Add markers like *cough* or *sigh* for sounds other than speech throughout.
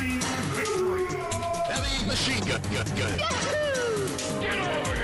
Heavy machine gun, gun, gun. Get over here!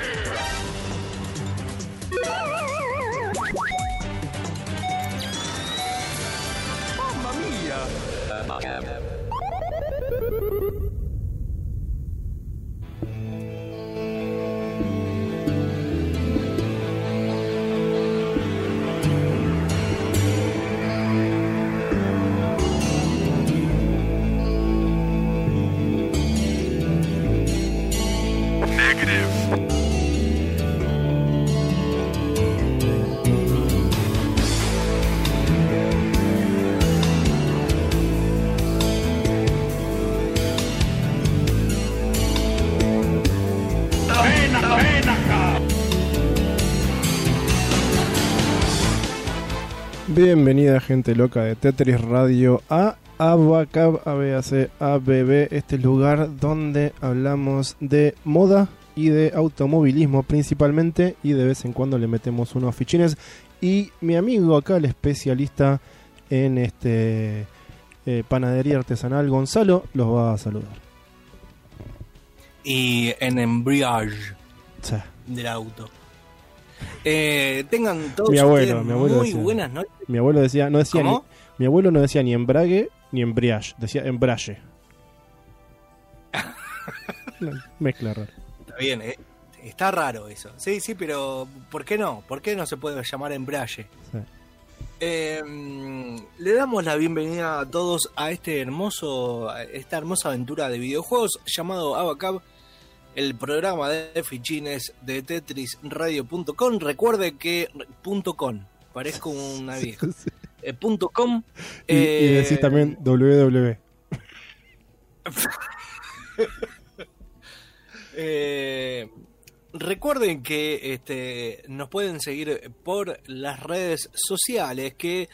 Bienvenida gente loca de Tetris Radio a Abacab ABAC ABB, este lugar donde hablamos de moda y de automovilismo principalmente y de vez en cuando le metemos unos fichines y mi amigo acá el especialista en este eh, panadería artesanal Gonzalo los va a saludar. y en embriage Sí. del auto. Eh, tengan todos Mi abuelo, ustedes mi abuelo muy decía. buenas noches. Mi abuelo decía, no decía ni, mi abuelo no decía ni embrague ni embriage, decía embrague. *laughs* Mezcla rara. Está bien, eh, está raro eso. Sí, sí, pero ¿por qué no? ¿Por qué no se puede llamar embrague? Sí. Eh, le damos la bienvenida a todos a este hermoso, a esta hermosa aventura de videojuegos llamado Abacab, el programa de fichines de tetrisradio.com. Recuerde que punto .com, parezco una *laughs* vieja. Eh, punto .com. Y, y eh, decís también www. *laughs* Eh, recuerden que este, nos pueden seguir por las redes sociales que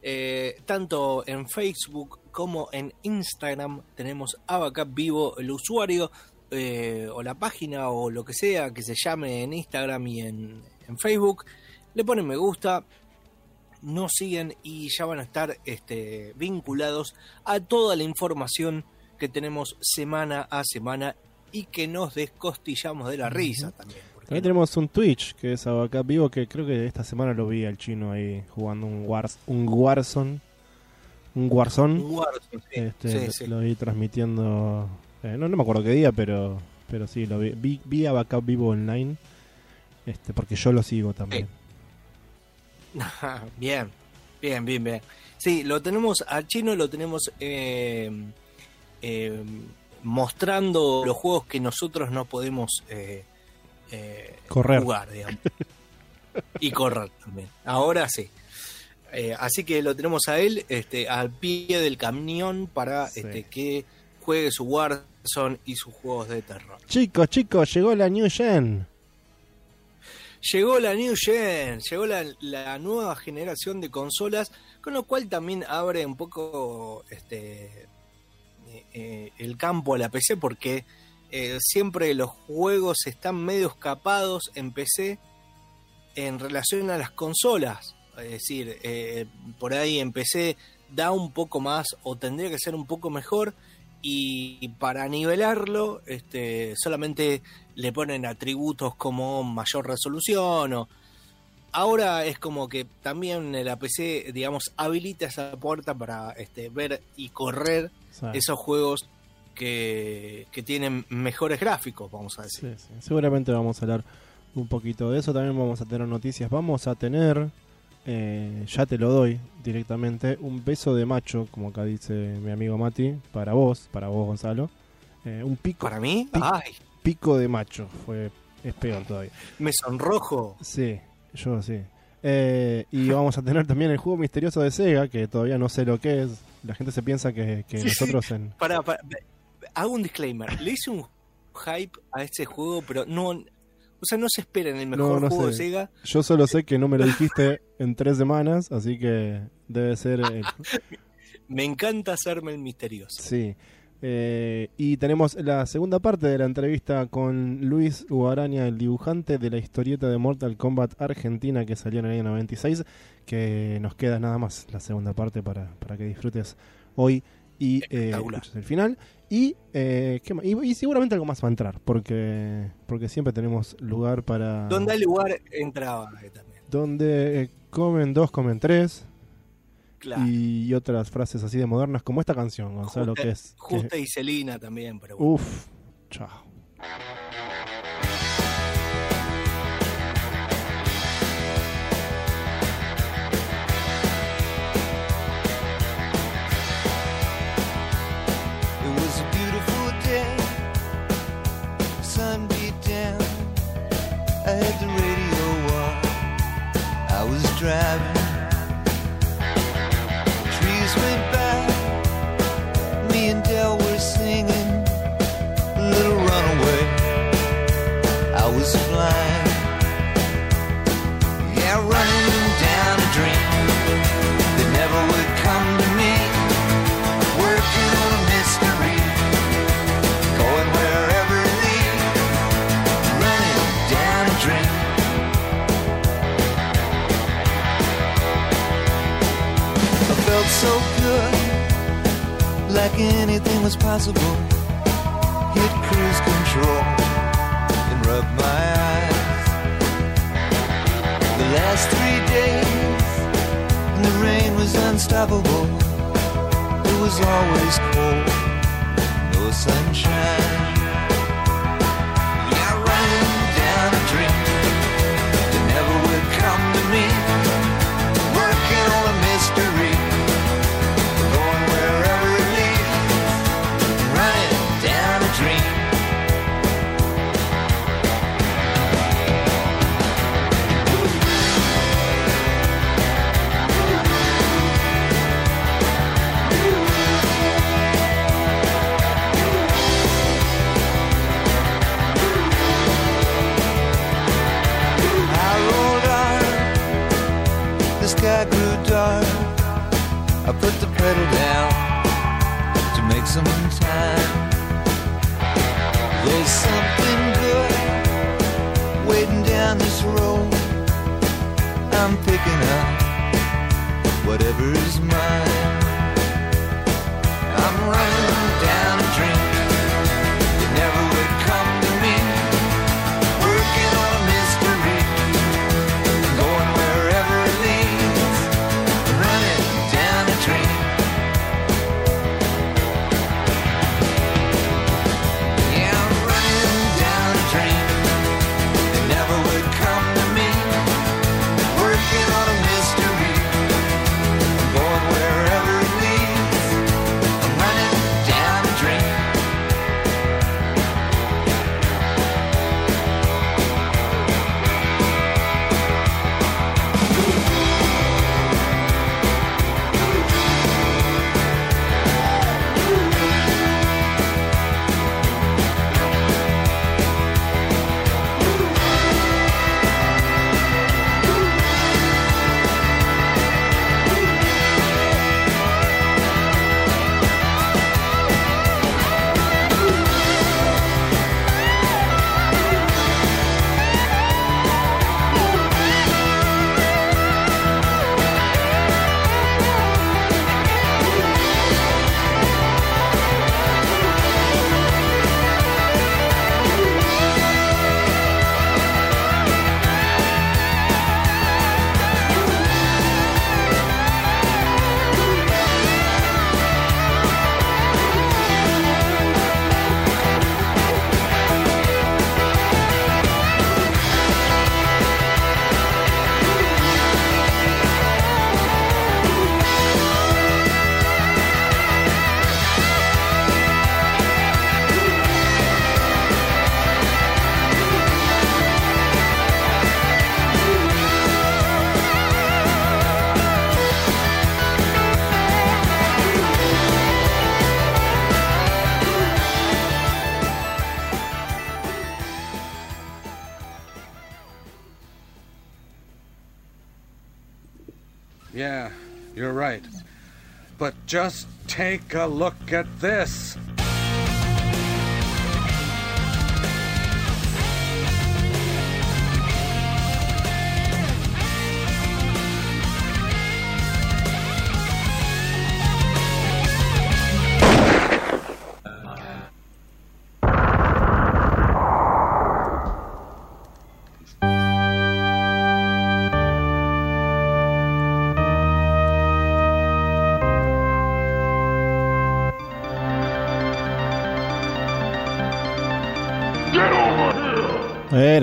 eh, tanto en Facebook como en Instagram tenemos Abacap Vivo el usuario eh, o la página o lo que sea que se llame en Instagram y en, en Facebook. Le ponen me gusta, nos siguen y ya van a estar este, vinculados a toda la información que tenemos semana a semana y que nos descostillamos de la risa también. ¿por qué También tenemos un Twitch que es Abacap Vivo que creo que esta semana lo vi al chino ahí jugando un Wars, un Warzone. Un Warzone. Un Warzone, sí, Este, sí, lo- sí. Lo vi transmitiendo. Eh, no, no me acuerdo qué día, pero pero sí, lo vi. Vi, vi a Backup Vivo online. Este, porque yo lo sigo también. *laughs* bien, bien, bien, bien. Sí, lo tenemos al chino, lo tenemos eh, eh, mostrando los juegos que nosotros no podemos eh, Correr. jugar, digamos. *laughs* y correr también. Ahora sí. Así que lo tenemos a él este, al pie del camión para Sí. este, que juegue su Warzone y sus juegos de terror. Chicos, chicos, llegó la New Gen. Llegó la New Gen, llegó la, la nueva generación de consolas, con lo cual también abre un poco este eh, eh, el campo a la PC, porque eh, siempre los juegos están medio escapados en PC en relación a las consolas. Es decir, eh, por ahí en PC da un poco más o tendría que ser un poco mejor y para nivelarlo este, solamente le ponen atributos como mayor resolución o ahora es como que también la PC digamos habilita esa puerta para este, ver y correr esos juegos que, que tienen mejores gráficos vamos a decir sí, sí. Seguramente vamos a hablar un poquito de eso. También vamos a tener noticias. Vamos a tener, eh, ya te lo doy directamente, un beso de macho, como acá dice mi amigo Mati, para vos, para vos Gonzalo. Eh, un pico, para mí Pi- ay pico de macho. Fue, es peor todavía. me sonrojo Sí, yo sí. Eh, y vamos a tener también el juego misterioso de Sega, que todavía no sé lo que es. La gente se piensa que, que Sí, sí. nosotros en... para, para- hago un disclaimer le hice un hype a este juego pero no o sea no se espera en el mejor no juego de sé. Sega Yo solo sé que no me lo dijiste en tres semanas, así que debe ser... el- *laughs* me encanta hacerme el misterioso sí. Eh, y tenemos la segunda parte de la entrevista con Luis Guaraña, el dibujante de la historieta de Mortal Kombat Argentina que salió en el año 96, que nos queda nada más la segunda parte para, para que disfrutes hoy y eh, escuches el final. Y, eh, ¿qué y, y seguramente algo más va a entrar, porque, porque siempre tenemos lugar para... Donde hay lugar, entraba también. donde eh, comen dos, comen tres. Claro. Y otras frases así de modernas, como esta canción, Gonzalo, Justa- que es... que- Justa y Celina también, pero bueno. Uf, chao. I had the radio on. I was driving. Anything was possible. Hit cruise control and rub my eyes. The last three days, the rain was unstoppable. It was always cold, no sunshine. Pedal down to make some time. There's something good waiting down this road. I'm picking up whatever's mine. Just take a look at this.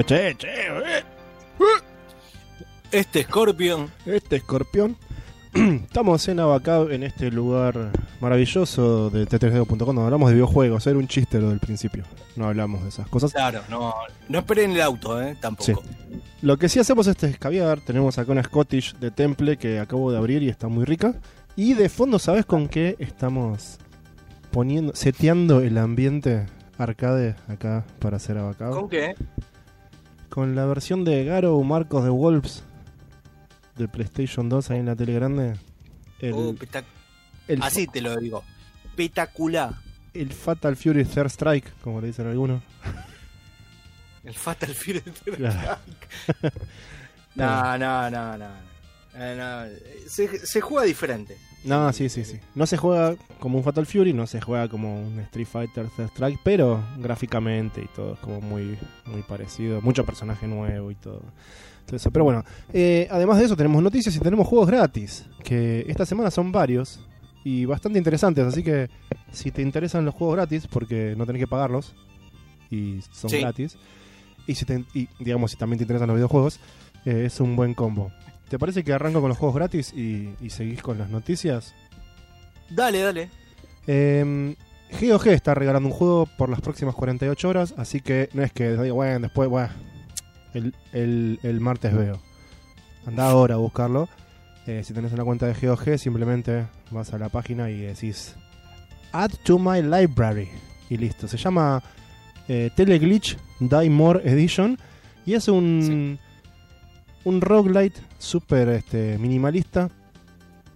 Che, che, eh. Este Scorpion, Este escorpión. *clears throat* Estamos en Abacab, en este lugar maravilloso de t3d.com, donde hablamos de videojuegos. Era un chiste lo del principio. No hablamos de esas cosas. claro, no, no esperen el auto, ¿eh? Tampoco. Lo que sí hacemos es escabiar. Tenemos acá una Scottish de Temple que acabo de abrir y está muy rica. Y de fondo, ¿sabes con qué estamos poniendo, seteando el ambiente arcade acá para hacer Abacab? ¿Con qué? Con la versión de Garo Marcos de Wolves de PlayStation 2 ahí en la tele grande. El, Oh, el, Así te lo digo. Espectacular. el Fatal Fury Third Strike, como le dicen algunos. El Fatal Fury. Claro. *laughs* no, no, no, no. Eh, no. Se, se juega diferente. No, sí, sí, sí. No se juega como un Fatal Fury, no se juega como un Street Fighter Third Strike, pero gráficamente y todo es como muy, muy parecido. Mucho personaje nuevo y todo. Todo eso. Pero bueno, eh, además de eso tenemos noticias y tenemos juegos gratis, que esta semana son varios y bastante interesantes, así que si te interesan los juegos gratis, porque no tenés que pagarlos y son Sí. gratis, y si te- y, digamos si también te interesan los videojuegos, eh, es un buen combo. ¿Te parece que arranco con los juegos gratis y, y seguís con las noticias? Dale, dale. Eh, GOG está regalando un juego por las próximas 48 horas, así que no es que diga, bueno, después, bueno, el, el- el martes veo. Anda ahora a buscarlo. Eh, si tenés una cuenta de GOG, simplemente vas a la página y decís Add to my library. Y listo. Se llama eh, Teleglitch Die More Edition. Y es un, un roguelite súper este, minimalista.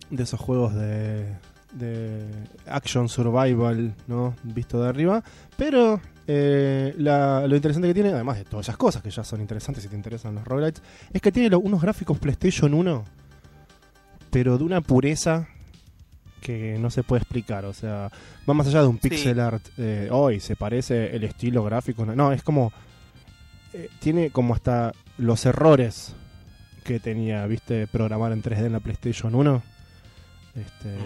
De esos juegos de, de action survival, ¿no? Visto de arriba. Pero eh, la- lo interesante que tiene, además de todas esas cosas que ya son interesantes si te interesan los roguelites, es que tiene lo- unos gráficos PlayStation 1, pero de una pureza que no se puede explicar. O sea, va más allá de un Sí. pixel art. eh, hoy se parece el estilo gráfico. No, no, es como. eh, tiene como hasta los errores que tenía, viste, programar en 3D en la PlayStation 1. Este,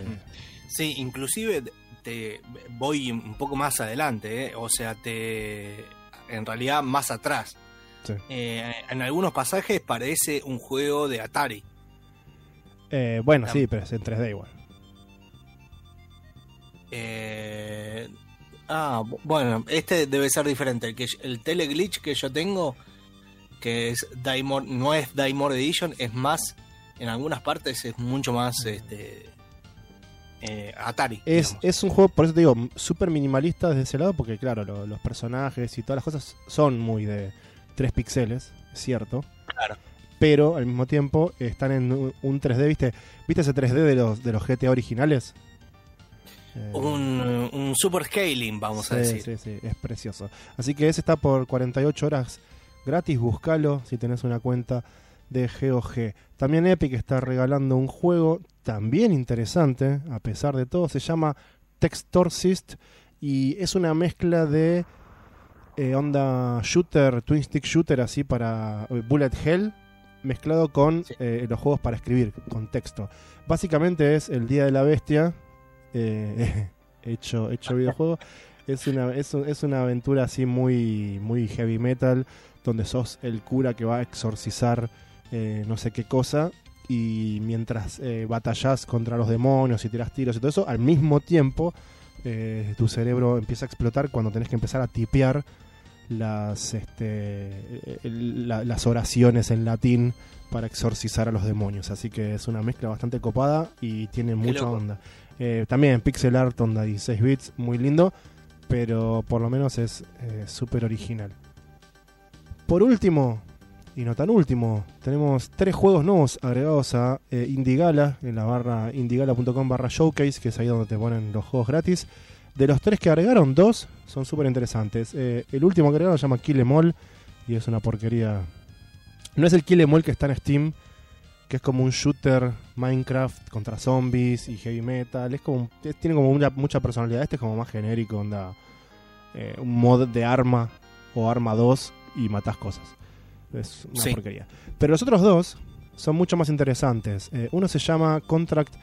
Sí, inclusive te voy un poco más adelante, ¿eh? o sea, te en realidad más atrás. Sí. Eh, en algunos pasajes parece un juego de Atari. eh, bueno, sí, pero es en 3D igual. Eh, ah, bu- bueno, este debe ser diferente. El, que, el teleglitch que yo tengo, que es Daimor, no es Daimor Edition, es más, en algunas partes es mucho más este, eh, Atari. Es, es un juego, por eso te digo, súper minimalista desde ese lado, porque claro, lo- los personajes y todas las cosas son muy de 3 píxeles, es cierto. Claro. Pero al mismo tiempo están en un un 3D, ¿viste? ¿Viste ese 3D de los, de los GTA originales? Eh, un, un super scaling, vamos a decir. Sí, sí, es precioso. Así que ese está por 48 horas gratis, búscalo si tenés una cuenta de GOG. También Epic está regalando un juego también interesante, a pesar de todo, se llama Textorcist y es una mezcla de eh, onda shooter, twin stick shooter así para eh, Bullet Hell mezclado con Sí. eh, los juegos para escribir, con texto. Básicamente es el Día de la Bestia eh, *laughs* hecho, hecho *laughs* videojuego. Es una, es, es una aventura así muy, muy heavy metal, donde sos el cura que va a exorcizar eh, no sé qué cosa. Y mientras eh, batallás contra los demonios y tiras tiros y todo eso, al mismo tiempo eh, tu cerebro empieza a explotar cuando tenés que empezar a tipear las, este, la- las oraciones en latín para exorcizar a los demonios. Así que es una mezcla bastante copada y tiene mucha onda. Eh, también pixel art, onda 16 bits, muy lindo, pero por lo menos es eh, súper original. Por último, y no tan último, tenemos tres juegos nuevos agregados a eh, Indigala, en la barra indigala.com barra showcase, que es ahí donde te ponen los juegos gratis. De los tres que agregaron, dos son súper interesantes. Eh, el último que agregaron se llama Kill Em y es una porquería. No es el Kill Em que está en Steam, que es como un shooter Minecraft contra zombies y heavy metal. Es como tiene como mucha personalidad. Este es como más genérico, onda eh, un mod de arma o arma 2 y matás cosas. Es una Sí. porquería. Pero los otros dos son mucho más interesantes. Eh, uno se llama Contract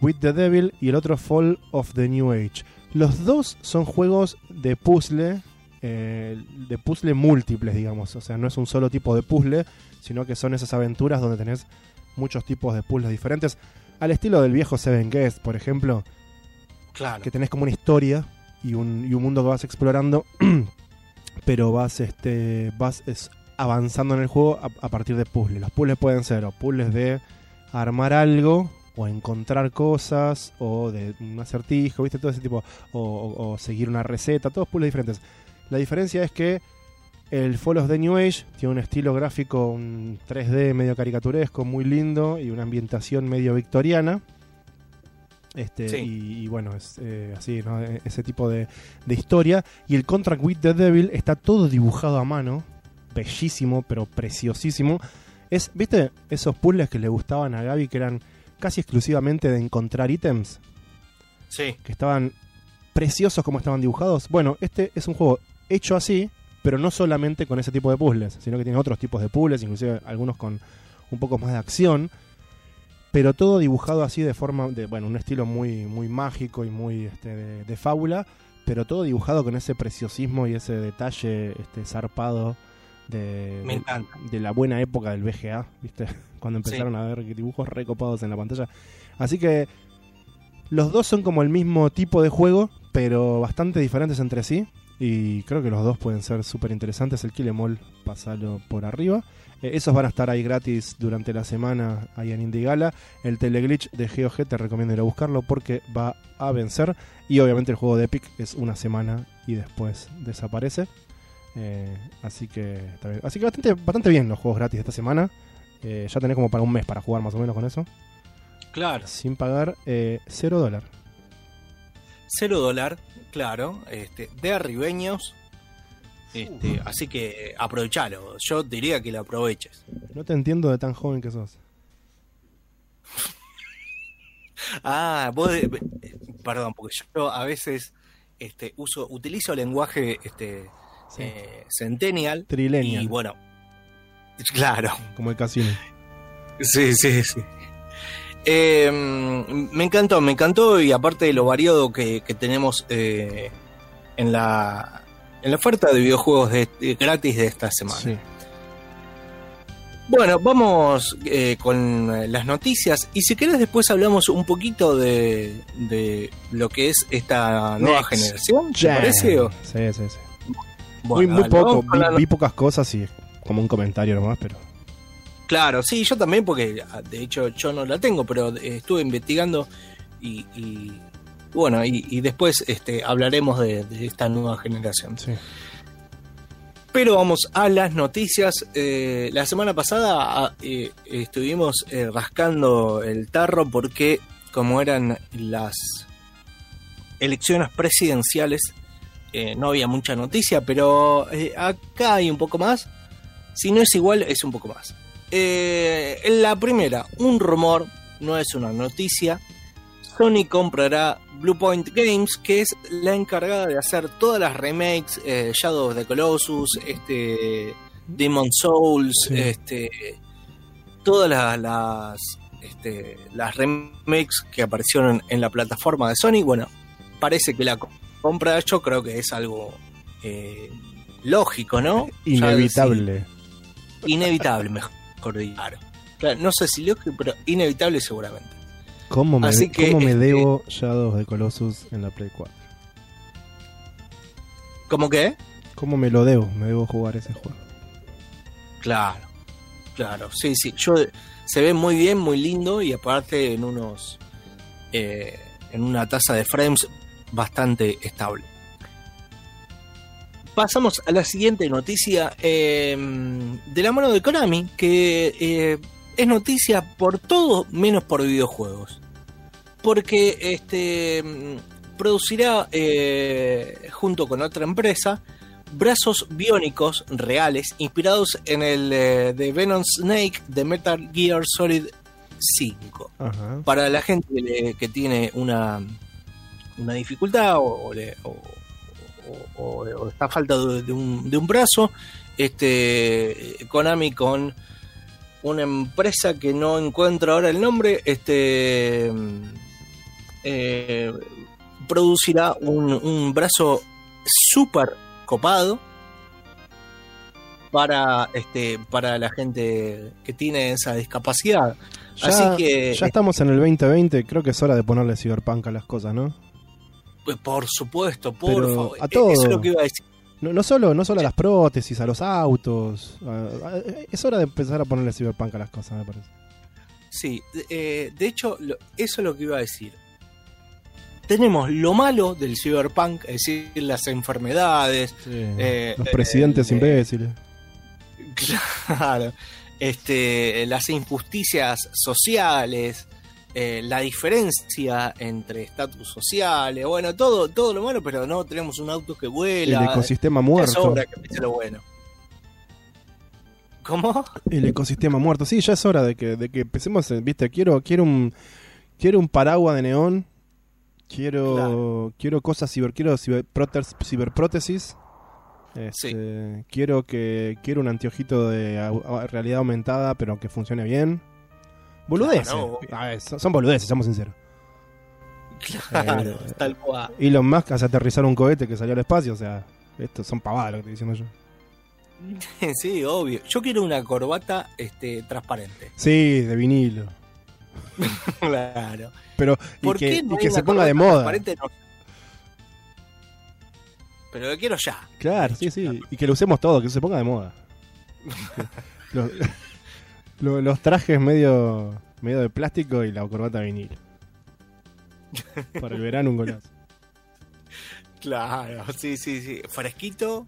with the Devil y el otro Fall of the New Age. Los dos son juegos de puzzle eh, de puzzle múltiples, digamos. O sea, no es un solo tipo de puzzle, sino que son esas aventuras donde tenés muchos tipos de puzzles diferentes. Al estilo del viejo Seven Guest, por ejemplo, Claro. que tenés como una historia y un, y un mundo que vas explorando, *clears throat* pero vas, este, vas es, avanzando en el juego a, partir de puzzles. Los puzzles pueden ser o puzzles de armar algo, o encontrar cosas, o de un acertijo, ¿viste? Todo ese tipo, o, seguir una receta, todos puzzles diferentes. La diferencia es que el Follows de New Age tiene un estilo gráfico, un 3D medio caricaturesco, muy lindo, y una ambientación medio victoriana. Este, Sí. y, y bueno, es eh, así, ¿no? E- Ese tipo de, de historia. Y el Contract with the Devil está todo dibujado a mano. Bellísimo, pero preciosísimo. Es, ¿viste? Esos puzzles que le gustaban a Gaby que eran casi exclusivamente de encontrar ítems. Sí. Que estaban preciosos como estaban dibujados. Bueno, este es un juego hecho así, pero no solamente con ese tipo de puzzles, sino que tiene otros tipos de puzzles, inclusive algunos con un poco más de acción. Pero todo dibujado así de forma, de, bueno, un estilo muy, muy mágico y muy este, de, de fábula, pero todo dibujado con ese preciosismo y ese detalle este, zarpado de, Me encanta. de la buena época del VGA, ¿viste? *laughs* Cuando empezaron a ver dibujos recopados en la pantalla. Así que los dos son como el mismo tipo de juego, pero bastante diferentes entre sí. Y creo que los dos pueden ser súper interesantes. El Kill Em All, pasalo por arriba. Eh, esos van a estar ahí gratis durante la semana ahí en Indie Gala. El Teleglitch de GOG te recomiendo ir a buscarlo porque va a vencer. Y obviamente el juego de Epic es una semana y después desaparece. Eh, así que. Así que bastante, bastante bien los juegos gratis de esta semana. Eh, ya tenés como para un mes para jugar más o menos con eso. Claro. Sin pagar eh, cero dólar. Cero dólar, claro, este, de arribeños. Este, así que aprovechalo. Yo diría que lo aproveches. No te entiendo de tan joven que sos. *laughs* Ah, vos, de- eh, perdón, porque yo a veces este, uso, utilizo lenguaje este, Sí. eh, centennial Trilenial. y bueno, claro, Como el casino. sí, sí, sí. Eh, me encantó, me encantó y aparte de lo variado que, que tenemos eh, en la en la oferta de videojuegos de- de gratis de esta semana. Sí. Bueno, vamos eh, con eh, las noticias y si querés después hablamos un poquito de, de lo que es esta nueva Next generación, ¿te parece? O- Sí, sí, sí. Bueno, muy, poco. Vi, la no- vi pocas cosas y como un comentario nomás, pero. Claro, sí, yo también porque de hecho yo no la tengo, pero eh, estuve investigando y, y, bueno, y, y después este, hablaremos de, de esta nueva generación. Sí. Pero vamos a las noticias. Eh, la semana pasada ah, eh, estuvimos eh, rascando el tarro porque como eran las elecciones presidenciales, no había mucha noticia, pero acá hay un poco más. Si no es igual, es un poco más. La primera, un rumor, no es una noticia. Sony comprará Bluepoint Games, que es la encargada de hacer todas las remakes, eh, Shadow of the Colossus, este, Demon Souls, Sí. este, todas la- las, este, las remakes que aparecieron en la plataforma de Sony. Bueno, parece que la co- compra, yo creo que es algo eh, lógico, ¿no? Inevitable. inevitable, mejor dicho. Claro. Claro, no sé si lógico, pero inevitable seguramente. ¿Cómo me, Así que, cómo me este- debo Shadows de Colossus en la Play 4? ¿Cómo que? ¿Cómo me lo debo? Me debo jugar ese juego. Claro, claro, sí, sí. Yo se ve muy bien, muy lindo y aparte en unos eh, en una tasa de frames bastante estable. Pasamos a la siguiente noticia eh, de la mano de Konami, que eh, es noticia por todo menos por videojuegos. Porque este producirá eh, junto con otra empresa brazos biónicos reales inspirados en el eh, de Venom Snake de Metal Gear Solid 5. Ajá. Para la gente que, le- que tiene una, una dificultad o, o le- o- o- está a falta de, de un, de un brazo, este Konami con una empresa que no encuentro ahora el nombre, este eh, producirá un, un brazo súper copado para este para la gente que tiene esa discapacidad. Ya, Así que ya estamos en el 2020, creo que es hora de ponerle cyberpunk a las cosas, ¿no? eh, por supuesto, por Pero favor. a Eh, todo. Eso es lo que iba a decir. No, no solo, no solo a las prótesis, a los autos. a- a- es hora de empezar a ponerle cyberpunk a las cosas, me parece. Sí, de- eh, de hecho, eso es lo que iba a decir. Tenemos lo malo del cyberpunk, es decir, las enfermedades, Eh, los presidentes eh, imbéciles. *laughs* Claro. Este, las injusticias sociales, eh, la diferencia entre estatus sociales, bueno, todo, todo lo malo, pero no tenemos un auto que el vuela. ecosistema es muerto. hora que empiece lo bueno. ¿Cómo? El ecosistema muerto. Sí, ya es hora de que, de que empecemos. eh, Viste, quiero, quiero un quiero un paraguas de neón. Quiero, Claro. quiero cosas ciber, quiero ciberprótesis. Este, Sí. Quiero que quiero un anteojito de au- realidad aumentada, pero que funcione bien. Boludeces. Claro. Ver, son, son boludeces, seamos sinceros. Claro, Eh, *laughs* tal cual. Elon Musk hace aterrizar un cohete que salió al espacio, o sea, estos son pavadas lo que estoy diciendo yo. *laughs* Sí, obvio. Yo quiero una corbata este, transparente. Sí, de vinilo. *laughs* Claro. Pero y ¿Por que, qué no y que se ponga de moda. No. Pero lo quiero ya. Claro, sí, sí. Y que lo usemos todo, que se ponga de moda. *laughs* los, lo- los trajes medio, medio de plástico y la corbata de vinilo. Para el verano un golazo. Claro, sí, sí, sí. Fresquito.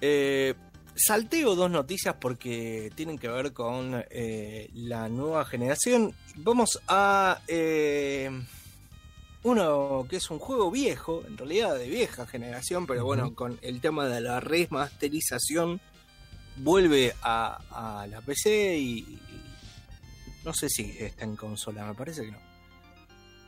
Eh, salteo dos noticias porque tienen que ver con eh, la nueva generación. Vamos a eh, uno que es un juego viejo, en realidad de vieja generación, pero bueno, con el tema de la remasterización vuelve a, a la PC y, y no sé si está en consola, me parece que no.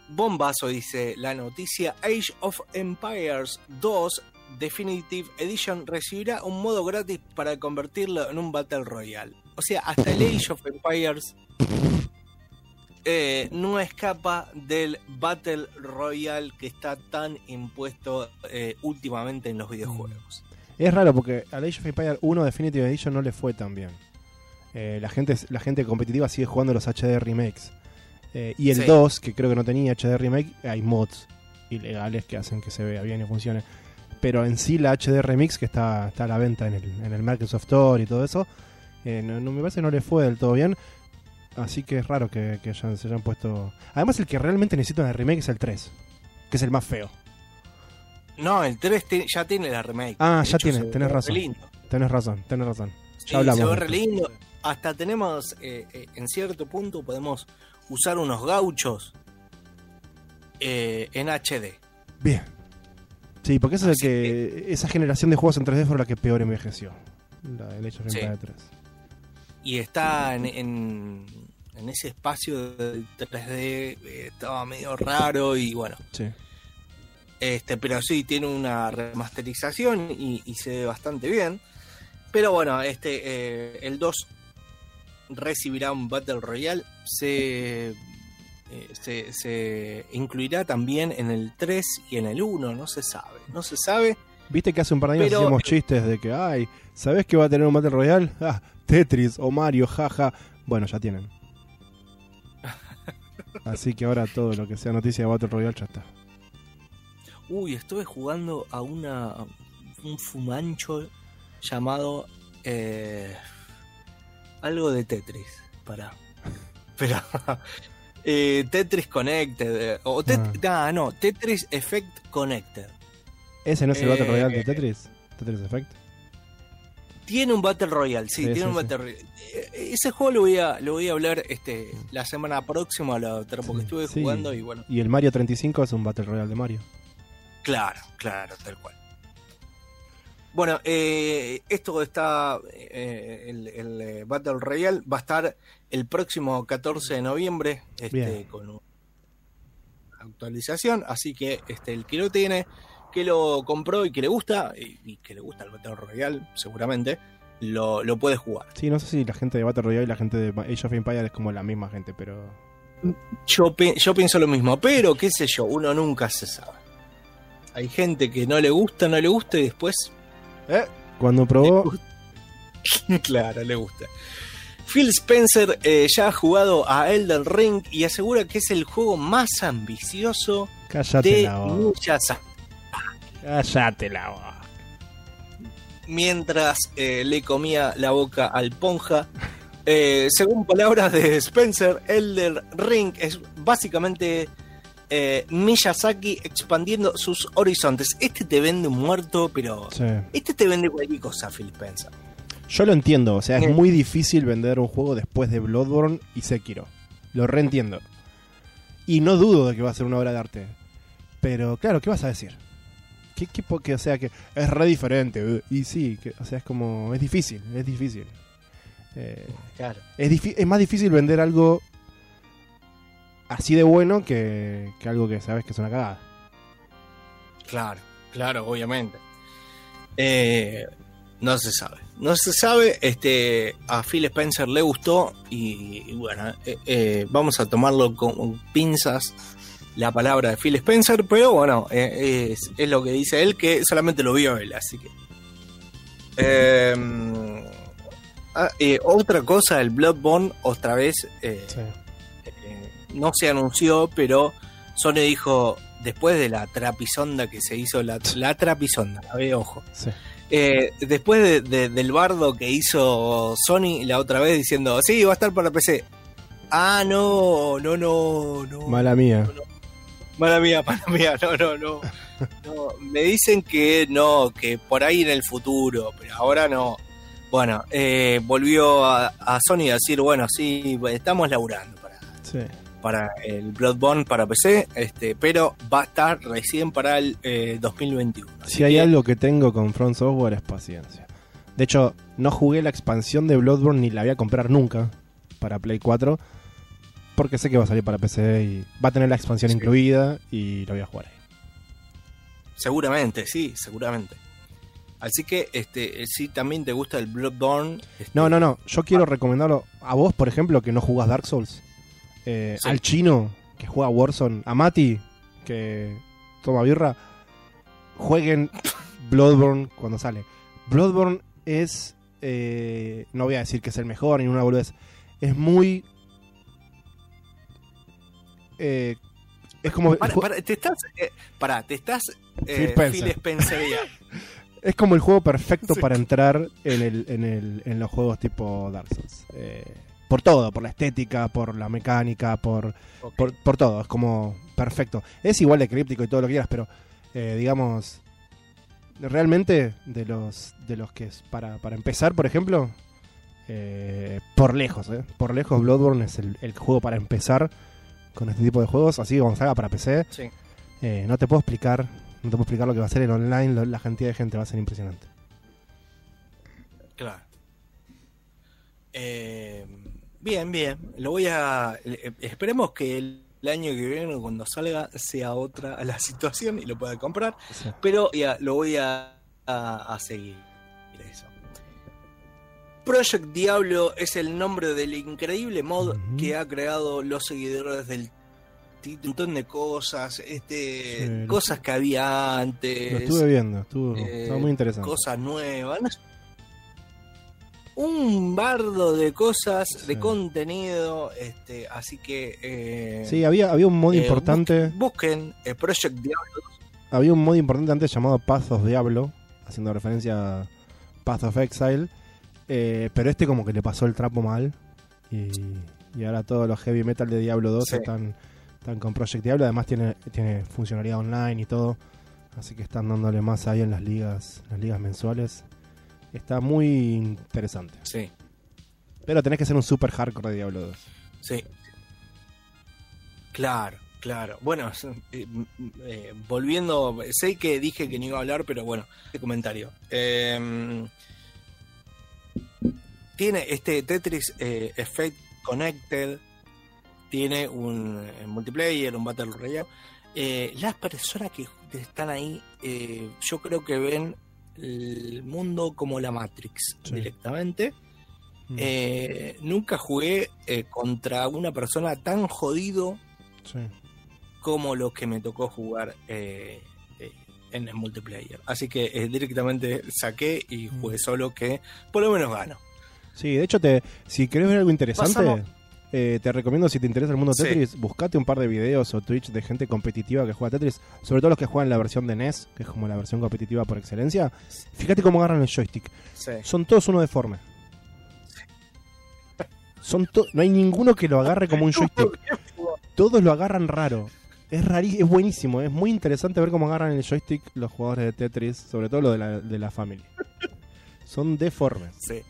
Bombazo dice la noticia Age of Empires 2 Definitive Edition recibirá un modo gratis para convertirlo en un Battle Royale. O sea, hasta el Age of Empires *laughs* eh, no escapa del Battle Royale que está tan impuesto eh, últimamente en los videojuegos. Es raro porque a Age of Empires 1 Definitive Edition no le fue tan bien. Eh, la, gente, la gente competitiva sigue jugando los HD remakes. Eh, y el Sí. 2, que creo que no tenía HD remake, hay mods ilegales que hacen que se vea bien y funcione. Pero en sí la HD remix que está, está a la venta en el, en el Microsoft Store y todo eso, eh, no, no- me parece que no le fue del todo bien. Así que es raro que, que hayan- se hayan puesto... Además el que realmente necesita una remake es el 3, que es el más feo. No, el 3 te- ya tiene la remake. Ah, De ya hecho, tiene, tenés razón. lindo. Tenés razón, tenés razón. Ya Sí, hablamos. se ve re lindo. Hasta tenemos, eh, eh, en cierto punto, podemos usar unos gauchos eh, en HD. Bien. Sí, porque es el que, esa generación de juegos en 3D fue la que peor envejeció. La del Age of Sí. Empires 3. Y está en, en, en ese espacio del 3D, eh, estaba medio raro y bueno. Sí. Este, pero sí, tiene una remasterización y, y se ve bastante bien. Pero bueno, este eh, el 2 recibirá un Battle Royale. Se, eh, se, se incluirá también en el 3 y en el 1, no se sabe. No se sabe. Viste que hace un par de años Pero- hacíamos chistes de que, ay, ¿sabés que va a tener un Battle Royale? *laughs* Ah, Tetris o Mario, jaja. Bueno, ya tienen. *laughs* Así que ahora todo lo que sea noticia de Battle Royale ya está. Uy, estuve jugando a una un fumancho llamado eh, algo de Tetris. Para. *laughs* Pero eh, Tetris Connected eh, o Tet- ah, no, Tetris Effect Connected. ¿Ese no es el Battle Eh, Royale de Tetris? ¿Tetris Effect? Tiene un Battle Royale, sí, Sí, tiene sí, un. Battle Royale. Eh, Ese juego lo voy a lo voy a hablar este la semana próxima, la otra, porque estuve jugando y bueno, Y el Mario 35 es un Battle Royale de Mario. Claro, claro, tal cual. Bueno, eh, esto está, eh, el, el, eh, Battle Royale va a estar el próximo 14 de noviembre este, con una actualización, así que este, el que lo tiene, que lo compró y que le gusta, y, y que le gusta el Battle Royale, seguramente, lo, lo puede jugar. Sí, no sé si la gente de Battle Royale y la gente de Age of Empires es como la misma gente, pero... Yo, yo pienso lo mismo, pero qué sé yo, uno nunca se sabe. Hay gente que no le gusta, no le gusta y después, Cuando probó, *laughs* claro, le gusta. Phil Spencer eh, ya ha jugado a Elden Ring y asegura que es el juego más ambicioso cállate de la. Miyazaki. Cállate la boca. mientras eh, le comía la boca al Ponja. Eh, según palabras de Spencer, Elder Ring es básicamente eh, Miyazaki expandiendo sus horizontes. Este te vende un muerto, pero Sí. este te vende cualquier cosa, Phil Spencer. Yo lo entiendo, o sea, es muy difícil vender un juego después de Bloodborne y Sekiro. Lo reentiendo. Y no dudo de que va a ser una obra de arte. Pero claro, ¿qué vas a decir? ¿Qué, qué que, o sea, que es re diferente. uh, Y sí, que, o sea, es como. Es difícil, es difícil. Eh, Claro. es, es más difícil vender algo así de bueno que, que algo que sabes que es una cagada. Claro, claro, obviamente. Eh, no se sabe. No se sabe. Este, a Phil Spencer le gustó y, y bueno, eh, eh, vamos a tomarlo con pinzas la palabra de Phil Spencer, pero bueno, eh, es, es lo que dice él, que solamente lo vio él, así que... Eh, ah, eh, otra cosa, el Bloodborne, otra vez, eh, Sí. no se anunció, pero Sony dijo, después de la trapisonda que se hizo, la, la trapisonda, a ver, ojo, sí. Eh, después de- de- del bardo que hizo Sony la otra vez diciendo, sí, va a estar para PC. Ah, no, no, no, no. Mala mía. Mala mía, *laughs* mala mía, no, no, no. No, me dicen que no, que por ahí en el futuro, pero ahora no. Bueno, eh, volvió a, a Sony a decir, bueno, sí, estamos laburando para, Sí. Para el Bloodborne para PC, este, pero va a estar recién para el eh, 2021. Así Si hay que- algo que tengo con Front Software es paciencia. De hecho, no jugué la expansión de Bloodborne ni la voy a comprar nunca para Play 4 porque sé que va a salir para PC y va a tener la expansión Sí. incluida y lo voy a jugar ahí. Seguramente, sí, seguramente. Así que, este, si también te gusta el Bloodborne, este, No, no, no. Yo quiero recomendarlo a vos, por ejemplo, que no jugás Dark Souls. Eh, Sí. Al chino, que juega Warzone. A Mati, que toma birra. Jueguen *laughs* Bloodborne cuando sale. Bloodborne es. eh, no voy a decir que es el mejor ni una boludez. Es muy. eh, es como. Para, para, te estás, eh, pará, te estás eh, Phil Spencer. Phil Spencer *laughs* Es como el juego perfecto Sí. para entrar en, el, en, el, en los juegos tipo Dark Souls. Eh, por todo, por la estética, por la mecánica, por, por, por todo. Es como perfecto. Es igual de críptico y todo lo que quieras, pero eh, digamos, realmente de los de los que es para, para empezar, por ejemplo, eh, por lejos, eh, por lejos Bloodborne es el, el juego para empezar con este tipo de juegos. Así que cuando salga para PC, Sí. eh, no te puedo explicar, no te puedo explicar lo que va a ser el online, lo- la cantidad de gente va a ser impresionante. Claro. Eh, bien, bien. Lo voy a. eh, esperemos que el, año que viene, cuando salga, sea otra la *laughs* situación y lo pueda comprar. Sí. Pero ya, lo voy a, a, a seguir. Eso. Project Diablo es el nombre del increíble mod que ha creado los seguidores del título. Un montón de cosas, este, Sí, cosas que había antes. Lo estuve viendo, estuvo, eh, estaba muy interesante. Cosas nuevas. Un bardo de cosas, de contenido. Este, así que. eh, Sí, había, había un mod eh, importante, Busquen, eh, Project Diablo. había un mod importante antes llamado Path of Diablo, haciendo referencia a Path of Exile, eh, pero este como que le pasó el trapo mal y, y ahora todos los heavy metal de Diablo 2 Sí. están, están con Project Diablo, además tiene, tiene funcionalidad online y todo, así que están dándole más ahí en las ligas, las ligas mensuales. Está muy interesante. Sí, Pero tenés que ser un super hardcore de Diablo 2. sí. Claro, claro. Bueno, *laughs* eh, eh, volviendo, sé que dije que no iba a hablar, pero bueno, este comentario. Eh, tiene este Tetris eh, Effect Connected, tiene un multiplayer, un Battle Royale. Las personas que están ahí, yo creo que ven el mundo como la Matrix Sí. directamente. Mm, Eh, nunca jugué eh, contra una persona tan jodido sí. como lo que me tocó jugar eh, eh, en el multiplayer. Así que eh, directamente saqué y Mm. jugué solo que por lo menos gano. Sí, de hecho, te, si querés ver algo interesante, Pasamos. Eh, te recomiendo, si te interesa el mundo Sí. Tetris, buscate un par de videos o Twitch de gente competitiva que juega Tetris, sobre todo los que juegan la versión de NES, que es como la versión competitiva por excelencia. Fíjate cómo agarran el joystick. Sí. Son todos uno deforme. Son no hay ninguno que lo agarre como un *laughs* joystick. Todos lo agarran raro. Es rarí, es buenísimo, es muy interesante ver cómo agarran el joystick los jugadores de Tetris, sobre todo los de la, de la Family. Son deformes. Sí.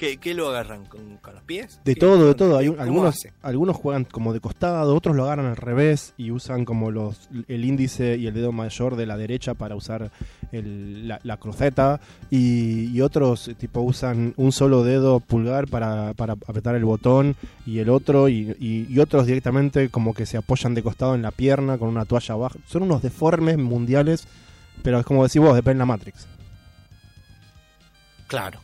¿Qué, qué lo agarran? ¿Con, con los pies? De ¿Qué- todo, de todo. Hay un- ¿cómo algunos, hace? algunos juegan como de costado, otros lo agarran al revés y usan como los el índice y el dedo mayor de la derecha para usar el- la, la cruceta y, y otros eh, tipo usan un solo dedo pulgar para, para apretar el botón y el otro y, y- y otros directamente como que se apoyan de costado en la pierna con una toalla abajo. Son unos deformes mundiales, pero es como decís vos, depende de la Matrix. Claro,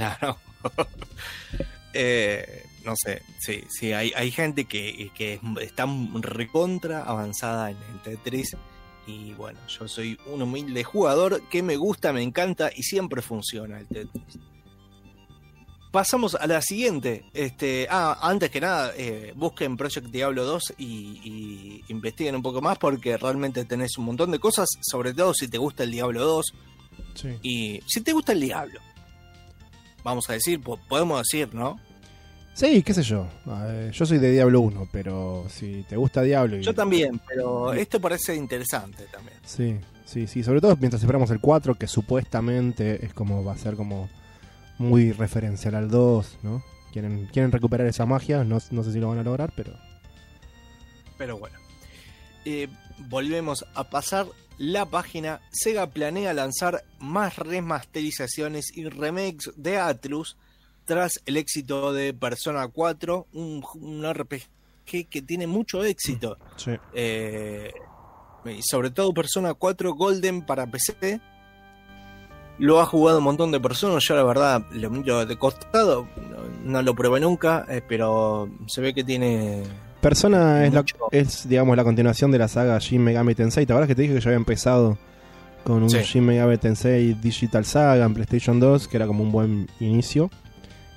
claro. *laughs* Eh, no sé, sí, sí, hay, hay gente que, que está recontra avanzada en el Tetris. Y bueno, yo soy un humilde jugador que me gusta, me encanta y siempre funciona el Tetris. Pasamos a la siguiente. Este, ah, antes que nada, eh, busquen Project Diablo 2 y, y investiguen un poco más porque realmente tenés un montón de cosas, sobre todo si te gusta el Diablo 2. Y si te gusta el diablo, vamos a decir, po- podemos decir, ¿no? Sí, qué sé yo. Yo soy de Diablo 1, pero si te gusta Diablo y... Yo también, pero esto parece interesante también. Sí, sí, sí. Sobre todo mientras esperamos el 4, que supuestamente es como va a ser como muy referencial al 2, ¿no? Quieren, quieren recuperar esa magia, no, no sé si lo van a lograr, pero... Pero bueno. Eh, volvemos a pasar la página. Sega planea lanzar más remasterizaciones y remakes de Atlus tras el éxito de Persona 4, un, un RPG que tiene mucho éxito. Sí. Eh, sobre todo Persona 4 Golden para PC. Lo ha jugado un montón de personas. Yo, la verdad, lo miro de costado. No, no lo probé nunca, eh, pero se ve que tiene. Persona es, la, es, digamos, la continuación de la saga Shin Megami Tensei. ¿Te acuerdas que te dije que yo había empezado con un Sí. Shin Megami Tensei Digital Saga en PlayStation 2, que era como un buen inicio?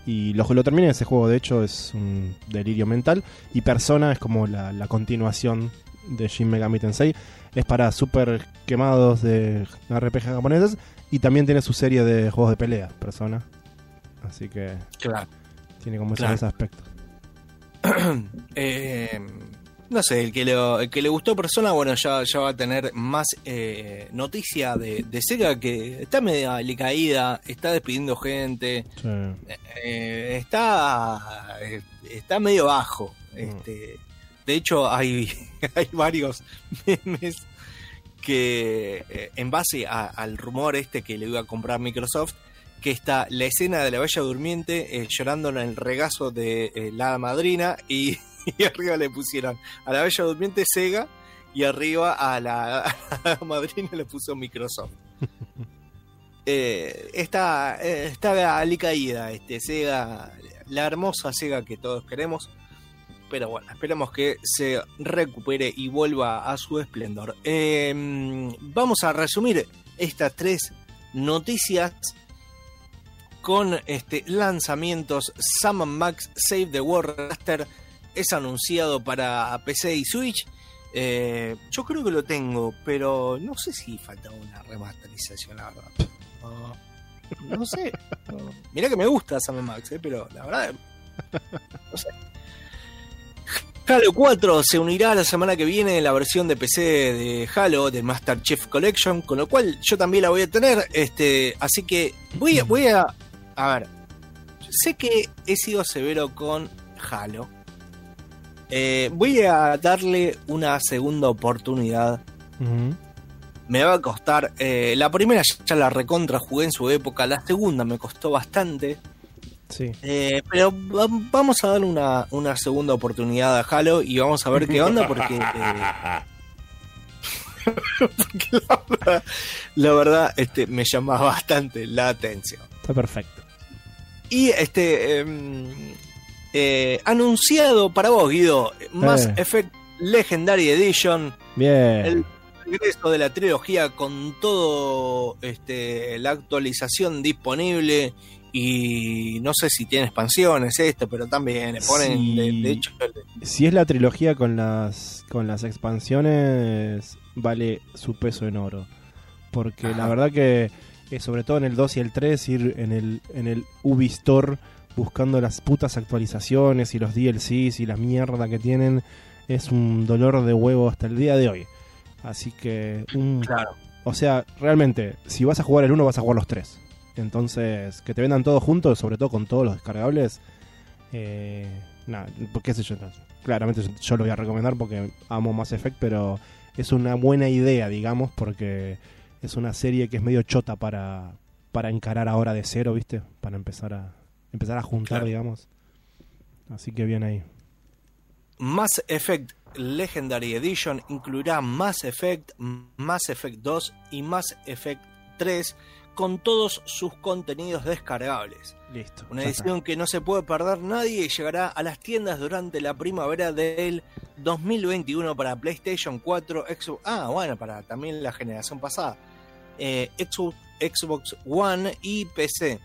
Y lo, lo terminé ese juego, de hecho, es un delirio mental. Y Persona es como la, la continuación de Shin Megami Tensei. Es para super quemados de RPG japoneses. Y también tiene su serie de juegos de pelea, Persona. Así que Claro. tiene como esos Claro. dos aspectos. *clears throat* Eh, no sé, el que, lo- el que le gustó Persona, bueno, ya, ya va a tener más eh, noticia de, de Sega que está media caída, está despidiendo gente. Sí. Eh, está está medio bajo este de hecho hay *laughs* hay varios memes que en base a- al rumor este que le iba a comprar Microsoft que está la escena de la Bella Durmiente eh, llorando en el regazo de eh, la madrina y, *laughs* y arriba le pusieron a la Bella Durmiente Sega y arriba a la, *laughs* a la madrina le puso Microsoft *laughs* eh, está, eh, está alicaída este Sega, la hermosa Sega que todos queremos. Pero bueno, esperemos que se recupere y vuelva a su esplendor. Eh, vamos a resumir estas tres noticias con este lanzamientos. Sam Max Save the World Remaster es anunciado para PC y Switch. Eh, yo creo que lo tengo, pero no sé si falta una remasterización, la verdad. No, sé. Mirá que me gusta Sam Max, eh, pero la verdad. No sé. Halo 4 se unirá la semana que viene en la versión de PC de Halo, de Master Chief Collection, con lo cual yo también la voy a tener. Este, así que voy a. A ver. Sé que he sido severo con Halo. Eh, voy a darle una segunda oportunidad me va a costar. eh, la primera ya- la recontra jugué en su época, la segunda me costó bastante. Sí. eh, pero va- vamos a darle una, una segunda oportunidad a Halo y vamos a ver qué onda porque. porque la verdad, la verdad, este, me llama bastante la atención. Está perfecto. Y este. em, eh, anunciado para vos, Guido, Mass Eh. Effect Legendary Edition. Bien. El, regreso de la trilogía con todo este la actualización disponible y no sé si tiene expansiones esto, pero también le ponen Sí. de, de hecho Si es la trilogía con las con las expansiones, vale su peso en oro. Porque la verdad que, eh, sobre todo en el 2 y el 3, ir en el, en el Ubistore buscando las putas actualizaciones y los DLCs y la mierda que tienen es un dolor de huevo hasta el día de hoy. Así que, un, claro. o sea, realmente, si vas a jugar el 1, vas a jugar los 3. Entonces, que te vendan todos juntos, sobre todo con todos los descargables. Eh, nada, qué sé yo. Claramente yo- yo lo voy a recomendar porque amo Mass Effect, pero es una buena idea, digamos, porque es una serie que es medio chota para, para encarar ahora de cero, ¿viste? Para empezar a empezar a juntar, Claro. digamos. Así que bien ahí. Mass Effect Legendary Edition incluirá Mass Effect, Mass Effect 2 y Mass Effect 3 con todos sus contenidos descargables. Listo. Una está. edición que no se puede perder nadie y llegará a las tiendas durante la primavera del 2021 para PlayStation 4, Xbox, ah, bueno, para también la generación pasada, eh, Xbox, One y PC.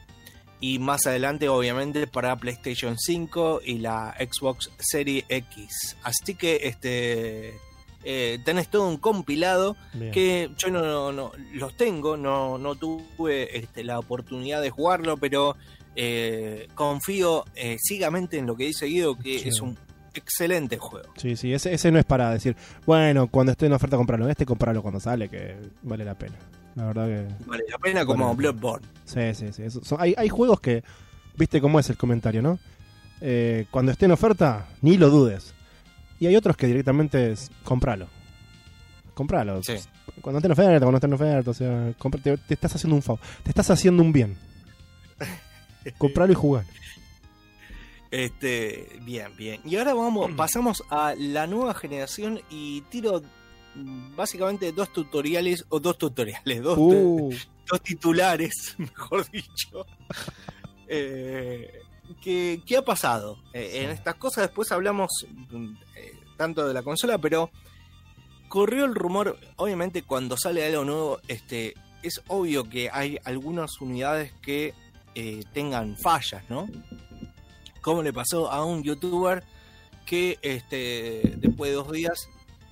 Y más adelante, obviamente, para PlayStation 5 y la Xbox Series X. Así que este eh, tenés todo un compilado Bien. que yo no, no- no- los tengo, no, no tuve este, la oportunidad de jugarlo, pero eh, confío eh, ciegamente en lo que dice Guido, que Sí. es un excelente juego. Sí, sí, ese, ese no es para decir, bueno, cuando esté en oferta comprarlo, este comprarlo cuando sale, que vale la pena. La verdad que... Vale la pena como. Bloodborne. Sí, sí, sí. eso- son- hay, hay juegos que, viste cómo es el comentario, ¿no? Eh, cuando esté en oferta, ni lo dudes. Y hay otros que directamente es, compralo. Compralo. Sí. Cuando esté en oferta, cuando esté en oferta, o sea, compra- te, te estás haciendo un favor. Te estás haciendo un bien. *laughs* Compralo y jugar. Este, bien, bien. Y ahora vamos, *clears throat* pasamos a la nueva generación y tiro básicamente dos tutoriales, o dos tutoriales, dos, Uh, *laughs* dos titulares, *laughs* mejor dicho. *laughs* Eh, ¿qué, qué ha pasado Eh, en estas cosas? Después hablamos eh, tanto de la consola, pero corrió el rumor, obviamente cuando sale algo nuevo, este, es obvio que hay algunas unidades que eh, tengan fallas, ¿no? Como le pasó a un youtuber que este, después de dos días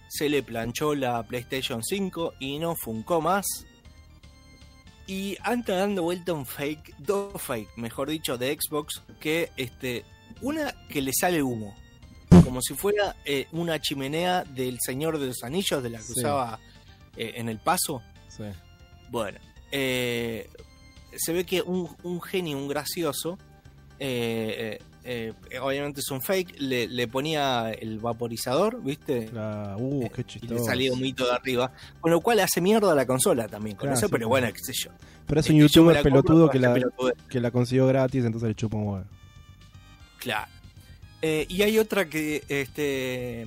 se le planchó la PlayStation 5 y no funcó más. Y anda dando vuelta un fake, dos fake, mejor dicho, de Xbox, que este, una que le sale humo. Como si fuera eh, una chimenea del Señor de los Anillos, de la que Sí. usaba eh, en el paso. sí. Bueno, eh, se ve que un, un genio, un gracioso, eh, eh, eh, obviamente es un fake, le, le ponía el vaporizador, ¿viste? Uh, qué Y chistoso. le salía un mito de arriba, con lo cual hace mierda la consola también, con Claro, eso, sí, pero bueno, qué sé yo. Pero es un Este, youtuber pelotudo que la, que la consiguió gratis, entonces le chupa un huevo. Claro. Eh, y hay otra que este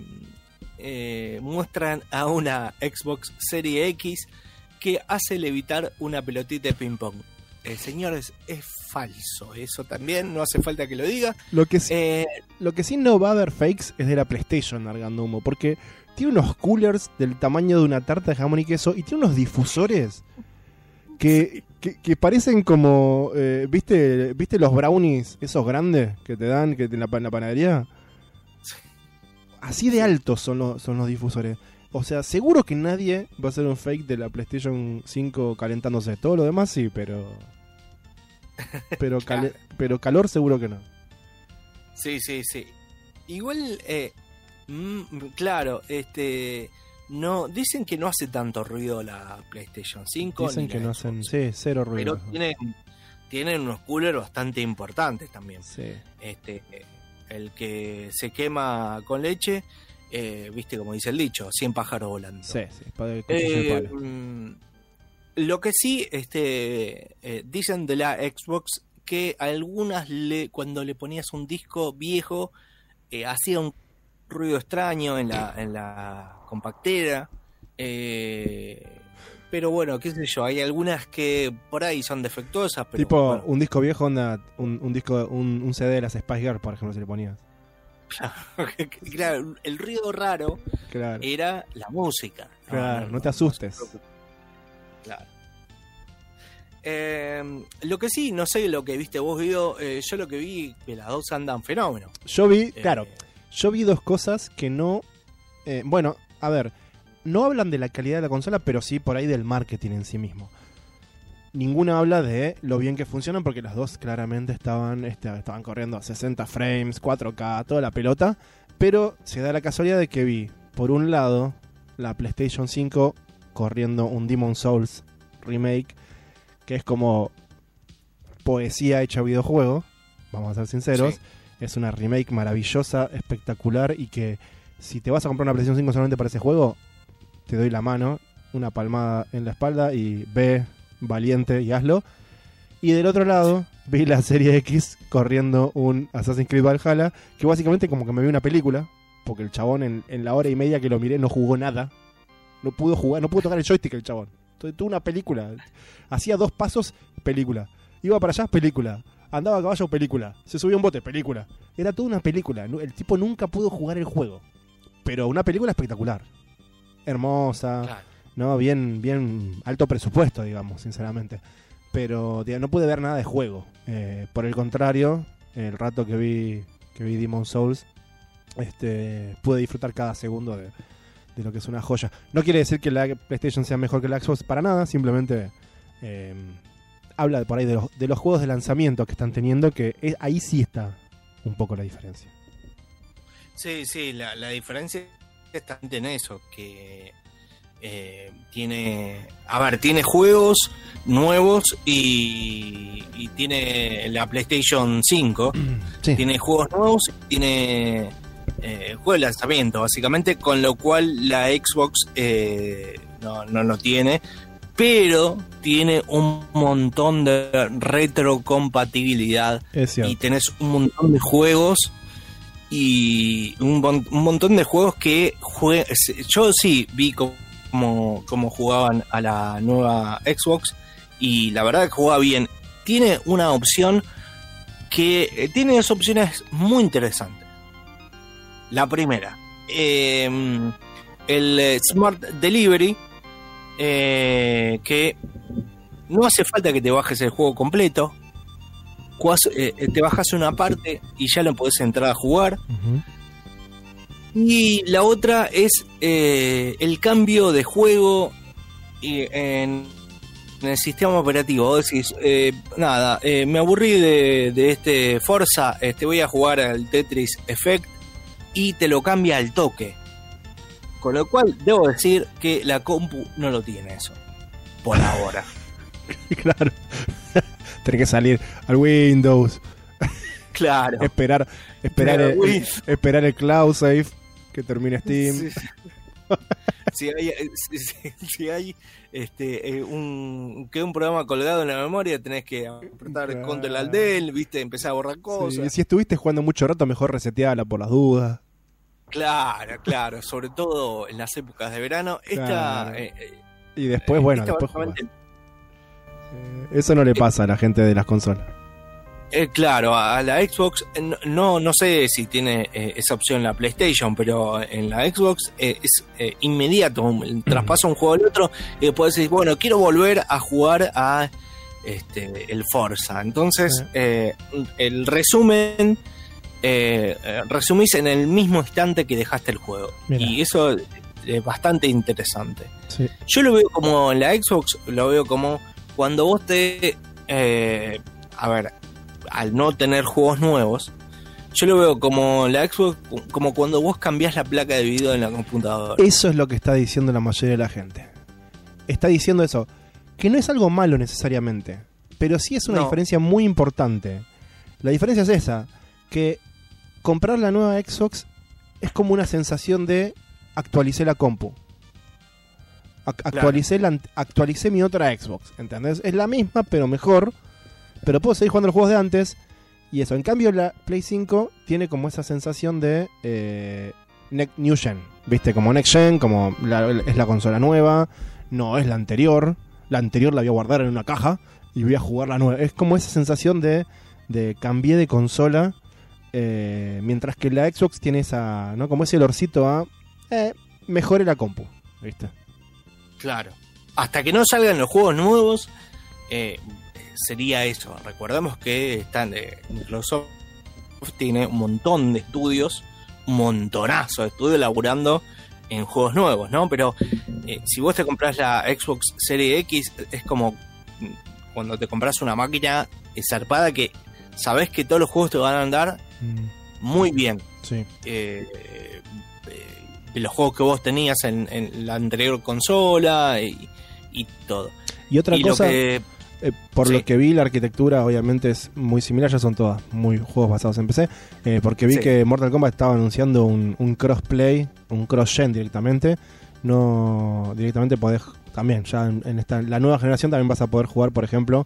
eh, muestran a una Xbox Serie X que hace levitar una pelotita de ping pong. Eh, señores, es falso eso también, no hace falta que lo diga. Lo que sí, Eh, Lo que sí no va a haber fakes es de la PlayStation largando humo, porque tiene unos coolers del tamaño de una tarta de jamón y queso y tiene unos difusores que, que, que parecen como, eh, ¿viste, ¿viste los brownies, esos grandes que te dan que en, la, en la panadería? Así de altos son los, son los difusores. O sea, seguro que nadie va a hacer un fake de la PlayStation 5 calentándose. Todo lo demás sí, pero... *laughs* Pero, calor seguro que no. sí, sí, sí. Igual, eh, mm, claro, este, no, dicen que no hace tanto ruido la PlayStation 5. Dicen que no hacen... Sí, cero ruido. pero tienen, tienen unos coolers bastante importantes también. Sí. este el que se quema con leche, eh, viste como dice el dicho, 100 pájaros volando. Sí, sí, de Eh, palo. mm, lo que sí este, eh, dicen de la Xbox que algunas le, cuando le ponías un disco viejo eh, hacía un ruido extraño en la, en la compactera. eh, pero bueno, qué sé yo, hay algunas que por ahí son defectuosas, pero tipo, bueno, un disco viejo, onda, un, un disco, un, un CD de las Spice Girls, por ejemplo, si le ponías. *laughs* claro, el ruido raro Claro, era la música. claro, no te asustes. Claro. Eh, lo que sí, no sé lo que viste vos, Guido, eh, yo lo que vi, que las dos andan fenómeno. Yo vi, Eh, claro, yo vi dos cosas que no. eh, bueno, a ver, no hablan de la calidad de la consola, pero sí por ahí del marketing en sí mismo. Ninguna habla de lo bien que funcionan, porque las dos claramente estaban, este, estaban corriendo a 60 frames, 4K, toda la pelota. Pero se da la casualidad de que vi, por un lado, la PlayStation 5 corriendo un Demon Souls remake, que es como poesía hecha videojuego, vamos a ser sinceros. Sí. Es una remake maravillosa, espectacular y que si te vas a comprar una PlayStation 5 solamente para ese juego, te doy la mano, una palmada en la espalda y ve valiente y hazlo. Y del otro lado vi la serie X corriendo un Assassin's Creed Valhalla, que básicamente como que me vi una película, porque el chabón en, la hora y media que lo miré no jugó nada. No pudo jugar, no pudo tocar el joystick el chabón. Entonces, tuvo una película. Hacía dos pasos, película. Iba para allá, película. Andaba a caballo, película. Se subió un bote, película. Era toda una película. El tipo nunca pudo jugar el juego. Pero una película espectacular. Hermosa. Claro. ¿No? Bien, bien alto presupuesto, digamos, sinceramente. Pero no pude ver nada de juego. Eh, por el contrario, el rato que vi, que vi Demon Souls, este, pude disfrutar cada segundo de, de lo que es una joya. No quiere decir que la PlayStation sea mejor que la Xbox para nada, simplemente eh, habla por ahí de los, de los juegos de lanzamiento que están teniendo, que ahí sí está un poco la diferencia. Sí, sí, la, la diferencia está en eso, que eh, tiene, a ver, tiene juegos nuevos y, y tiene la PlayStation 5, *clears throat* Sí. tiene juegos nuevos, tiene eh, juegos de lanzamiento, básicamente, con lo cual la Xbox eh, no, no lo tiene, pero tiene un montón de retrocompatibilidad y tenés un montón de juegos y un, un montón de juegos que jue- yo sí vi co- como, como jugaban a la nueva Xbox y la verdad que jugaba bien. Tiene una opción que eh, tiene dos opciones muy interesantes. La primera, eh, el eh, Smart Delivery, eh, que no hace falta que te bajes el juego completo, te bajas una parte y ya lo podés entrar a jugar. Y la otra es eh, el cambio de juego y en, en el sistema operativo. Vos decís, eh, nada, eh, me aburrí de, de este Forza, este, voy a jugar al Tetris Effect y te lo cambia al toque. Con lo cual, debo decir que la compu no lo tiene eso. Por ahora. *laughs* claro. *laughs* Tenés que salir al Windows, Claro. esperar, esperar, el, uy. esperar el cloud save que termine Steam. Sí, sí. *laughs* si hay, si, si- hay este, eh, un, que un programa colgado en la memoria, tenés que apretar Claro. control al del, viste, empezar a borrar Sí, cosas. Si estuviste jugando mucho rato, mejor reseteala por las dudas. Claro, claro, sobre todo en las épocas de verano. Esta, Claro. eh, eh, Y después, bueno, después básicamente- Eh, Eso no le pasa a la gente de las consolas. Eh, claro, a la Xbox, eh, no- no, sé si tiene eh, esa opción la PlayStation, pero en la Xbox eh, es inmediato, un- traspasa un juego al otro y después decís, bueno, quiero volver a jugar a este, el Forza. Entonces, el resumen, resumís en el mismo instante que dejaste el juego. Mira. Y eso es bastante interesante. Sí. Yo lo veo como en la Xbox, lo veo como cuando vos te. a ver, al no tener juegos nuevos, yo lo veo como la Xbox, como cuando vos cambiás la placa de video en la computadora. Eso es lo que está diciendo la mayoría de la gente. Está diciendo eso. Que no es algo malo necesariamente. Pero sí es una No. diferencia muy importante. La diferencia es esa. Que comprar la nueva Xbox es como una sensación de actualicé la compu. Ac- actualicé, la actualicé mi otra Xbox. ¿Entendés? Es la misma, pero mejor. Pero puedo seguir jugando los juegos de antes. Y eso. En cambio, la Play 5 tiene como esa sensación de eh, ne- New Gen. ¿Viste? Como Next Gen, como es la consola nueva. No es la anterior. La anterior la voy a guardar en una caja y voy a jugar la nueva. Es como esa sensación de, de cambié de consola Eh, mientras que la Xbox tiene esa, ¿no? Como ese olorcito a eh, mejore la compu, ¿viste? Claro. Hasta que no salgan los juegos nuevos, eh, sería eso. Recordemos que están, eh, Microsoft tiene un montón de estudios, un montonazo de estudios laburando en juegos nuevos, ¿no? Pero eh, si vos te compras la Xbox Series X, es como mm, cuando te compras una máquina zarpada que sabés que todos los juegos te van a andar Mm, muy bien. sí. eh, eh, los juegos que vos tenías en, en la anterior consola y, y todo. Y otra y cosa, lo que eh, por sí. lo que vi, la arquitectura obviamente es muy similar, ya son todas muy juegos basados en PC, eh, porque vi Sí. que Mortal Kombat estaba anunciando un, un crossplay, un cross-gen directamente, no directamente podés, también, ya en, en esta, la nueva generación también vas a poder jugar, por ejemplo,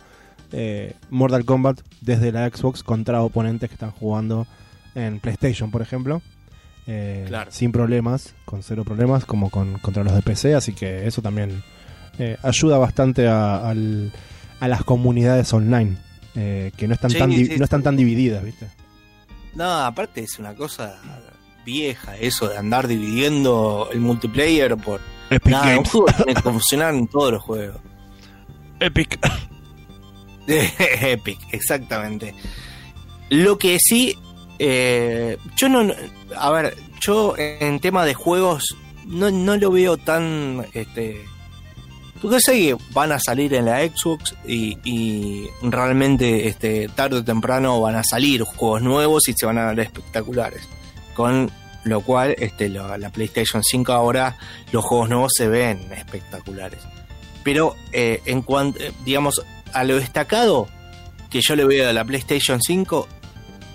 eh, Mortal Kombat desde la Xbox contra oponentes que están jugando en PlayStation, por ejemplo. Claro. Sin problemas, con cero problemas, como con, contra los de PC, así que eso también ayuda bastante a, al- a las comunidades online, eh, que no están, Sí, tan, sí, no están tan divididas, ¿viste? No, aparte es una cosa vieja eso de andar dividiendo el multiplayer por... Nada, un juego tiene que funcionar en todos los juegos. Epic. *laughs* Epic, exactamente. Lo que sí, eh, yo no, a ver, yo en tema de juegos no, no lo veo tan, este, porque sé que van a salir en la Xbox y, y realmente, este, tarde o temprano van a salir juegos nuevos y se van a ver espectaculares. Con lo cual, este, la, la PlayStation 5 ahora los juegos nuevos se ven espectaculares. Pero eh, en cuanto, eh, digamos, a lo destacado que yo le veo a la PlayStation 5,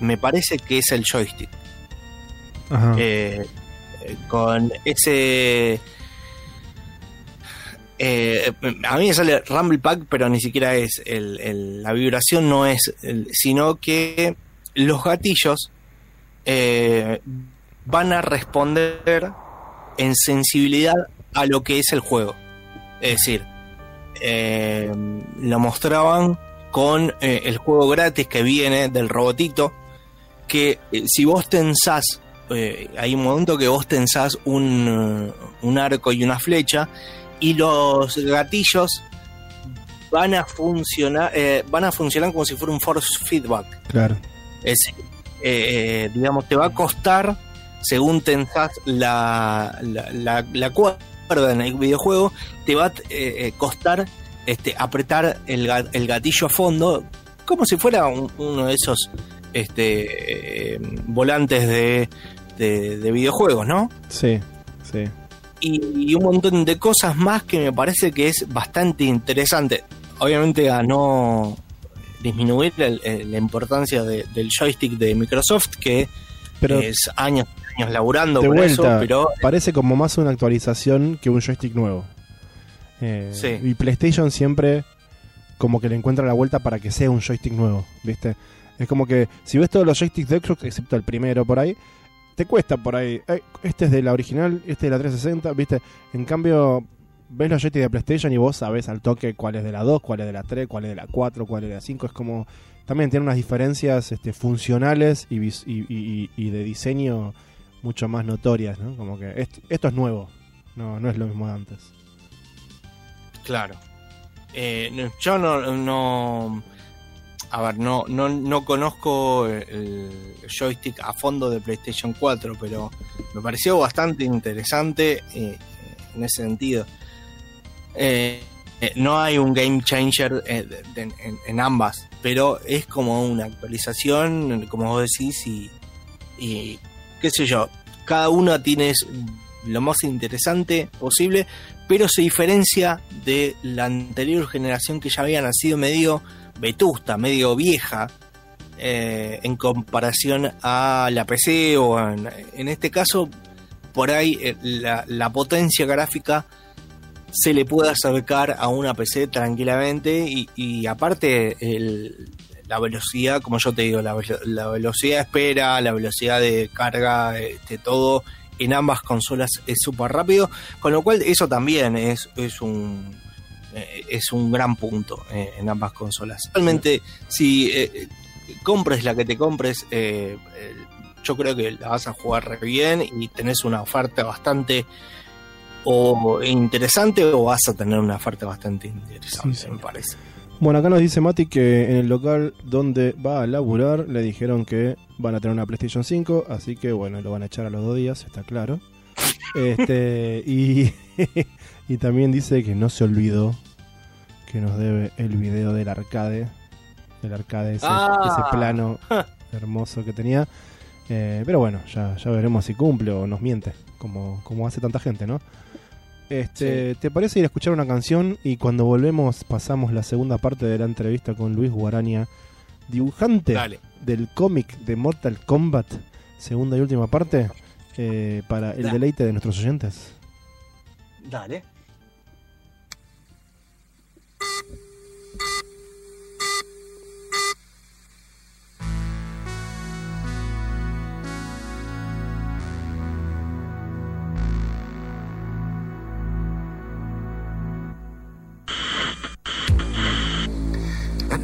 me parece que es el joystick. Ajá. Eh, con ese. Eh, a mí me sale Rumble Pack, pero ni siquiera es la vibración, no es, sino que los gatillos eh, van a responder en sensibilidad a lo que es el juego. Es decir, eh, lo mostraban con el juego gratis que viene del robotito, que si vos tensás, hay un momento que vos tensás un arco y una flecha, y los gatillos van a funcionar, eh, van a funcionar como si fuera un force feedback. Claro. Es eh, eh, digamos, te va a costar, según tensás la, la, la- la cuerda en el videojuego, te va a eh, eh, costar este, apretar el, el gatillo a fondo, como si fuera un- uno de esos este, volantes de, de- de videojuegos, ¿no? Sí, sí. Y, y un montón de cosas más que me parece que es bastante interesante. Obviamente a no disminuir el- el- la importancia de- del joystick de Microsoft, que Pero es años años laburando de eso, pero parece como más una actualización que un joystick nuevo. Eh, Sí. Y PlayStation siempre como que le encuentra la vuelta para que sea un joystick nuevo, ¿viste? Es como que si ves todos los joysticks de Xbox, excepto el primero por ahí, te cuesta por ahí. "Ay, Este es de la original, este es de la 360, ¿viste? En cambio, ves los joysticks de PlayStation y vos sabés al toque cuál es de la 2, cuál es de la 3, cuál es de la 4, cuál es de la 5. Es como. También tiene unas diferencias este, funcionales y, de diseño mucho más notorias, ¿no? Como que esto, es nuevo, no, no es lo mismo de antes. claro. Eh, yo no a ver, no, no, no conozco el joystick a fondo de PlayStation 4, pero me pareció bastante interesante eh, en ese sentido. Eh, no hay un game changer eh, en, en ambas, pero es como una actualización, como vos decís, y, y qué sé yo, cada una tiene lo más interesante posible, pero se diferencia de la anterior generación que ya había nacido medio vetusta, medio vieja, eh, en comparación a la PC o en, este caso, por ahí eh, la, potencia gráfica se le puede acercar a una PC tranquilamente y, aparte la velocidad, como yo te digo, la velocidad de espera, la velocidad de carga, este, todo en ambas consolas es súper rápido, con lo cual eso también es, es un eh, es un gran punto eh, en ambas consolas. Realmente, si eh, compres la que te compres, eh, eh, yo creo que la vas a jugar re bien y tenés una oferta bastante o interesante o vas a tener una oferta bastante interesante, Sí, sí. me parece. Bueno, acá nos dice Mati que en el local donde va a laburar le dijeron que van a tener una PlayStation 5, así que bueno, lo van a echar a los dos días, está claro. Este, y, *laughs* y también dice que no se olvidó que nos debe el video del arcade, el arcade, ese, Ah. ese plano *laughs* hermoso que tenía. Eh, pero bueno, ya, ya veremos si cumple o nos miente, como, como hace tanta gente, ¿no? Este, ¿Te parece ir a escuchar una canción y cuando volvemos pasamos la segunda parte de la entrevista con Luis Guaraña, dibujante Dale. del cómic de Mortal Kombat, segunda y última parte, eh, para el deleite de nuestros oyentes? Dale.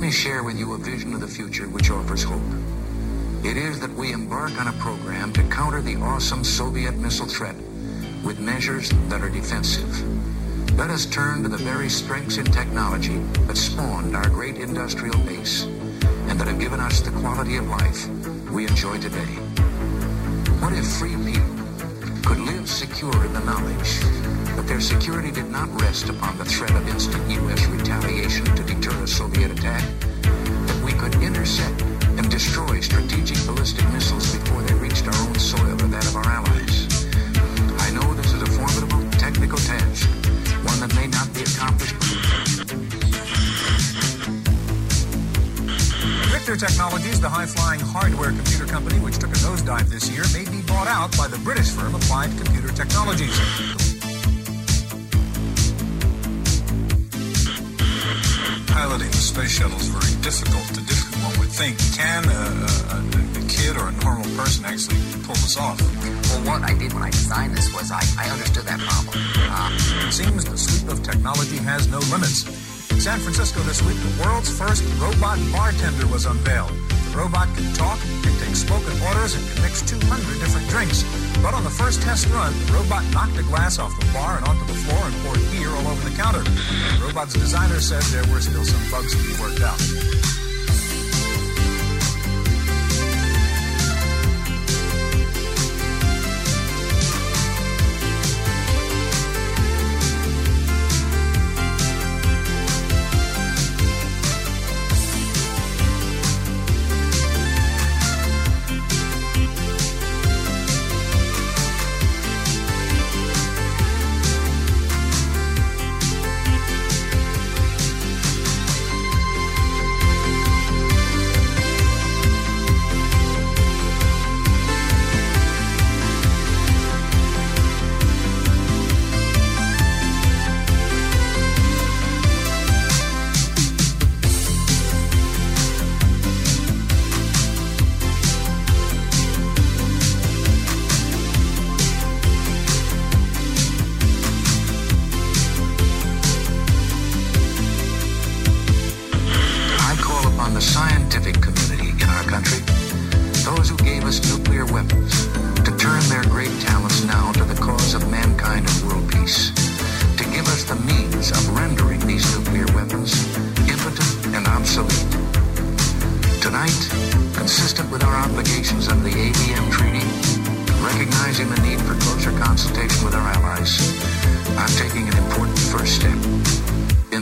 Me share with you a vision of the future which offers hope. It is that we embark on a program to counter the awesome Soviet missile threat with measures that are defensive. Let us turn to the very strengths in technology that spawned our great industrial base and that have given us the quality of life we enjoy today. What if free people could live secure in the knowledge that their security did not rest upon the threat of instant U.S. retaliation to deter a Soviet attack, that we could intercept and destroy strategic ballistic missiles before they reached our own soil or that of our allies. I know this is a formidable technical task, one that may not be accomplished Victor Technologies, the high-flying hardware computer company which took a nosedive this year, may be bought out by the British firm Applied Computer Technologies. Piloting a space shuttle is very difficult to do. One would think, can a, a, a kid or a normal person actually pull this off? Well, what I did when I designed this was I, I understood that problem. Um, It seems the sweep of technology has no limits. In San Francisco this week, the world's first robot bartender was unveiled. Robot can talk, can take spoken orders, and can mix 200 different drinks. But on the first test run, the robot knocked a glass off the bar and onto the floor and poured beer all over the counter. The robot's designer said there were still some bugs to be worked out.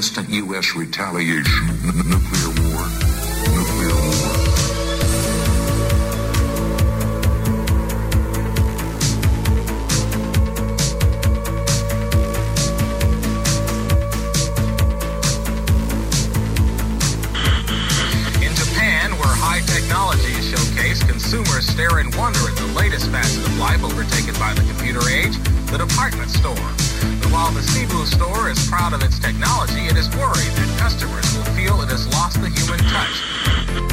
Instant U.S. retaliation, n- nuclear nuclear war. In Japan, where high technology is showcased, consumers stare in wonder at the latest facet of life overtaken by the computer age, the department store. While the Cebu store is proud of its technology, it is worried that customers will feel it has lost the human touch.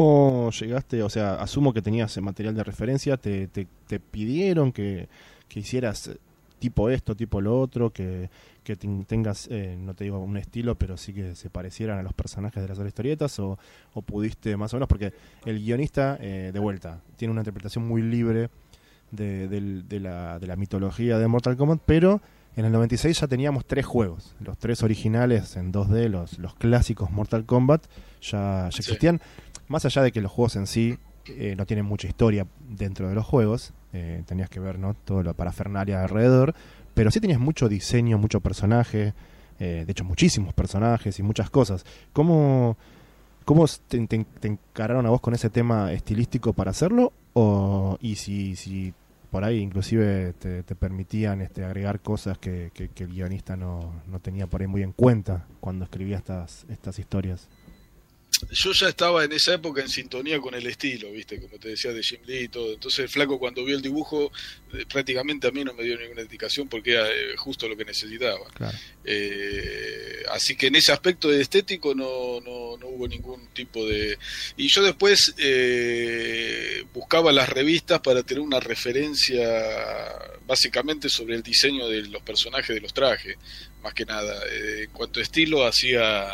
¿Cómo llegaste? O sea, asumo que tenías material de referencia, te, te, te pidieron que, que hicieras tipo esto, tipo lo otro, que, que ten- tengas, eh, no te digo un estilo, pero sí que se parecieran a los personajes de las otras historietas, o, o pudiste más o menos, porque el guionista, eh, de vuelta, tiene una interpretación muy libre de, del- de la, de la mitología de Mortal Kombat, pero en el 96 ya teníamos tres juegos, los tres originales en 2D, los, los clásicos Mortal Kombat, ya, ya existían. Más allá de que los juegos en sí eh, no tienen mucha historia dentro de los juegos, eh, tenías que ver ¿no? todo lo parafernalia alrededor, pero sí tenías mucho diseño, mucho personaje, eh, de hecho muchísimos personajes y muchas cosas. ¿Cómo, cómo te, encararon a vos con ese tema estilístico para hacerlo? O, y si, si por ahí inclusive te, te permitían este, agregar cosas que, que- que el guionista no, no tenía por ahí muy en cuenta cuando escribía estas, estas historias. Yo ya estaba en esa época en sintonía con el estilo, viste, como te decía de Jim Lee y todo. Entonces el flaco cuando vio el dibujo eh, prácticamente a mí no me dio ninguna indicación porque era eh, justo lo que necesitaba. Claro. Eh, así que en ese aspecto de estético no, no, no hubo ningún tipo de... Y yo después eh, buscaba las revistas para tener una referencia básicamente sobre el diseño de los personajes de los trajes, más que nada. En cuanto a estilo, hacía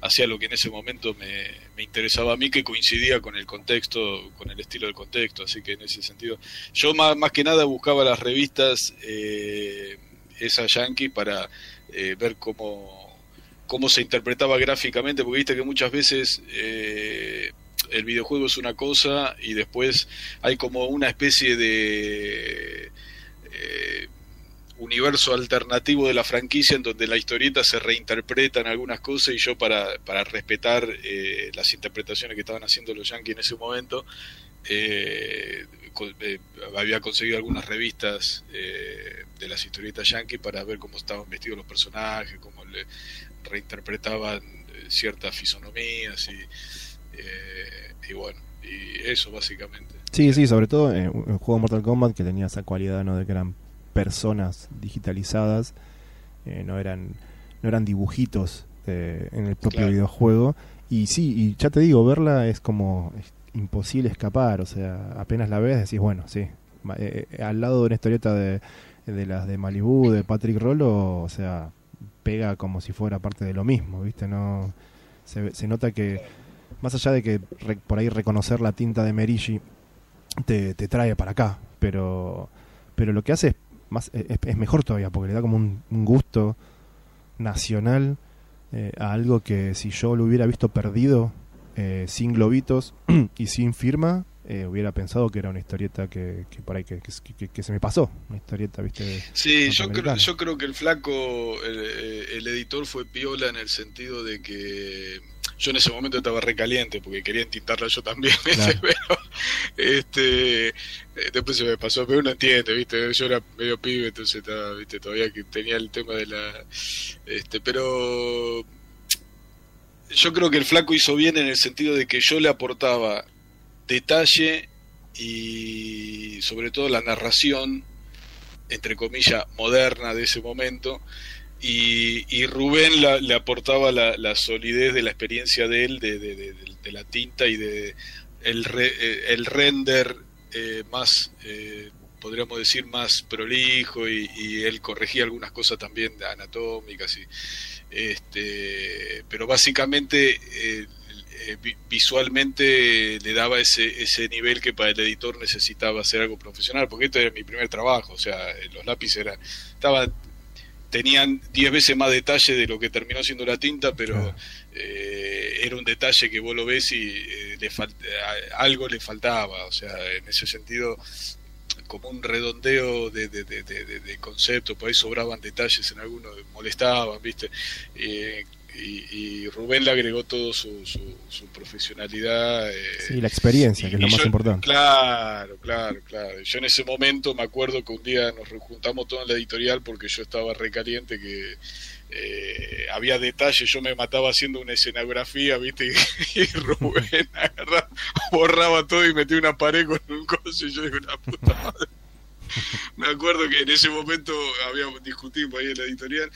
hacía lo que en ese momento me, interesaba a mí, que coincidía con el contexto, con el estilo del contexto, así que en ese sentido, yo más, más que nada buscaba las revistas, eh, esa yankee, para eh, ver cómo, cómo se interpretaba gráficamente, porque viste que muchas veces eh, el videojuego es una cosa y después hay como una especie de... universo alternativo de la franquicia en donde la historieta se reinterpreta en algunas cosas y yo para, para respetar eh, las interpretaciones que estaban haciendo los yankees en ese momento eh, eh, había conseguido algunas revistas eh, de las historietas yankees para ver cómo estaban vestidos los personajes, cómo le reinterpretaban ciertas fisonomías y, y bueno, y eso básicamente. Sí, sí, sobre todo en un juego Mortal Kombat que tenía esa cualidad ¿no? de que personas digitalizadas, eh, no eran no eran dibujitos eh, en el propio Claro. videojuego. Y sí, y ya te digo, verla es como es imposible escapar, o sea, apenas la ves decís, bueno, sí, eh, eh, al lado de una historieta de, de las de Malibu, de Patrick Rollo, o sea, pega como si fuera parte de lo mismo, ¿viste? No se, se nota que más allá de que re- por ahí reconocer la tinta de Merigi te, te trae para acá, pero pero lo que hace es más es, es mejor todavía porque le da como un, un gusto nacional eh, a algo que si yo lo hubiera visto perdido eh, sin globitos *clears throat* y sin firma eh, hubiera pensado que era una historieta que, que por ahí que, que- que- que se me pasó una historieta viste Sí, yo creo, yo creo que el flaco, el, eh, el editor fue piola en el sentido de que yo en ese momento estaba recaliente porque quería entintarla yo también, *laughs* Claro. pero este, eh, después se me pasó, pero uno entiende, viste, yo era medio pibe, entonces estaba, viste, todavía que tenía el tema de la, este, pero yo creo que el flaco hizo bien en el sentido de que yo le aportaba detalle y sobre todo la narración entre comillas, moderna de ese momento, y, y Rubén la- le aportaba la, solidez de la experiencia de él, de, la tinta y de el, re- eh, el render eh, más, eh, podríamos decir, más prolijo, y, y él corregía algunas cosas también anatómicas, y, este, pero básicamente... eh, vi- visualmente le daba ese, ese nivel que para el editor necesitaba hacer algo profesional, porque esto era mi primer trabajo, o sea, los lápices eran, estaban, tenían 10 veces más detalle de lo que terminó siendo la tinta, pero eh, era un detalle que vos lo ves y eh, le algo le faltaba, o sea, en ese sentido como un redondeo de, de, de, de, de- de concepto, por ahí sobraban detalles en algunos, molestaban, ¿viste? Eh, y, y Rubén le agregó todo su, su, su profesionalidad. eh, sí la experiencia que es lo más yo- importante Claro, claro, claro. Yo en ese momento me acuerdo que un día nos juntamos todos en la editorial porque yo estaba recaliente que eh, había detalles, yo me mataba haciendo una escenografía, ¿viste? Y, *laughs* y Rubén agarraba, borraba todo y metía una pared con un coso y yo digo, una puta madre. *laughs* Me acuerdo que en ese momento habíamos discutido ahí en la editorial,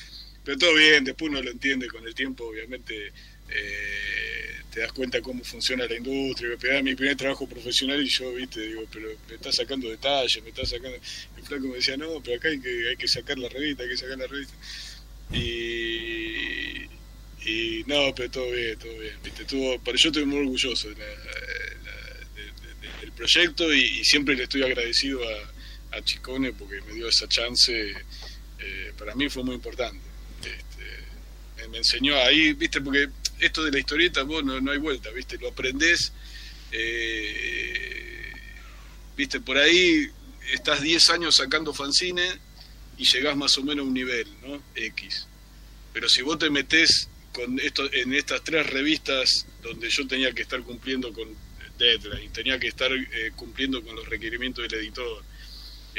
pero todo bien, después uno lo entiende con el tiempo, obviamente eh, te das cuenta cómo funciona la industria. Era mi primer trabajo profesional y yo, viste, digo, pero me está sacando detalles, me está sacando. El flaco me decía, no, pero acá hay que, hay que sacar la revista, hay que sacar la revista. Y, y no, pero todo bien, todo bien. ¿viste? Tuvo, pero yo estoy muy orgulloso del proyecto y, y siempre le estoy agradecido a, a Chicone porque me dio esa chance. eh, para mí fue muy importante. Me, enseñó ahí, viste, porque esto de la historieta, vos no, no hay vuelta, viste, lo aprendés. eh, viste, por ahí estás 10 años sacando fanzine y llegás más o menos a un nivel, ¿no? X. Pero si vos te metés con esto, en estas tres revistas donde yo tenía que estar cumpliendo con deadline, tenía que estar eh, cumpliendo con los requerimientos del editor,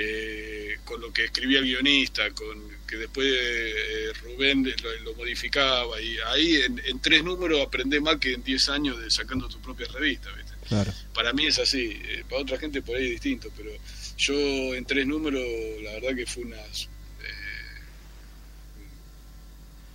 eh, con lo que escribía el guionista, con que después eh, Rubén lo, lo modificaba y ahí en, en tres números aprendés más que en 10 años de sacando tu propia revista, ¿viste? Claro. Para mí es así, eh, para otra gente por ahí es distinto, pero yo en tres números la verdad que fue unas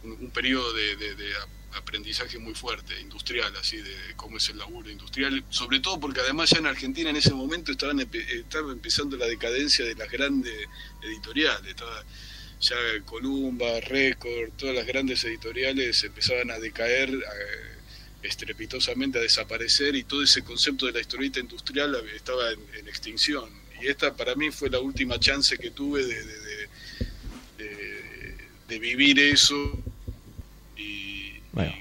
un, un periodo de, de- de aprendizaje muy fuerte, industrial, así de cómo es el laburo industrial, sobre todo porque además ya en Argentina en ese momento estaban empe- estaba empezando la decadencia de las grandes editoriales, estaba ya Columba, Record, todas las grandes editoriales empezaban a decaer eh, estrepitosamente, a desaparecer y todo ese concepto de la historieta industrial estaba en, en extinción. Y esta para mí fue la última chance que tuve de- de- de- de vivir eso y, Bueno.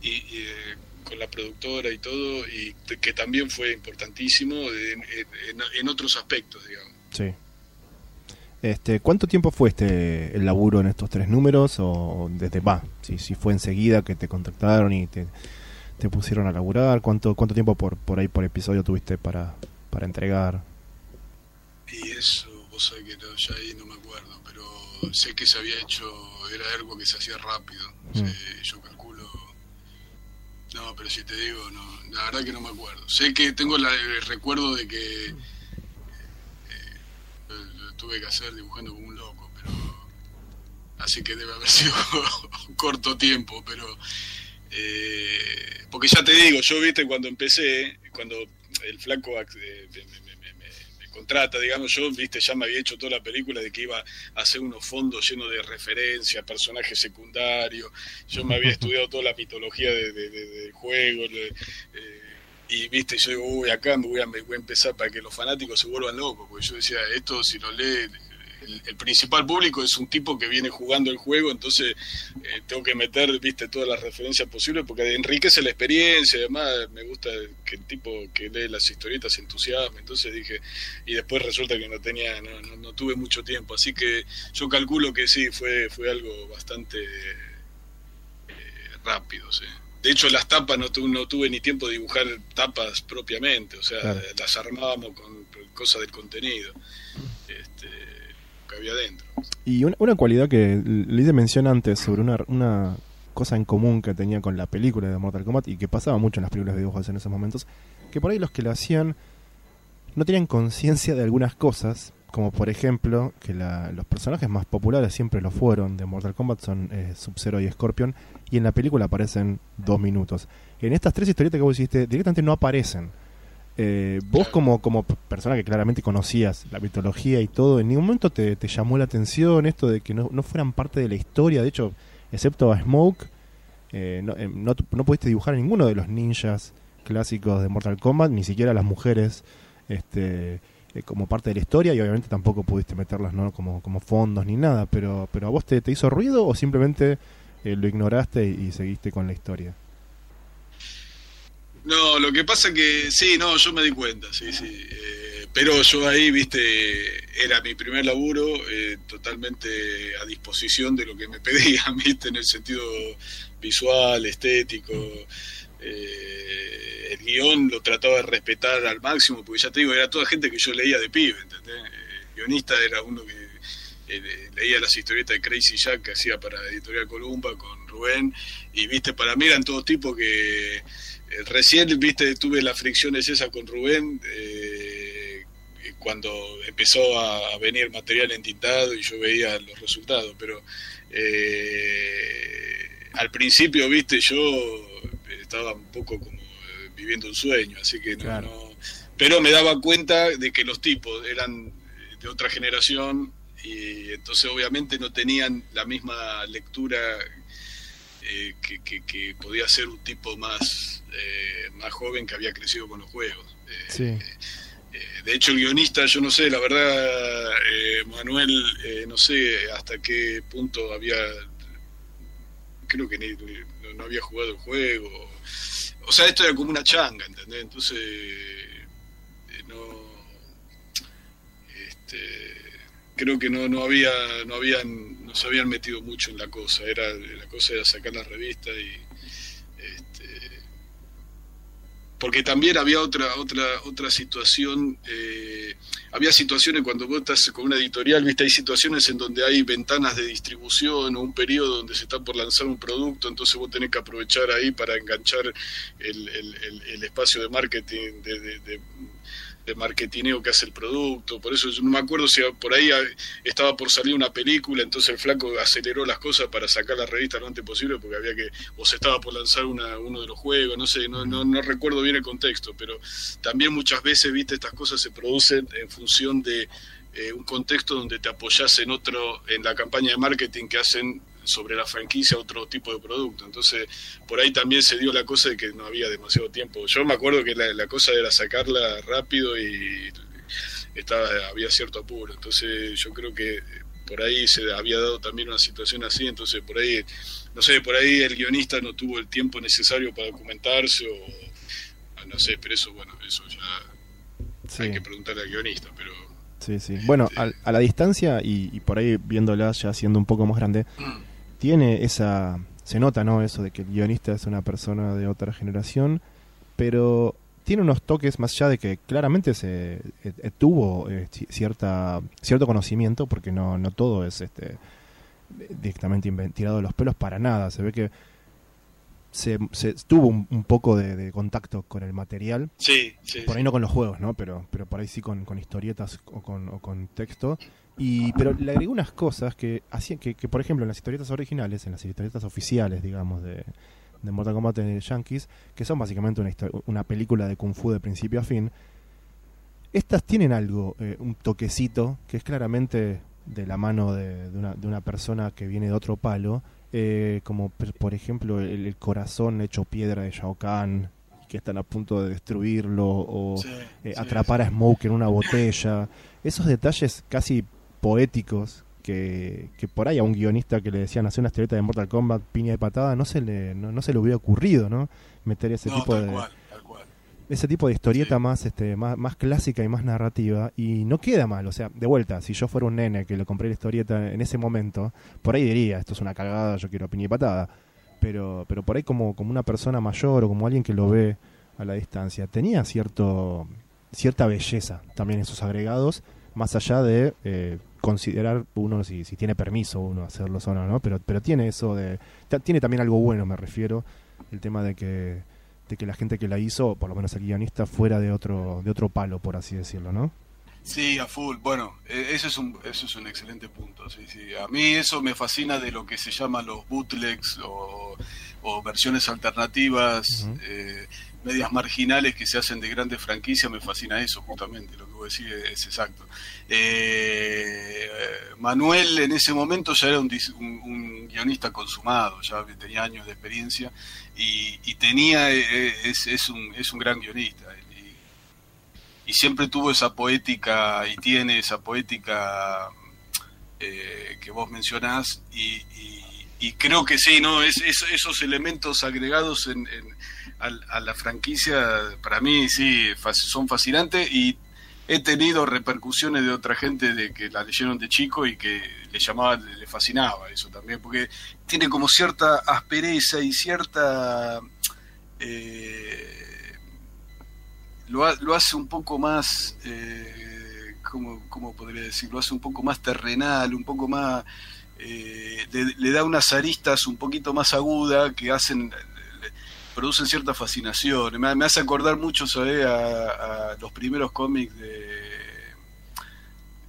y- y, eh, con la productora y todo, y que también fue importantísimo en, en- en otros aspectos, digamos. Sí. Este, ¿Cuánto tiempo fue este el laburo en estos tres números? ¿O desde va? Si, si fue enseguida que te contactaron y te, te pusieron a laburar. ¿Cuánto, cuánto tiempo por, por ahí por episodio tuviste para, para entregar? Y eso, vos sabés que no, ya ahí no me acuerdo, pero sé que se había hecho, era algo que se hacía rápido. Mm. Yo calculo. No, pero si te digo, no, la verdad que no me acuerdo. Sé que tengo la- el recuerdo de que eh, lo, lo tuve que hacer dibujando como un loco, pero. Así que debe haber *laughs* sido corto tiempo, pero. eh, porque ya te digo, yo viste cuando empecé, cuando el flaco eh, me contrata, digamos, yo viste ya me había hecho toda la película de que iba a hacer unos fondos llenos de referencias, personajes secundarios, yo me había *laughs* estudiado toda la mitología de, de- de- del juego, eh, y viste, yo digo, uy, acá me voy, a, me voy a empezar para que los fanáticos se vuelvan locos, porque yo decía, esto si lo lee, el, el principal público es un tipo que viene jugando el juego, entonces eh, tengo que meter, viste, todas las referencias posibles, porque enriquece la experiencia, además me gusta que el tipo que lee las historietas se entusiasme, entonces dije, y después resulta que no tenía, no, no, no tuve mucho tiempo, así que yo calculo que sí, fue, fue algo bastante eh, rápido, sí. De hecho, las tapas no, tu- no tuve ni tiempo de dibujar tapas propiamente, o sea, Claro. las armábamos con cosas del contenido este, que había dentro. Y una, una cualidad que le hice mención antes sobre una, una cosa en común que tenía con la película de Mortal Kombat y que pasaba mucho en las películas de dibujos en esos momentos, que por ahí los que lo hacían no tenían conciencia de algunas cosas, como por ejemplo que la- los personajes más populares siempre lo fueron de Mortal Kombat son eh, Sub-Zero y Scorpion, y en la película aparecen dos minutos. En estas tres historietas que vos hiciste directamente no aparecen. Eh, vos como, como persona que claramente conocías la mitología y todo, ¿en ningún momento te, te llamó la atención esto de que no, no fueran parte de la historia? De hecho, excepto a Smoke, eh, no, eh, no, no pudiste dibujar a ninguno de los ninjas clásicos de Mortal Kombat, ni siquiera a las mujeres este, eh, como parte de la historia y obviamente tampoco pudiste meterlas ¿no? como, como fondos ni nada, pero, pero ¿a vos te, te hizo ruido o simplemente eh, lo ignoraste y, y seguiste con la historia? No, lo que pasa que sí, no, yo me di cuenta, sí, sí. eh, pero yo ahí, viste, era mi primer laburo, eh, totalmente a disposición de lo que me *laughs* pedían, viste, en el sentido visual, estético. eh, el guion lo trataba de respetar al máximo, porque ya te digo, era toda gente que yo leía de pibe, ¿entendés? El guionista era uno que eh, leía las historietas de Crazy Jack que hacía para Editorial Columba con Rubén, y viste, para mí eran todos tipos que eh, recién, viste, tuve las fricciones esas con Rubén, eh, cuando empezó a, a venir material entintado y yo veía los resultados, pero eh, al principio, viste, yo estaba un poco como eh, viviendo un sueño, así que no, Claro. no- pero me daba cuenta de que los tipos eran de otra generación y entonces obviamente no tenían la misma lectura eh, que, que- que podía ser un tipo más, eh, más joven que había crecido con los juegos. Eh, Sí. de hecho, el guionista, yo no sé, la verdad, Manuel, no sé hasta qué punto había, creo que ni, no, no había jugado el juego. O sea, esto era como una changa, ¿entendés? Entonces, no, este, creo que no, no había, no habían, no se habían metido mucho en la cosa. Era, la cosa era sacar la revista y, este, porque también había otra otra otra situación eh, había situaciones cuando vos estás con una editorial viste hay situaciones en donde hay ventanas de distribución o un periodo donde se está por lanzar un producto entonces vos tenés que aprovechar ahí para enganchar el, el- espacio de marketing de- de marketineo que hace el producto, por eso yo no me acuerdo si por ahí ah, estaba por salir una película, entonces el flaco aceleró las cosas para sacar la revista lo antes posible porque había que, o se estaba por lanzar una, uno de los juegos, no sé, no, no, no recuerdo bien el contexto, pero también muchas veces, viste, estas cosas se producen en función de eh, un contexto donde te apoyas en otro, en la campaña de marketing que hacen sobre la franquicia otro tipo de producto. Entonces, por ahí también se dio la cosa de que no había demasiado tiempo. Yo me acuerdo que la, la cosa era sacarla rápido y estaba había cierto apuro. Entonces, yo creo que por ahí se había dado también una situación así, entonces por ahí no sé, por ahí el guionista no tuvo el tiempo necesario para documentarse o no sé, pero eso bueno, eso ya Sí. hay que preguntarle al guionista, pero Sí, sí. Bueno, al- a, la distancia y, y por ahí viéndola ya siendo un poco más grande, tiene esa... Se nota, ¿no? Eso de que el guionista es una persona de otra generación, pero tiene unos toques más allá de que claramente se eh, eh, tuvo eh, ci- cierta cierto conocimiento, porque no, no todo es este directamente tirado de los pelos para nada. Se ve que se, se tuvo un, un poco de, de contacto con el material sí, sí, por ahí no con los juegos, ¿no? Pero, pero por ahí sí con, con historietas o con, o con texto. Y, pero le agregó unas cosas que hacían que, que, por ejemplo, en las historietas originales, en las historietas oficiales, digamos, de, de Mortal Kombat de Yankees, que son básicamente una, una película de Kung Fu de principio a fin, estas tienen algo, eh, un toquecito, que es claramente de la mano de, de una, de una persona que viene de otro palo, eh, como per- por ejemplo el, el corazón hecho piedra de Shao Kahn, que están a punto de destruirlo, o Sí, eh, sí, atrapar a Smoke en una botella. Esos detalles casi poéticos que, que por ahí a un guionista que le decían hacer una historieta de Mortal Kombat, piña de patada, no se le, no, no se le hubiera ocurrido, ¿no? Meter ese no, tipo tal de cual, tal cual. ese tipo de historieta Sí. más este más, más clásica y más narrativa y no queda mal, o sea, de vuelta, si yo fuera un nene que le compré la historieta en ese momento, por ahí diría, esto es una cagada, yo quiero piña y patada, pero pero por ahí como como una persona mayor o como alguien que lo ve a la distancia, tenía cierto cierta belleza también en sus agregados, más allá de eh, considerar uno si, si tiene permiso uno hacerlo o no, ¿no? Pero pero tiene eso de tiene también algo bueno, me refiero, el tema de que de que la gente que la hizo, por lo menos el guionista, fuera de otro, de otro palo, por así decirlo, ¿no? Sí, a full. Bueno, eh, ese es un, eso es un excelente punto. Sí, sí. A mí eso me fascina de lo que se llaman los bootlegs o, o versiones alternativas, eh, medias marginales que se hacen de grandes franquicias. Me fascina eso, justamente. Lo que vos decís es, exacto. Eh, Manuel en ese momento ya era un, guionista consumado, ya tenía años de experiencia y, tenía, eh, es, es, un, es un gran guionista. Y, siempre tuvo esa poética y tiene esa poética eh, que vos mencionás y, y- creo que sí, no es, es- esos elementos agregados en, en- al- a, la franquicia para mí sí son fascinantes y he tenido repercusiones de otra gente de que la leyeron de chico y que le llamaba, le fascinaba eso también, porque tiene como cierta aspereza y cierta eh, lo, ha- lo hace un poco más, eh, ¿cómo, podría decir? Lo hace un poco más terrenal, un poco más, eh, le, da unas aristas un poquito más agudas que hacen, producen cierta fascinación. Me, me hace acordar mucho, ¿sabes? A, a los primeros cómics de,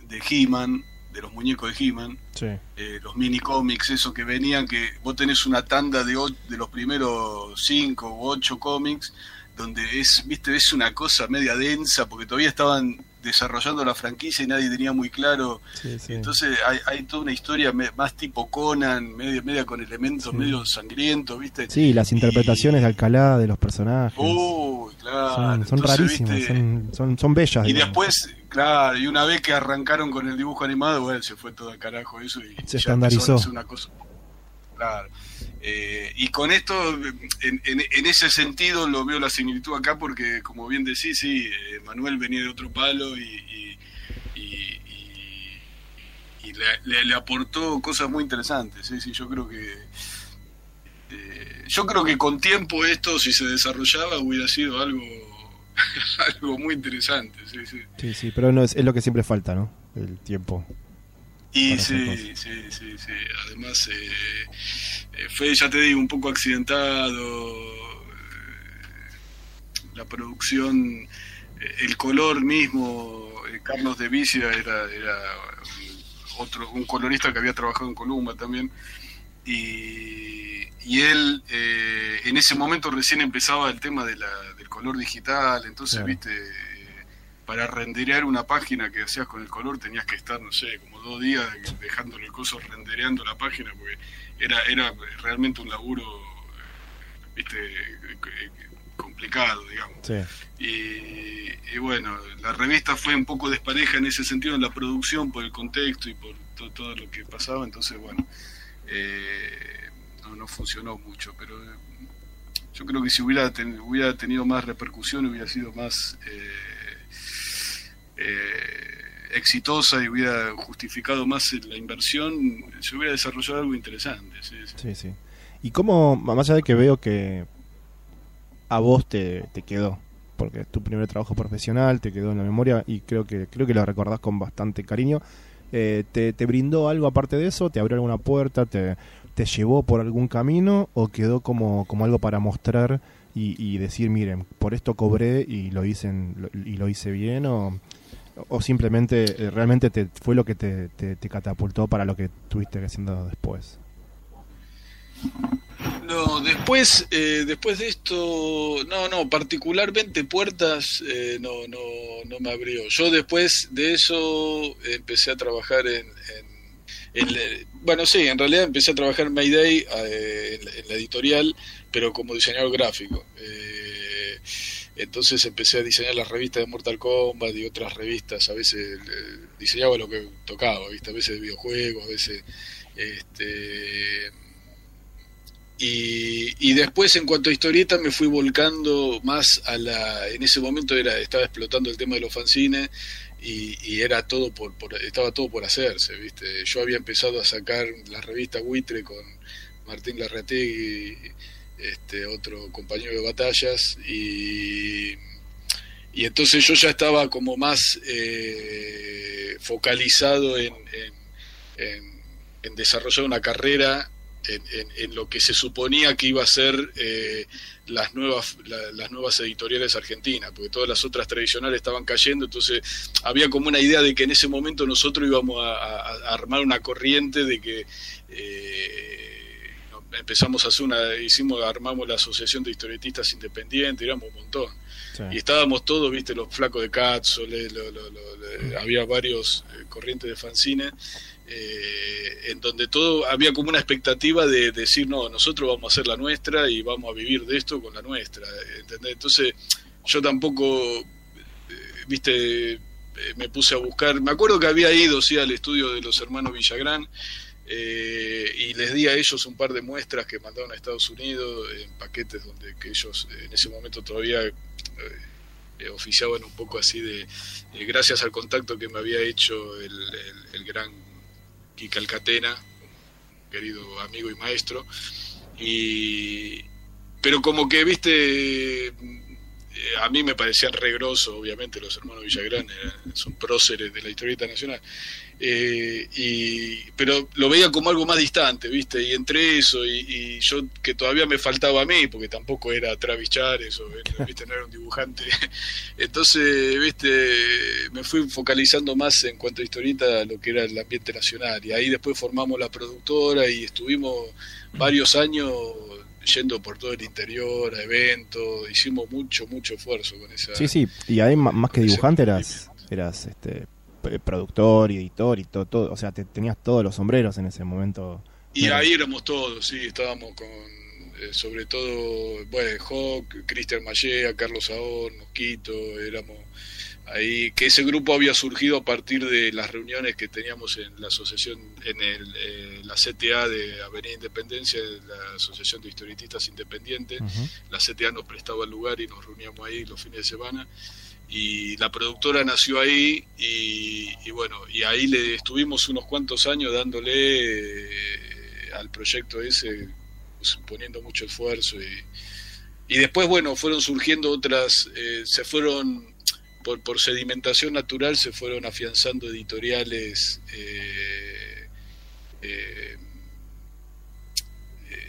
de He-Man, de los muñecos de He-Man, Sí. eh, los mini cómics, eso que venían, que vos tenés una tanda de, de los primeros cinco u ocho cómics, donde es, viste, es una cosa media densa, porque todavía estaban desarrollando la franquicia y nadie tenía muy claro. Sí, sí. Entonces hay, hay toda una historia me- más tipo Conan, media, media con elementos Sí. medio sangrientos, ¿viste? Sí, las interpretaciones de Alcalá de los personajes. Uy, claro. son, son Entonces, rarísimas, ¿viste? son, son, son bellas. Y digamos. después, claro, y una vez que arrancaron con el dibujo animado, bueno, se fue todo al carajo eso y Se ya estandarizó. una cosa. Claro. Eh, y con esto, en, ese sentido, lo veo la similitud acá porque, como bien decís, sí, eh, Manuel venía de otro palo y, y- y- le aportó cosas muy interesantes. Sí, sí, yo creo que eh, yo creo que con tiempo esto, si se desarrollaba, hubiera sido algo *laughs* algo muy interesante. Sí, sí. Sí, sí, pero no es, es lo que siempre falta, ¿no? El tiempo. Y sí, sí, sí, sí. Además, eh, eh, fue, ya te digo, un poco accidentado. eh, La producción, eh, el color mismo. Carlos de Vicia era, era otro, un colorista que había trabajado en Columba también. Y, y él, eh, en ese momento recién empezaba el tema de la- del color digital. Entonces, Claro. viste para renderear una página que hacías con el color tenías que estar, no sé, como dos días dejándole el coso rendereando la página, porque era, era realmente un laburo, eh, viste, eh, complicado, digamos. Sí. Y, y bueno, la revista fue un poco despareja en ese sentido en la producción por el contexto y por to- todo lo que pasaba, entonces bueno, eh, no, no funcionó mucho, pero yo creo que si hubiera, ten- hubiera tenido más repercusión hubiera sido más eh, eh, exitosa y hubiera justificado más la inversión, se hubiera desarrollado algo interesante. sí, sí. ¿Y cómo, más allá de que veo que a vos te, te quedó? Porque es tu primer trabajo profesional, te quedó en la memoria y creo que creo que lo recordás con bastante cariño. Eh, ¿te, ¿Te brindó algo aparte de eso? ¿Te abrió alguna puerta? ¿Te, te llevó por algún camino? ¿O quedó como, como algo para mostrar y, decir, miren, por esto cobré y lo hice, lo- y lo hice bien? ¿O, o simplemente eh, realmente te, fue lo que te, te, catapultó para lo que estuviste haciendo después? No, después, eh, después de esto, no, no, particularmente puertas eh, no, no, no me abrió. Yo después de eso empecé a trabajar en, en- la- bueno, sí, en realidad empecé a trabajar en Mayday eh, en, en la editorial, pero como diseñador gráfico. Eh, entonces empecé a diseñar las revistas de Mortal Kombat y otras revistas, a veces eh, diseñaba lo que tocaba, ¿viste? a veces de videojuegos, a veces este y, y después en cuanto a historieta me fui volcando más a la en ese momento era estaba explotando el tema de los fanzines y, y era todo por, estaba todo por hacerse viste yo había empezado a sacar la revista Buitre con Martín Larrategui este otro compañero de batallas y y entonces yo ya estaba como más eh, focalizado en, en, desarrollar una carrera en, lo que se suponía que iba a ser eh, las nuevas la- las nuevas editoriales argentinas, porque todas las otras tradicionales estaban cayendo, entonces había como una idea de que en ese momento nosotros íbamos a, armar una corriente de que eh, empezamos a hacer una, hicimos, armamos la asociación de historietistas independientes, éramos un montón. Y estábamos todos, viste, los flacos de Cátzole, lo- lo- lo- lo- había varios eh, corrientes de fanzine, eh, en donde todo había como una expectativa de, decir, no, nosotros vamos a hacer la nuestra y vamos a vivir de esto con la nuestra, ¿entendés? Entonces, yo tampoco, eh, viste, eh, me puse a buscar, me acuerdo que había ido, sí, al estudio de los hermanos Villagrán, eh, y les di a ellos un par de muestras que mandaron a Estados Unidos en paquetes donde ellos eh, en ese momento todavía eh, oficiaban un poco así de gracias al contacto que me había hecho el, el- el gran Kika Alcatena, querido amigo y maestro, y pero como que viste a mí me parecían regrosos, obviamente los hermanos Villagrán son próceres de la historieta nacional, Eh, y, pero lo veía como algo más distante, ¿viste? Y entre eso y, y yo que todavía me faltaba a mí, porque tampoco era Travis Chares o *laughs* ¿viste? no era un dibujante, entonces, ¿viste? Me fui focalizando más en cuanto a historieta lo que era el ambiente nacional y ahí después formamos la productora y estuvimos varios años yendo por todo el interior a eventos, hicimos mucho, mucho esfuerzo con esa... Sí, sí, y ahí más que dibujante eras, eras este, productor editor y todo, todo, o sea, te, tenías todos los sombreros en ese momento. Y ahí éramos todos, sí, estábamos con, eh, sobre todo, bueno, Hawk, Cristian Mallea, Carlos Saón, Mosquito, éramos ahí, que ese grupo había surgido a partir de las reuniones que teníamos en la asociación, en el, eh, la CTA de Avenida Independencia, la Asociación de Historietistas Independientes, la CTA nos prestaba el lugar y nos reuníamos ahí los fines de semana y la productora nació ahí y, bueno y ahí le estuvimos unos cuantos años dándole eh, al proyecto ese pues, poniendo mucho esfuerzo y, después bueno fueron surgiendo otras eh, se fueron por, por sedimentación natural se fueron afianzando editoriales eh,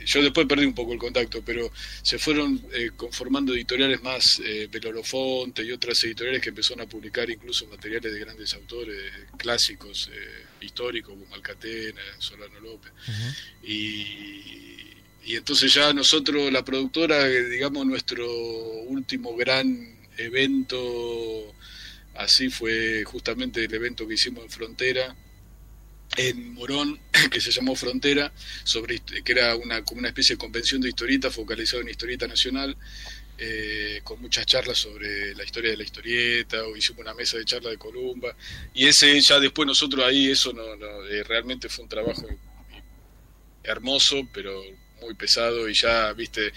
yo después perdí un poco el contacto, pero se fueron eh, conformando editoriales más, eh, Belorofonte y otras editoriales que empezaron a publicar incluso materiales de grandes autores clásicos, eh, históricos, como Alcatena, Solano López. Y, y entonces ya nosotros, la productora, eh, digamos, nuestro último gran evento, así fue justamente el evento que hicimos en Frontera, en Morón, *laughs* que se llamó Frontera, sobre que era una, como una especie de convención de historieta focalizada en historieta nacional, eh, con muchas charlas sobre la historia de la historieta, o hicimos una mesa de charla de Columba, y ese ya después nosotros ahí, eso no, no, eh, realmente fue un trabajo hermoso, pero muy pesado, y ya, viste, eh,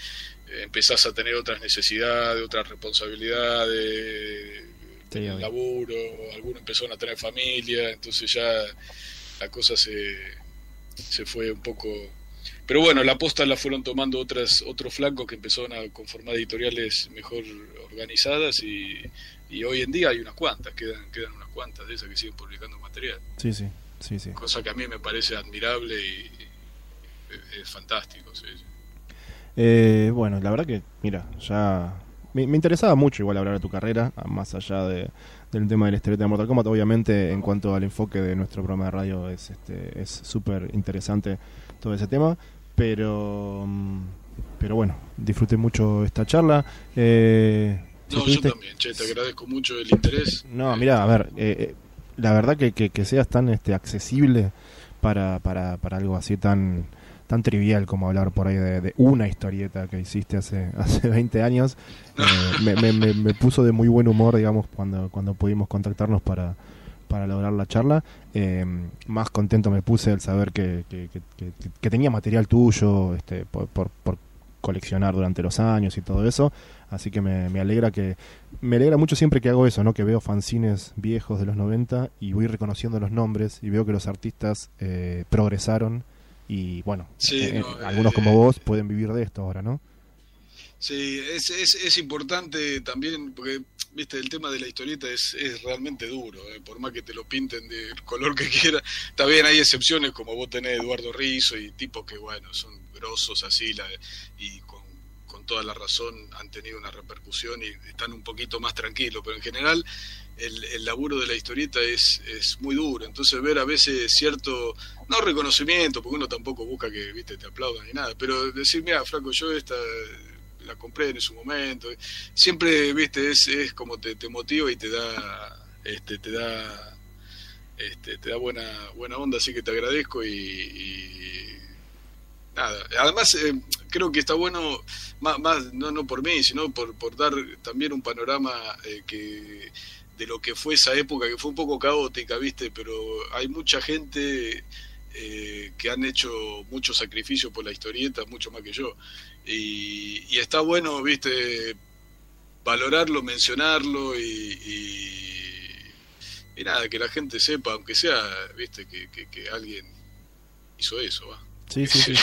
empezás a tener otras necesidades, otras responsabilidades, Sí, laburo, algunos empezaron a tener familia, entonces ya la cosa se, se fue un poco... Pero bueno, la posta la fueron tomando otras otros flancos que empezaron a conformar editoriales mejor organizadas y, y hoy en día hay unas cuantas, quedan, quedan unas cuantas de esas que siguen publicando material. Sí, sí, sí, sí. Cosa que a mí me parece admirable y, y es, fantástico. sí, sí. Eh, bueno, la verdad que, mira, ya me, me interesaba mucho igual hablar de tu carrera, más allá de, del tema del estereotipo de Mortal Kombat. Obviamente, en cuanto al enfoque de nuestro programa de radio, es este es súper interesante todo ese tema, pero mm, pero bueno, disfruté mucho esta charla. Eh, si No, yo también, che, te agradezco mucho el interés. No, mira, a ver, eh, eh, la verdad que, que, que seas tan este accesible para, para, para algo así tan tan trivial como hablar por ahí de, una historieta que hiciste hace *laughs* hace 20 años eh, me, me, me, puso de muy buen humor digamos cuando cuando pudimos contactarnos para para lograr la charla Eh, más contento me puse al saber que- que tenía material tuyo este por, por, por coleccionar durante los años y todo eso así que me, me alegra que me alegra mucho siempre que hago eso, ¿no? Que veo fanzines viejos de los 90 y voy reconociendo los nombres y veo que los artistas eh, progresaron y bueno, Sí, eh, no, algunos eh, como vos pueden vivir de esto ahora, ¿no? Sí, es, es, es importante también, porque, viste, el tema de la historieta es, es realmente duro, eh, por más que te lo pinten del color que quiera. Está bien, hay excepciones como vos tenés Eduardo Rizzo y tipos que, bueno, son grosos así la, y con, toda la razón han tenido una repercusión y están un poquito más tranquilos, pero en general el, el laburo de la historieta es, es muy duro, entonces ver a veces cierto, no reconocimiento, porque uno tampoco busca que, viste, te aplaudan ni nada, pero decir, mira, Franco, yo esta la compré en su momento. Siempre, viste, es, es como te, te motiva y te da, este, te da, este, te da buena, buena onda, así que te agradezco y, y nada. Además, eh, creo que está bueno, más, no, no por mí, sino por, por dar también un panorama eh, que de lo que fue esa época, que fue un poco caótica, viste, pero hay mucha gente eh, que han hecho mucho sacrificio por la historieta, mucho más que yo. Y, y está bueno, viste, valorarlo, mencionarlo y, y, y nada, que la gente sepa, aunque sea, viste, que, que, que alguien hizo eso, va. Sí, sí,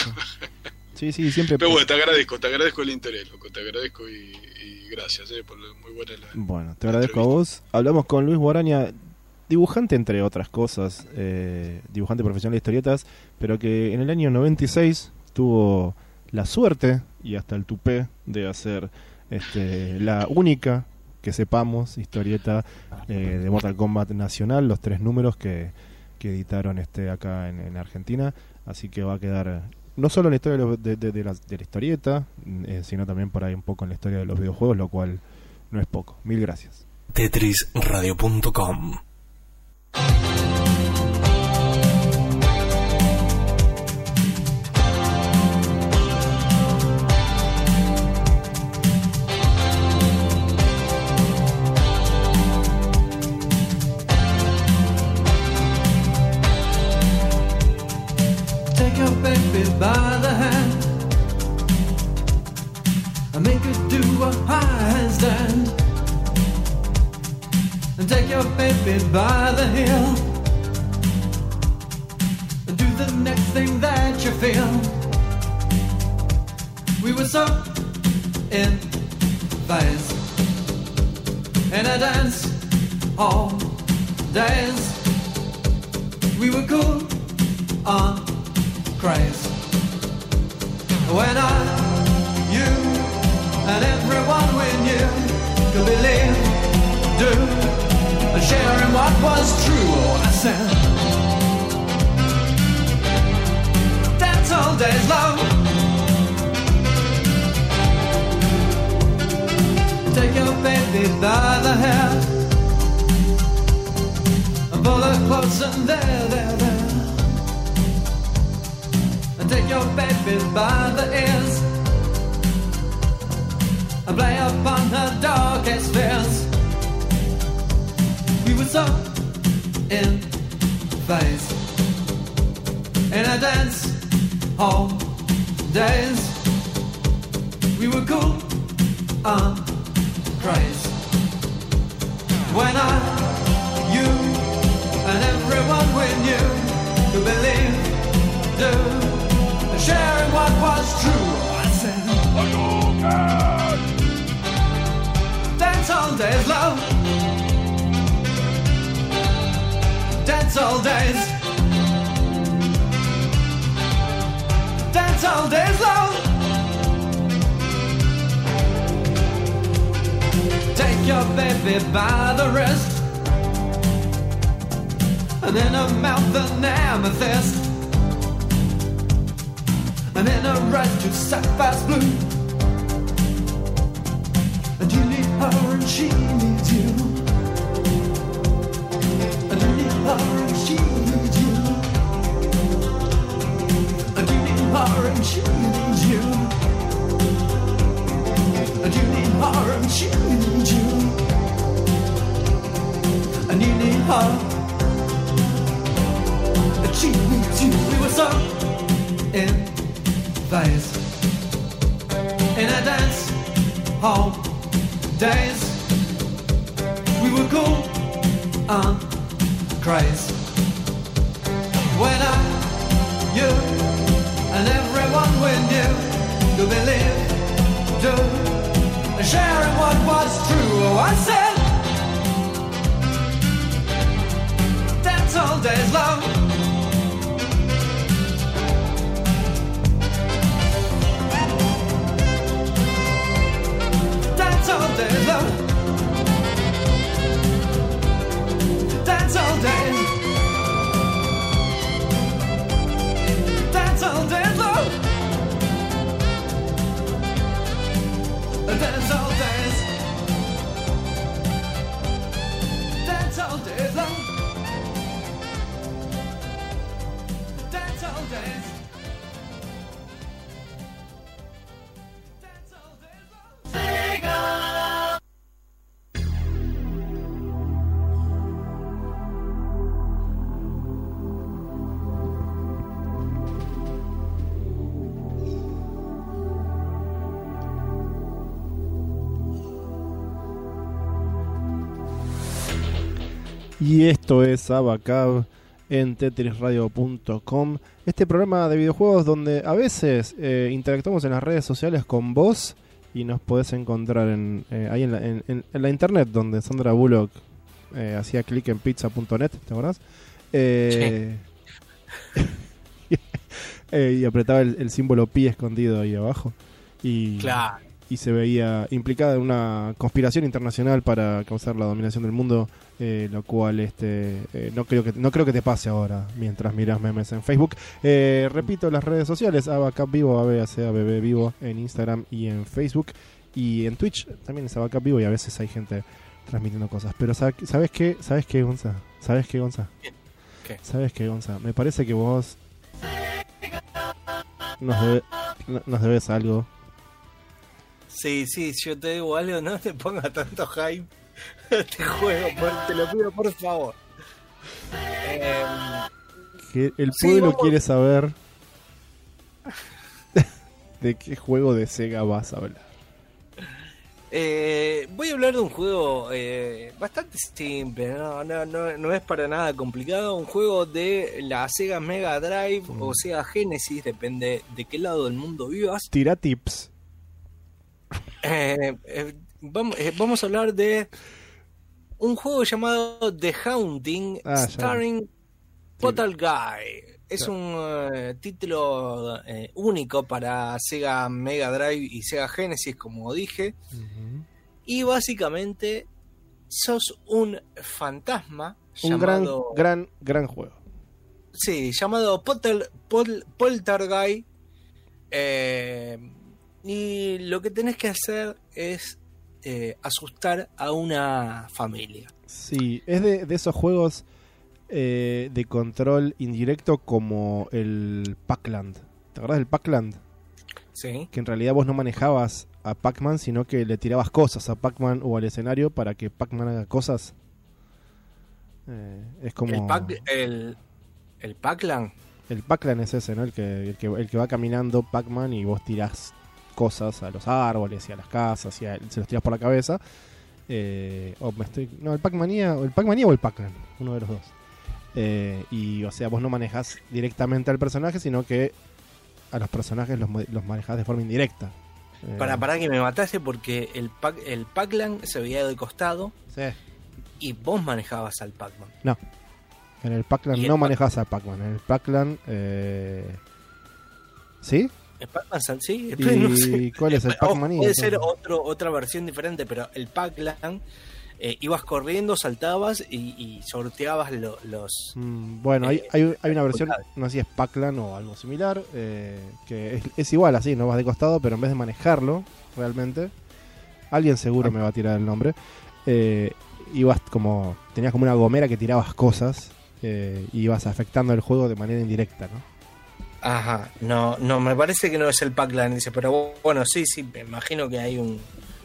sí, sí. siempre. Pero bueno, te agradezco, te agradezco el interés, loco, te agradezco y, gracias eh, por lo muy buena Bueno, te agradezco a vos. Hablamos con Luis Guaraña, dibujante entre otras cosas, eh, dibujante profesional de historietas, pero que en el año 96 tuvo la suerte y hasta el tupé de hacer este, la única que sepamos historieta eh, de Mortal Kombat Nacional, los tres números que, que editaron este acá en Argentina. Así que va a quedar no solo en la historia de, la, historieta, eh, sino también por ahí un poco en la historia de los videojuegos, lo cual no es poco. Mil gracias. Tetrisradio.com Y esto es Abacab en tetrisradio.com. Este programa de videojuegos donde a veces eh, interactuamos en las redes sociales con vos y nos podés encontrar en, eh, ahí en la, en, la, internet donde Sandra Bullock eh, hacía clic en pizza.net, ¿te acordás? *laughs* Y apretaba el, símbolo pi escondido ahí abajo. Y, claro y se veía implicada en una conspiración internacional para causar la dominación del mundo, eh, lo cual este eh, no creo que no creo que te pase ahora mientras miras memes en Facebook. Eh, repito las redes sociales, Abacap Vivo, ABACABB Vivo en Instagram y en Facebook y en Twitch también es Abacap Vivo y a veces hay gente transmitiendo cosas. Pero ¿sabes qué? ¿Sabes qué, Gonza? ¿Sabes qué, Gonza? ¿Qué? ¿Sabes qué, Gonza? Me parece que vos nos, debe- nos debes algo. Sí, sí, yo te digo algo, no te ponga tanto hype *laughs* a este juego, por- te lo pido por favor. Que el pueblo quiere saber *laughs* de qué juego de Sega vas a hablar. Eh, voy a hablar de un juego eh, bastante simple, no, no, no, no es para nada complicado. Un juego de la Sega Mega Drive o Sega Genesis, depende de qué lado del mundo vivas. Tira tips. Eh, eh, vamos, eh, vamos a hablar de un juego llamado The Haunting, Ah, starring Portal Guy. Es un título único para Sega Mega Drive y Sega Genesis, como dije. Y básicamente sos un fantasma Un gran, llamado, gran, gran juego. sí, llamado Polter, Pol- Poltergeist. Eh, y lo que tenés que hacer es eh, asustar a una familia. Sí, es de, de esos juegos eh, de control indirecto como el Pac-Land. ¿Te acuerdas del Pac-Land? Sí. Que en realidad vos no manejabas a Pac-Man, sino que le tirabas cosas a Pac-Man o al escenario para que Pac-Man haga cosas. Eh, es como... El, Pac, el, el Pac-Lan. El Pac-Lan es ese, ¿no? El que, el que, el que va caminando Pac-Man y vos tirás cosas a los árboles y a las casas y a- se los tirás por la cabeza. Eh, o me estoy, no, el Pac-Manía, o el Pac-Manía o el Pac-Lan, uno de los dos. Eh, y o sea, vos no manejas directamente al personaje, sino que a los personajes los, los manejas de forma indirecta. Eh, Para, para que me mataste porque el, Pac, el Pac-Lan se veía de costado Sí. y vos manejabas al Pac-Man. No. En el Pac-Lan ¿Y el no Pac- manejas a Pac-Man. En el Pac-Lan. Eh... ¿Sí? El Pac-Man sí, ¿Y pero no sé. cuál es el O- Pac-Manía, Puede ser otro, otra versión diferente, pero el Pac-Lan eh, ibas corriendo, saltabas y, y sorteabas lo- los... Mm, Bueno, hay, hay, hay una versión, no sé si es Pac-Lan o algo similar, eh, que es, es igual así, no vas de costado, pero en vez de manejarlo realmente, alguien seguro me va a tirar el nombre, eh, ibas como, tenías como una gomera que tirabas cosas eh, y ibas afectando el juego de manera indirecta, ¿no? Ajá, no, no, me parece que no es el Pac-Lan ese, pero bueno, sí, sí, me imagino que hay un...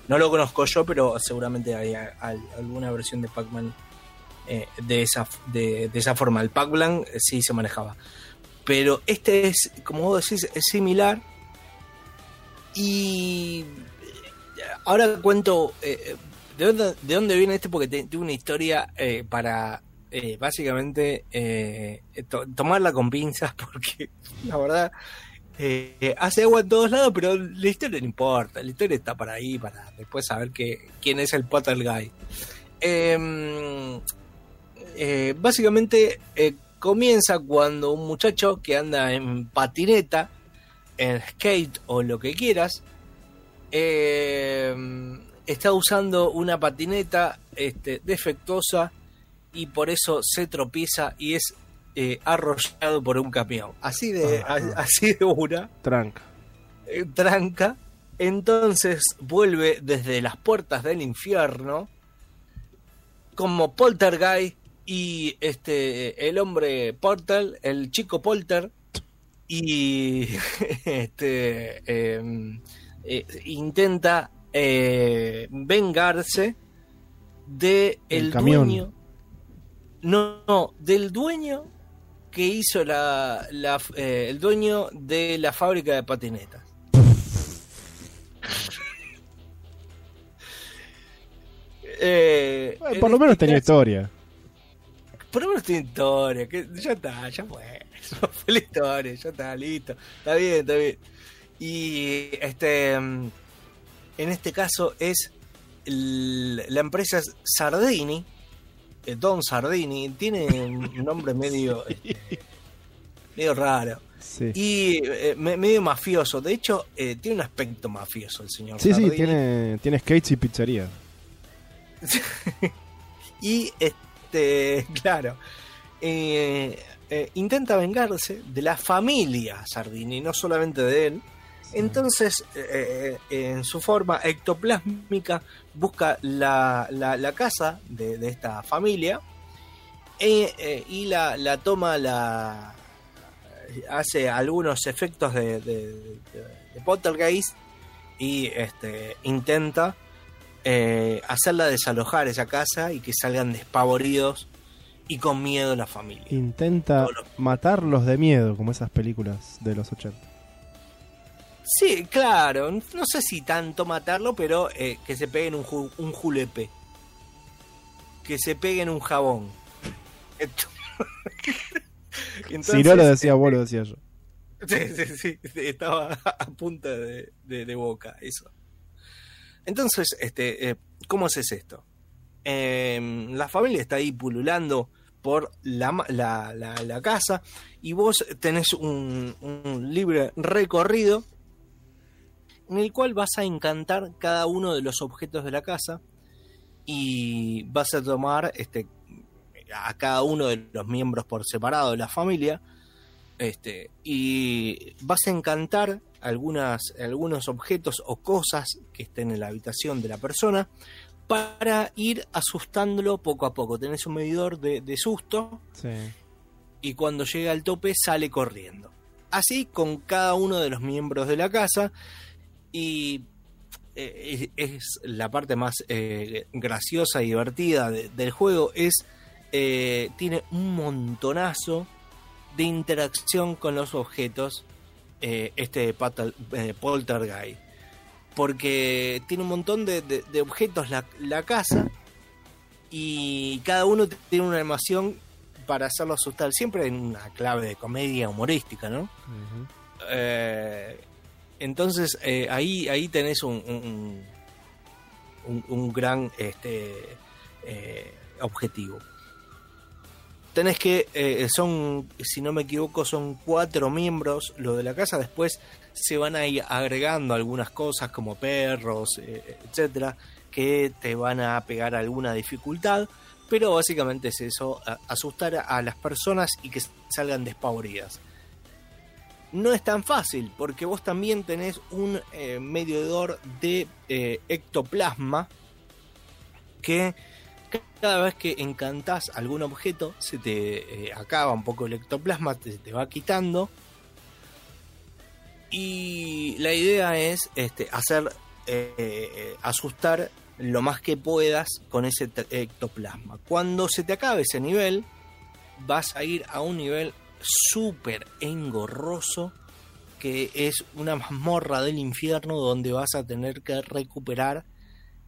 No lo conozco yo, pero seguramente hay alguna versión de Pac-Man eh, de, esa, de, esa forma. El Pac-Man eh, sí se manejaba. Pero este es, como vos decís, es similar. Y eh, ahora cuento de, dónde, de dónde viene este, porque te- tengo una historia para eh, básicamente eh, to- tomarla con pinzas, *laughs* porque la verdad eh, hace agua en todos lados, pero la historia no importa, la historia está para ahí, para después saber que, quién es el Potter Guy. Em, básicamente comienza cuando un muchacho que anda en patineta, en skate o lo que quieras, eh, está usando una patineta este, defectuosa y por eso se tropieza y es eh, arrollado por un camión. Así de, Ah. a- así de una Tranca. eh, tranca. Entonces vuelve desde las puertas del infierno como Poltergeist y este el hombre Portal, el chico Polter y *laughs* este eh, eh, intenta eh, vengarse de El el camión. dueño no, no, del dueño que hizo la, la- eh, el dueño de la fábrica de patinetas. *laughs* Eh, Bueno, por lo este menos tenía caso- historia. por lo menos tiene historia, que ya está, ya fue. *laughs* Fue la historia, ya está, listo. Está bien, está bien. Y este mm, en este caso es el- la empresa Sardini, Don Sardini, tiene un nombre *laughs* medio, este, medio raro. Sí. Y eh, me- medio mafioso. De hecho, eh, tiene un aspecto mafioso el señor Sí, sí, Sardini. tiene, tiene skates y pizzería. *laughs* Y este, claro, eh, eh, intenta vengarse de la familia Sardini, no solamente de él. Entonces, eh, eh, en su forma ectoplásmica, busca la, la- la casa de, de esta familia eh, eh, y la, la toma, la hace algunos efectos de, de, de- poltergeist y este, intenta eh, hacerla desalojar esa casa y que salgan despavoridos y con miedo la familia. Intenta matarlos de miedo, como esas películas de los 80. Sí, claro, no sé si tanto matarlo, pero eh, que se peguen un, ju- un julepe. Que se peguen un jabón. *laughs* Esto- si no lo decía eh, vos, lo decía yo. *laughs* Sí, sí, sí, estaba a punta de, de- de boca, eso. Entonces, este, eh, ¿cómo es esto? Eh, la familia está ahí pululando por la, la- la- la casa y vos tenés un, un libre recorrido en el cual vas a encantar cada uno de los objetos de la casa y vas a tomar este, a cada uno de los miembros por separado de la familia este, y vas a encantar algunas, algunos objetos o cosas que estén en la habitación de la persona para ir asustándolo poco a poco. Tenés un medidor de, de susto Sí. y cuando llega al tope sale corriendo. Así con cada uno de los miembros de la casa y eh, es, es la parte más eh, graciosa y divertida de- del juego es eh, tiene un montonazo de interacción con los objetos eh, este patal- eh, poltergeist porque tiene un montón de, de- de objetos la, la casa y cada uno tiene una animación para hacerlo asustar siempre en una clave de comedia humorística no eh, entonces eh, ahí ahí tenés un, un, gran este eh, objetivo. Tenés que eh, son si no me equivoco son cuatro miembros lo de la casa después se van a ir agregando algunas cosas como perros etcétera que te van a pegar alguna dificultad pero básicamente es eso asustar a las personas y que salgan despavoridas no es tan fácil, porque vos también tenés un eh, de eh, ectoplasma que cada vez que encantás algún objeto se te eh, acaba un poco el ectoplasma, te, te va quitando. Y la idea es este, hacer eh, asustar lo más que puedas con ese ectoplasma. Cuando se te acabe ese nivel, vas a ir a un nivel súper engorroso que es una mazmorra del infierno donde vas a tener que recuperar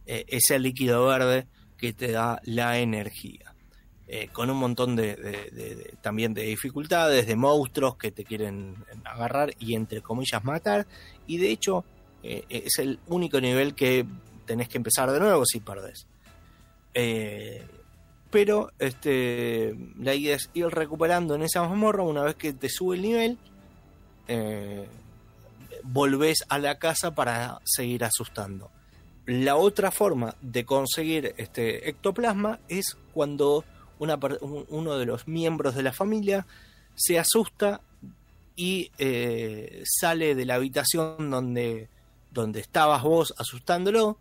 eh, ese líquido verde que te da la energía. Eh, con un montón de, también de dificultades, de monstruos que te quieren agarrar y entre comillas matar. Y de hecho eh, es el único nivel que tenés que empezar de nuevo si perdés. Pero este la idea es ir recuperando en esa mazmorra una vez que te sube el nivel eh, volvés a la casa para seguir asustando. La otra forma de conseguir este ectoplasma es cuando uno de los miembros de la familia se asusta y eh, sale de la habitación donde, donde estabas vos asustándolo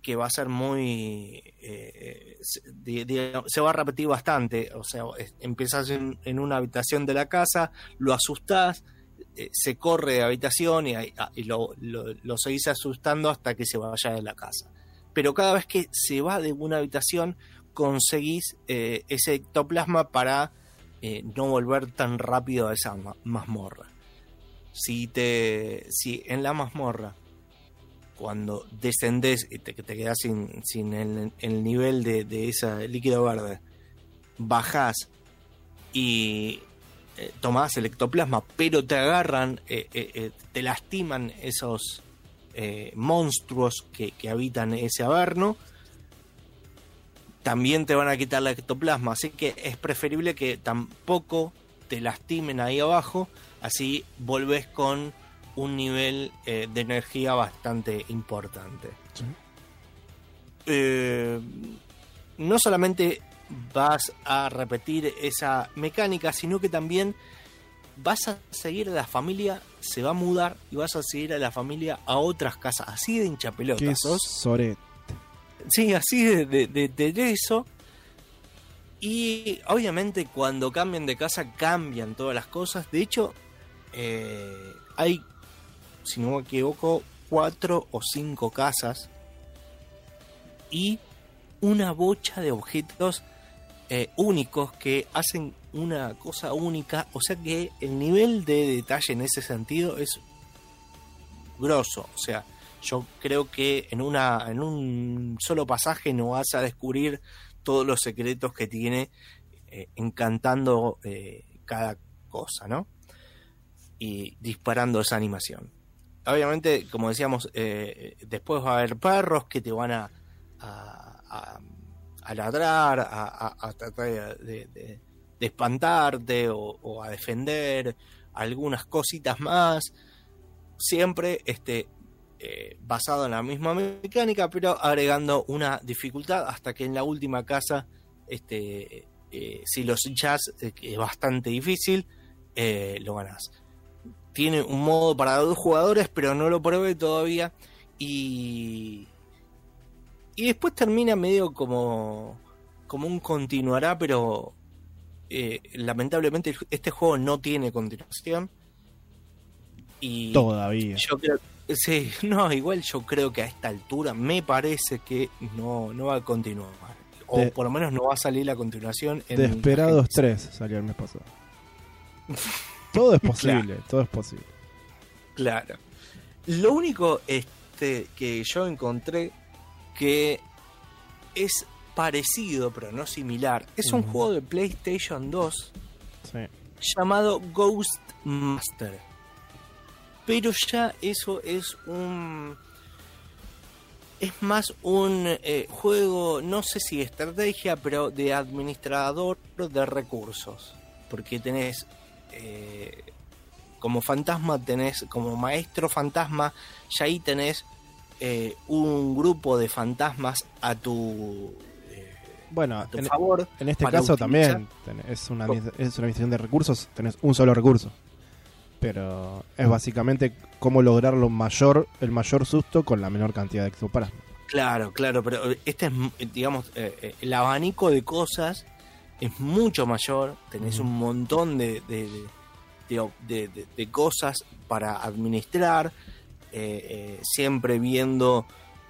que va a ser muy eh, se, va a repetir bastante. O sea empiezas en, una habitación de la casa lo asustás eh, se corre de habitación y, ah, lo, seguís asustando hasta que se vaya de la casa. Pero cada vez que se va de una habitación conseguís eh, ese ectoplasma para eh, no volver tan rápido a esa ma- mazmorra. Si te si en la mazmorra cuando descendés y te, te quedas sin, sin el, el nivel de, de ese líquido verde, bajás y eh, tomás el ectoplasma, pero te agarran, eh, eh, eh, te lastiman esos monstruos que, que habitan ese averno, también te van a quitar la ectoplasma. Así que es preferible que tampoco te lastimen ahí abajo, así volvés con un nivel eh, de energía bastante importante. Eh, no solamente vas a repetir esa mecánica, sino que también vas a seguir a la familia, se va a mudar y vas a seguir a la familia a otras casas, así de sos. soret. Sí, así de, de, de- de eso. Y obviamente cuando cambian de casa cambian todas las cosas. De hecho, eh, hay, si no me equivoco, cuatro o cinco casas y una bocha de objetos eh, únicos que hacen una cosa única. O sea que el nivel de detalle en ese sentido es grosso. O sea, yo creo que en una en un solo pasaje no vas a descubrir todos los secretos que tiene eh, encantando eh, cada cosa, ¿no? Y disparando esa animación. Obviamente, como decíamos, eh, después va a haber perros que te van a, a, a- ladrar, a, tratar de, espantarte o, a defender, algunas cositas más. Siempre este, eh, basado en la misma mecánica, pero agregando una dificultad hasta que en la última casa, este, eh, si los que es bastante difícil, lo ganás. Tiene un modo para dos jugadores, pero no lo probé todavía. Y, y después termina medio como, como un continuará, pero eh, lamentablemente este juego no tiene continuación. Y Todavía. yo creo, sí, *laughs* no, igual yo creo que a esta altura me parece que no, no va a continuar. O De- por lo menos no va a salir la continuación. En Desperados 3 salió el mes pasado. *laughs* Todo es *laughs* posible, todo es posible. Claro. Lo único este, que yo encontré que es parecido, pero no similar, es un juego de PlayStation 2 Sí. llamado Ghost Master. Pero ya eso es un. Es más un eh, juego, no sé si estrategia, pero de administrador de recursos. Porque tenés. Eh, como fantasma, tenés. Como maestro fantasma, ya ahí tenés eh, un grupo de fantasmas a tu. Bueno, a tu en, favor. en este caso utilizar. también tenés- es una, es una administración de recursos, tenés un solo recurso. Pero es básicamente cómo lograr lo mayor, el mayor susto con la menor cantidad de ectoplasma. Claro, claro, pero este es, eh, digamos, eh, eh, el abanico de cosas es mucho mayor, tenés un montón de, de, de- de- cosas para administrar, eh, eh, siempre viendo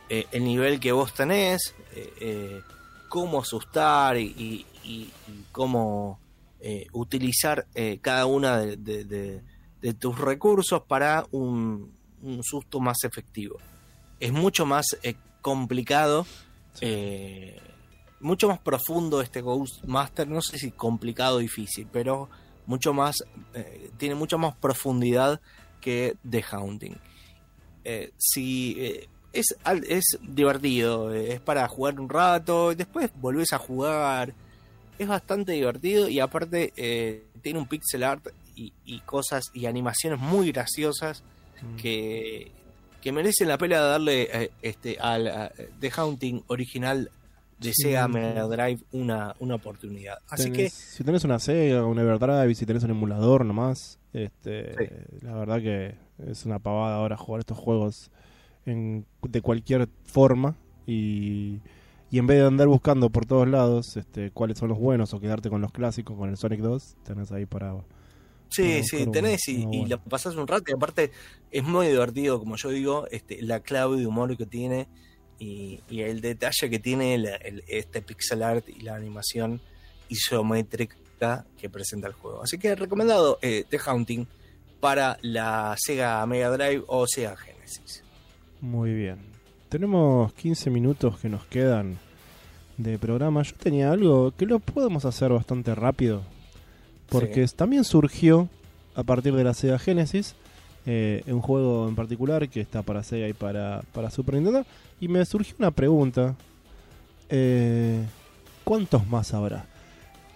eh, el nivel que vos tenés, cómo asustar y, y- y- y cómo utilizar cada una de, tus recursos para un, un susto más efectivo. Es mucho más eh, complicado, mucho más profundo este Ghost Master, no sé si complicado o difícil, pero mucho más, eh, tiene mucha más profundidad que The Haunting. Eh, si eh, es, es divertido, es para jugar un rato, y después volvés a jugar. Es bastante divertido y aparte tiene un pixel art y, y cosas y animaciones muy graciosas que, que merecen la pena darle este, al The Haunting original de Sí. Sega Mega Drive una, una oportunidad. Así Tenés- que si tenés una Sega, un Everdrive, si tenés un emulador nomás, este, la verdad que es una pavada ahora jugar estos juegos en, de cualquier forma y, y en vez de andar buscando por todos lados este, cuáles son los buenos o quedarte con los clásicos, con el Sonic 2, tenés ahí para... Sí, sí, tenés y, bueno. la pasás un rato y aparte es muy divertido, como yo digo, este, la clave de humor que tiene y, y el detalle que tiene el- este pixel art y la animación isométrica que presenta el juego. Así que recomendado eh, The Haunting para la Sega Mega Drive o Sega Genesis. Muy bien. Tenemos 15 minutos que nos quedan de programa, yo tenía algo que lo podemos hacer bastante rápido. Porque también surgió a partir de la Sega Genesis eh, un juego en particular que está para Sega y para, para Super Nintendo. Y me surgió una pregunta. Eh, ¿Cuántos más habrá?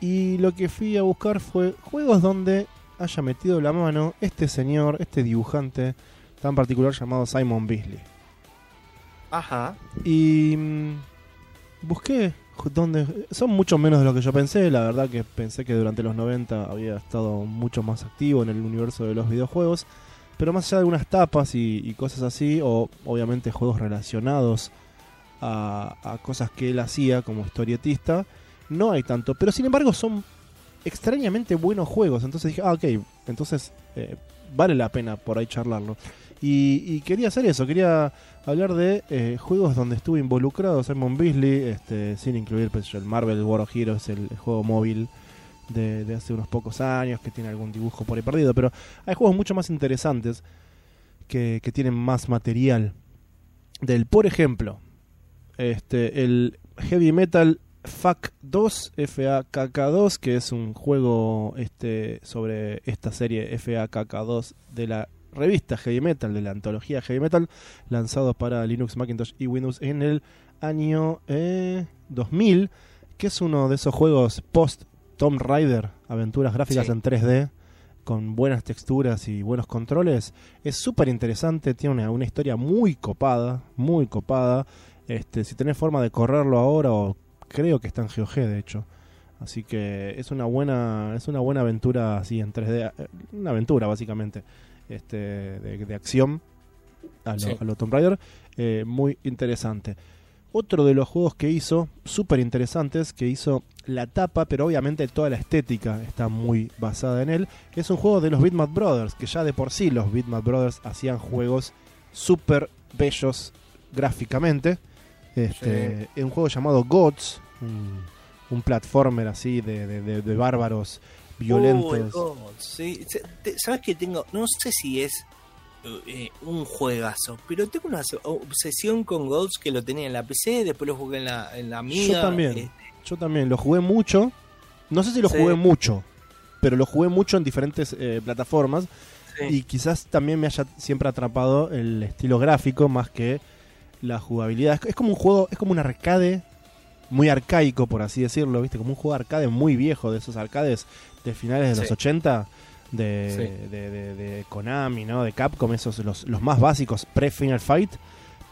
Y lo que fui a buscar fue juegos donde haya metido la mano este señor, este dibujante tan particular llamado Simon Beasley. Ajá. Y mm, busqué donde son mucho menos de lo que yo pensé, la verdad que pensé que durante los 90 había estado mucho más activo en el universo de los videojuegos, pero más allá de algunas tapas y, y cosas así, o obviamente juegos relacionados a, cosas que él hacía como historietista, no hay tanto, pero sin embargo son extrañamente buenos juegos, entonces dije, ah, ok, entonces eh, vale la pena por ahí charlarlo. Y, y quería hacer eso, quería hablar de eh, juegos donde estuvo involucrado Simon Beasley, este, sin incluir pues, el Marvel War of Heroes, el juego móvil de, hace unos pocos años, que tiene algún dibujo por ahí perdido, pero hay juegos mucho más interesantes que, tienen más material. Del, por ejemplo, este, el Heavy Metal FAK 2, FAKK2, que es un juego este, sobre esta serie FAKK2 de la revista Heavy Metal, de la antología Heavy Metal, lanzado para Linux, Macintosh y Windows en el año eh, 2000, que es uno de esos juegos post Tomb Raider, aventuras gráficas Sí. en 3D, con buenas texturas y buenos controles. Es súper interesante, tiene una, una historia muy copada, muy copada. Este, si tenés forma de correrlo ahora, o creo que está en GOG de hecho. Así que es una buena, es una buena aventura así en 3D, eh, una aventura básicamente, este, de, de acción a lo, Sí. a lo Tomb Raider, eh, muy interesante. Otro de los juegos que hizo, súper interesantes, que hizo la tapa, pero obviamente toda la estética está muy basada en él, es un juego de los Bitmap Brothers, que ya de por sí los Bitmap Brothers hacían juegos súper bellos gráficamente. Este, Un juego llamado Gods, un, un platformer así de, de- de- de bárbaros violentos. Oh, sí. ¿Sabes que tengo? No sé si es eh, un juegazo, pero tengo una obsesión con Gods que lo tenía en la PC, después lo jugué en la, en la Amiga. Yo también, eh, yo también lo jugué mucho. No sé si lo Sí. jugué mucho, pero lo jugué mucho en diferentes eh, plataformas. Sí. Y quizás también me haya siempre atrapado el estilo gráfico más que la jugabilidad. Es, es como un juego, es como un arcade muy arcaico, por así decirlo, ¿viste? Como un juego arcade muy viejo, de esos arcades de finales de los Sí. 80, de, Sí. de, de- de Konami, ¿no? De Capcom, esos los, los más básicos pre-Final Fight,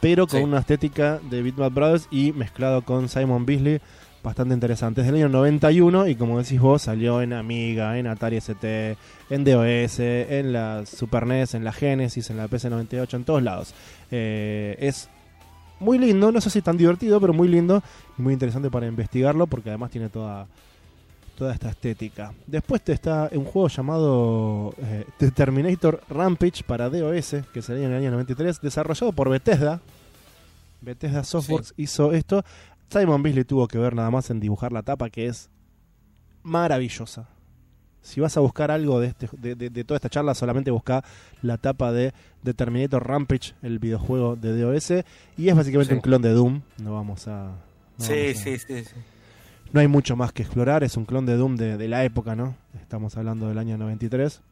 pero con Sí. una estética de Bitmap Brothers y mezclado con Simon Beasley, bastante interesante. Es del año 91 y como decís vos, salió en Amiga, en Atari ST, en DOS, en la Super NES, en la Genesis, en la PC98, en todos lados. Eh, es muy lindo, no sé si tan divertido, pero muy lindo y muy interesante para investigarlo porque además tiene toda toda esta estética. Después te está un juego llamado eh, The Terminator Rampage para DOS, que salió en el año 93, desarrollado por Bethesda. Bethesda Softworks hizo esto. Simon Beasley tuvo que ver nada más en dibujar la tapa, que es maravillosa. Si vas a buscar algo de, este, de, de- de toda esta charla, solamente busca la tapa de The Terminator Rampage, el videojuego de DOS, y es básicamente Sí. un clon de Doom. No vamos a. no sí, vamos a- sí, sí, sí. no hay mucho más que explorar, es un clon de Doom de, de la época, ¿no? Estamos hablando del año 93,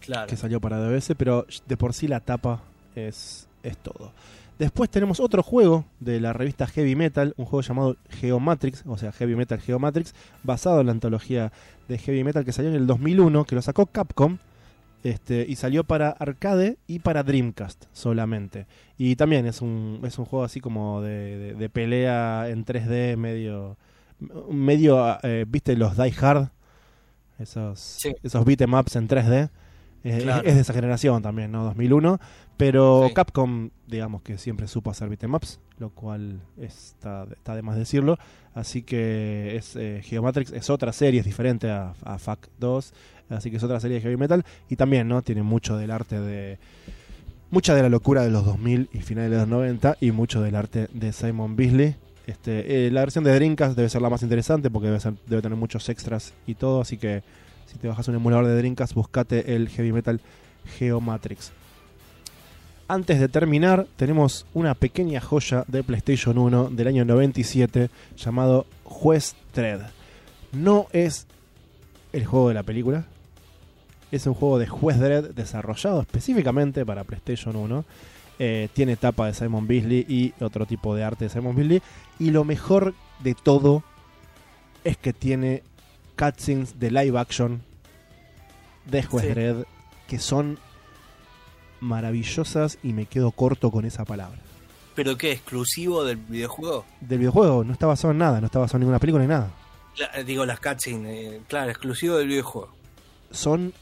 Claro. que salió para DOS, pero de por sí la tapa es, es todo. Después tenemos otro juego de la revista Heavy Metal, un juego llamado Geomatrix, o sea, Heavy Metal Geomatrix, basado en la antología de Heavy Metal que salió en el 2001, que lo sacó Capcom, este, y salió para arcade y para Dreamcast solamente. Y también es un, es un juego así como de, de- de pelea en 3D, medio, medio eh, viste los Die Hard, esos, Sí. esos beat'em ups en 3D. Eh, Claro. es, de esa generación también, ¿no? 2001. Pero Sí. Capcom, digamos que siempre supo hacer beat'em ups, lo cual está, está de más decirlo. Así que es eh, Geomatrix es otra serie, es diferente a, a FAC 2. Así que es otra serie de heavy metal. Y también, ¿no? Tiene mucho del arte de. Mucha de la locura de los 2000 y finales de los 90 y mucho del arte de Simon Beasley. Este, eh, la versión de Dreamcast debe ser la más interesante porque debe, ser- debe tener muchos extras y todo. Así que si te bajas un emulador de Dreamcast, buscate el Heavy Metal Geomatrix. antes de terminar, tenemos una pequeña joya de PlayStation 1 del año 97 llamado Juez Dredd. No es el juego de la película, es un juego de Juez Dredd desarrollado específicamente para PlayStation 1. Eh, tiene tapa de Simon Beasley y otro tipo de arte de Simon Beasley. Y lo mejor de todo es que tiene cutscenes de live action de Juez Sí. Dredd que son maravillosas y me quedo corto con esa palabra. ¿Pero qué? ¿Exclusivo del videojuego? Del videojuego no está basado en nada, no está basado en ninguna película ni nada. Cla- digo, las cutscenes, eh, claro, exclusivo del videojuego. Son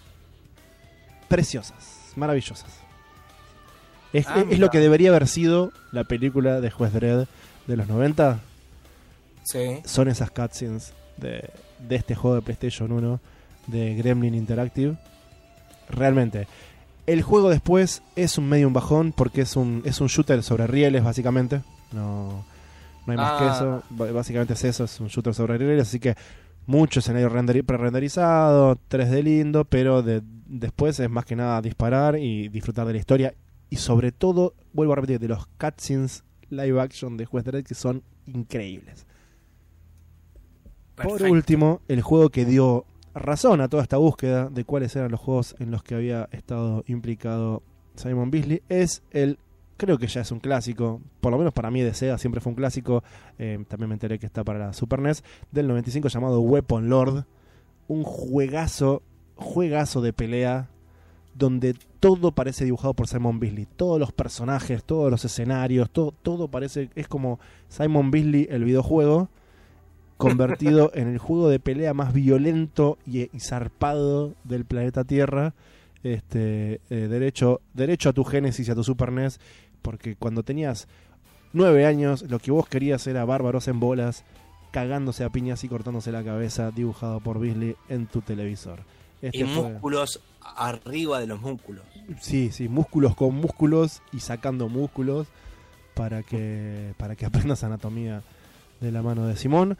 preciosas, maravillosas. Es, Ah, es lo que debería haber sido la película de Juez Dredd de los 90. Sí. Son esas cutscenes de, de este juego de PlayStation 1 de Gremlin Interactive. Realmente. El juego después es un medio un bajón porque es un, es un shooter sobre rieles, básicamente. No, no hay más Ah. que eso. B- Básicamente es eso, es un shooter sobre rieles. Así que mucho escenario renderi- pre-renderizado, 3D lindo, pero de- después es más que nada disparar y disfrutar de la historia. Y sobre todo, vuelvo a repetir, de los cutscenes live action de Juez Dredd que son increíbles. Por último, el juego que dio razón a toda esta búsqueda de cuáles eran los juegos en los que había estado implicado Simon Beasley es el, creo que ya es un clásico, por lo menos para mí de Sega siempre fue un clásico, eh, también me enteré que está para la Super NES, del 95 llamado Weapon Lord, un juegazo, juegazo de pelea donde todo parece dibujado por Simon Beasley, todos los personajes, todos los escenarios, todo, todo parece, es como Simon Beasley el videojuego, convertido en el juego de pelea más violento y, y zarpado del planeta Tierra. Este, eh, derecho, derecho a tu Genesis y a tu Super NES, porque cuando tenías nueve años, lo que vos querías era bárbaros en bolas, cagándose a piñas y cortándose la cabeza, dibujado por Beasley en tu televisor. Este y fue- músculos arriba de los músculos. Sí, sí, músculos con músculos y sacando músculos para que, para que *laughs* aprendas anatomía de la mano de Simón.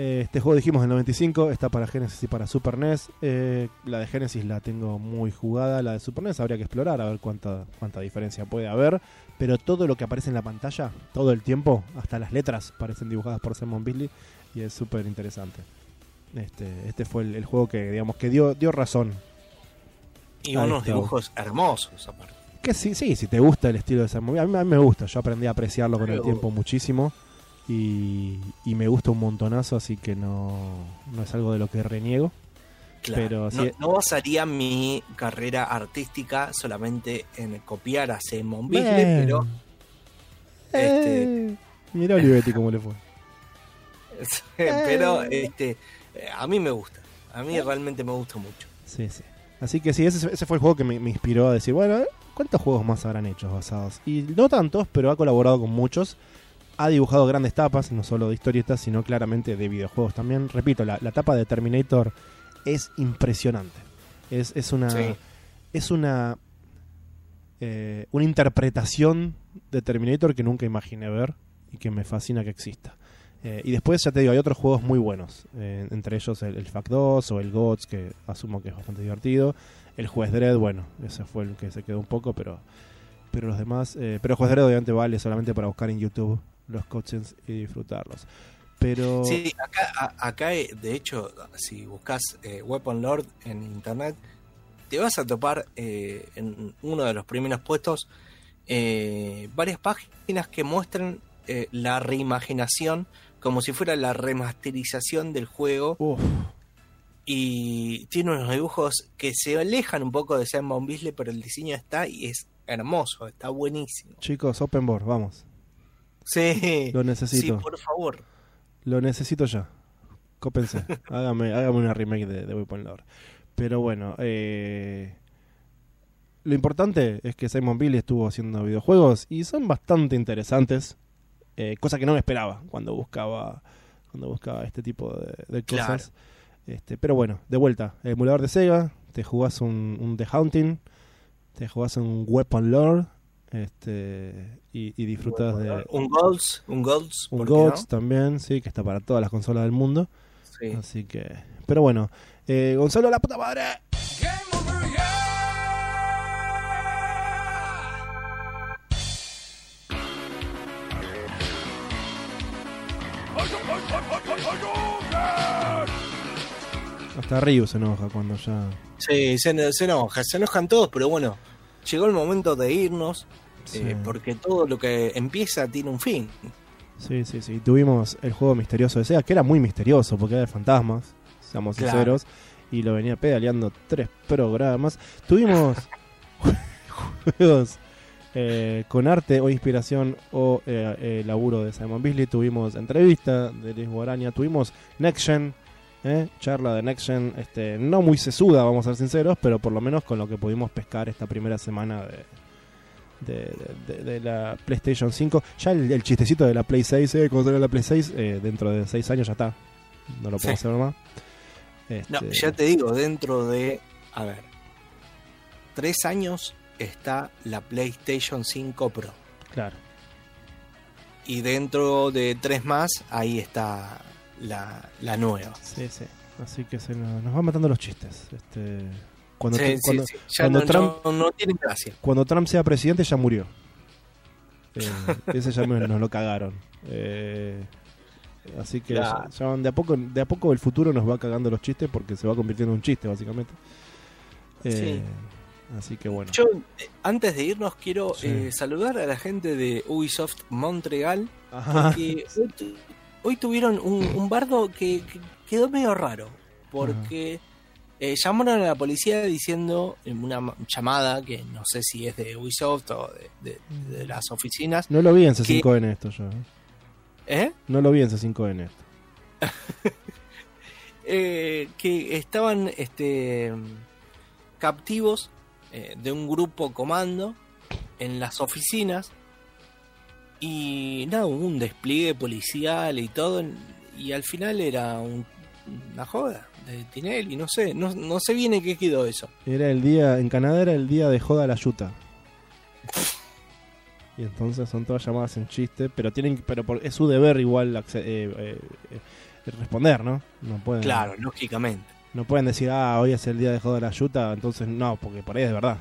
Eh, Este juego dijimos en el 95, está para Genesis y para Super NES. Eh, la de Genesis la tengo muy jugada, la de Super NES habría que explorar a ver cuánta, cuánta diferencia puede haber. Pero todo lo que aparece en la pantalla, todo el tiempo, hasta las letras parecen dibujadas por Simon Beasley y es súper interesante. Este, este fue el, el juego que digamos que dio, dio razón Y unos dibujos hermosos aparte. Que sí, sí, si te gusta el estilo de Simon Beasley, a mí, a mí me gusta, yo aprendí a apreciarlo con el tiempo muchísimo y, y me gusta un montonazo, así que no, no es algo de lo que reniego. Claro, Pero no, basaría mi carrera artística solamente en copiar a Simon Bueno. pero este, Eh, mirá a Olivetti cómo le fue. *laughs* pero este, eh, a mí me gusta. A mí realmente me gusta mucho. Sí, sí. Así que sí, ese, ese fue el juego que me, me inspiró a decir, bueno, ¿cuántos juegos más habrán hecho basados? Y no tantos, pero ha colaborado con muchos. Ha dibujado grandes tapas, no solo de historietas, sino claramente de videojuegos también. Repito, la, la tapa de Terminator es impresionante. Es, es una. Sí. Es una. eh, una interpretación de Terminator que nunca imaginé ver y que me fascina que exista. Eh, y después, ya te digo, hay otros juegos muy buenos. eh, entre ellos el, el FAC 2 o el GOTS, que asumo que es bastante divertido. El Juez Dredd, bueno, ese fue el que se quedó un poco, pero pero los demás. eh, pero Juez Dredd obviamente vale solamente para buscar en YouTube los cutscenes y disfrutarlos. Pero. Sí, acá, eh, de hecho, si buscas eh, Weapon Lord en internet, te vas a topar eh, en uno de los primeros puestos eh, varias páginas que muestran la reimaginación como si fuera la remasterización del juego. Uf, Y tiene unos dibujos que se alejan un poco de Simon Beasley, pero el diseño está y es hermoso, está buenísimo. chicos, Open Board, vamos. Sí, Lo necesito. sí, por favor. Lo necesito ya. Cópense. *laughs* hágame, hágame una remake de, de Weapon Lord. Pero bueno, eh, lo importante es que Simon Billy estuvo haciendo videojuegos y son bastante interesantes. eh, cosa que no me esperaba cuando buscaba cuando buscaba este tipo de, de Claro. cosas. Este, pero bueno, de vuelta, emulador de Sega, te jugás un, un The Haunting, te jugás un Weapon Lord este y, disfrutas de un Golds un Golds un Golds también sí que está para todas las consolas del mundo sí. así que pero bueno eh, Gonzalo la puta madre Hasta Ryu se enoja cuando ya. Sí, se enoja, se enojan todos, pero bueno, llegó el momento de irnos, Sí. eh, porque todo lo que empieza tiene un fin. Sí, sí, sí. Tuvimos el juego misterioso de Sega, que era muy misterioso porque era de fantasmas, seamos Claro. sinceros. Y lo venía pedaleando tres programas. Tuvimos *laughs* juegos eh, con arte o inspiración o eh, laburo de Simon Beasley. Tuvimos entrevista de Luis Guaraña. Tuvimos Next Gen, eh, charla de Next Gen. Este, no muy sesuda, vamos a ser sinceros, pero por lo menos con lo que pudimos pescar esta primera semana de, de, de- de la PlayStation 5. Ya el, el chistecito de la Play 6, eh, cuando la Play 6, eh, dentro de 6 años ya está. No lo puedo Sí. hacer más. No, Este, ya te digo, dentro de, a ver, tres años está la PlayStation 5 Pro. Claro. Y dentro de tres más, ahí está la, la nueva. Sí, sí. Así que se nos, nos van matando los chistes. Este, cuando, Sí, sí, cuando, sí. Ya cuando no, Trump, no- no tiene gracia. cuando Trump sea presidente ya murió. Eh, ese ya nos lo cagaron. Eh, así que ya- ya van de a poco de a poco el futuro nos va cagando los chistes porque se va convirtiendo en un chiste básicamente. Eh, Así que bueno. Yo, antes de irnos, quiero Sí. eh, saludar a la gente de Ubisoft Montreal. Ajá. Porque hoy, *laughs* tu- hoy tuvieron un, un bardo que, que quedó medio raro. Porque eh, llamaron a la policía diciendo en una ma- llamada que no sé si es de Ubisoft o de, de- de las oficinas. No lo vi en que- C5N esto yo. ¿eh? ¿Eh? No lo vi en C5N esto. *laughs* eh, que estaban este, captivos eh, de un grupo comando en las oficinas y nada, hubo un despliegue policial y todo y al final era un- una joda de Tinelli, no sé, no, no sé bien en qué quedó eso. Era el día, en Canadá era el día de joda a la yuta. Y entonces son todas llamadas en chiste, pero tienen, pero por- es su deber igual eh, eh, eh, responder, ¿no? No pueden, Claro, lógicamente. no pueden decir, ah, hoy es el día de joda a la yuta, entonces no, porque por ahí es de verdad.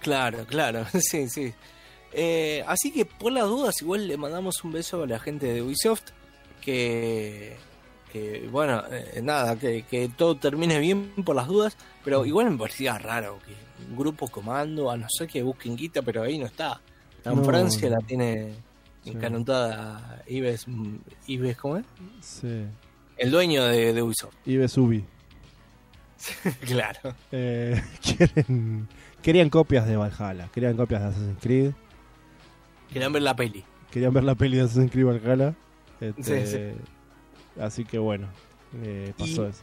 Claro, claro, *laughs* sí, sí. Eh, así que por las dudas, igual le mandamos un beso a la gente de Ubisoft. Que, que, bueno, eh, nada, que, que todo termine bien por las dudas. Pero igual me parecía raro que un grupo comando, a no ser que busquen guita, pero ahí no está. En No, Francia, la tiene Sí. Ives, Ives, ¿cómo es? Sí. El dueño de, de Ubisoft. Y Besubi. *laughs* claro. Eh, *laughs* quieren, querían copias de Valhalla, querían copias de Assassin's Creed, Querían ver la peli. querían ver la peli de Assassin's Creed Valhalla. Este, Sí, sí. Así que bueno, eh, pasó Y- eso.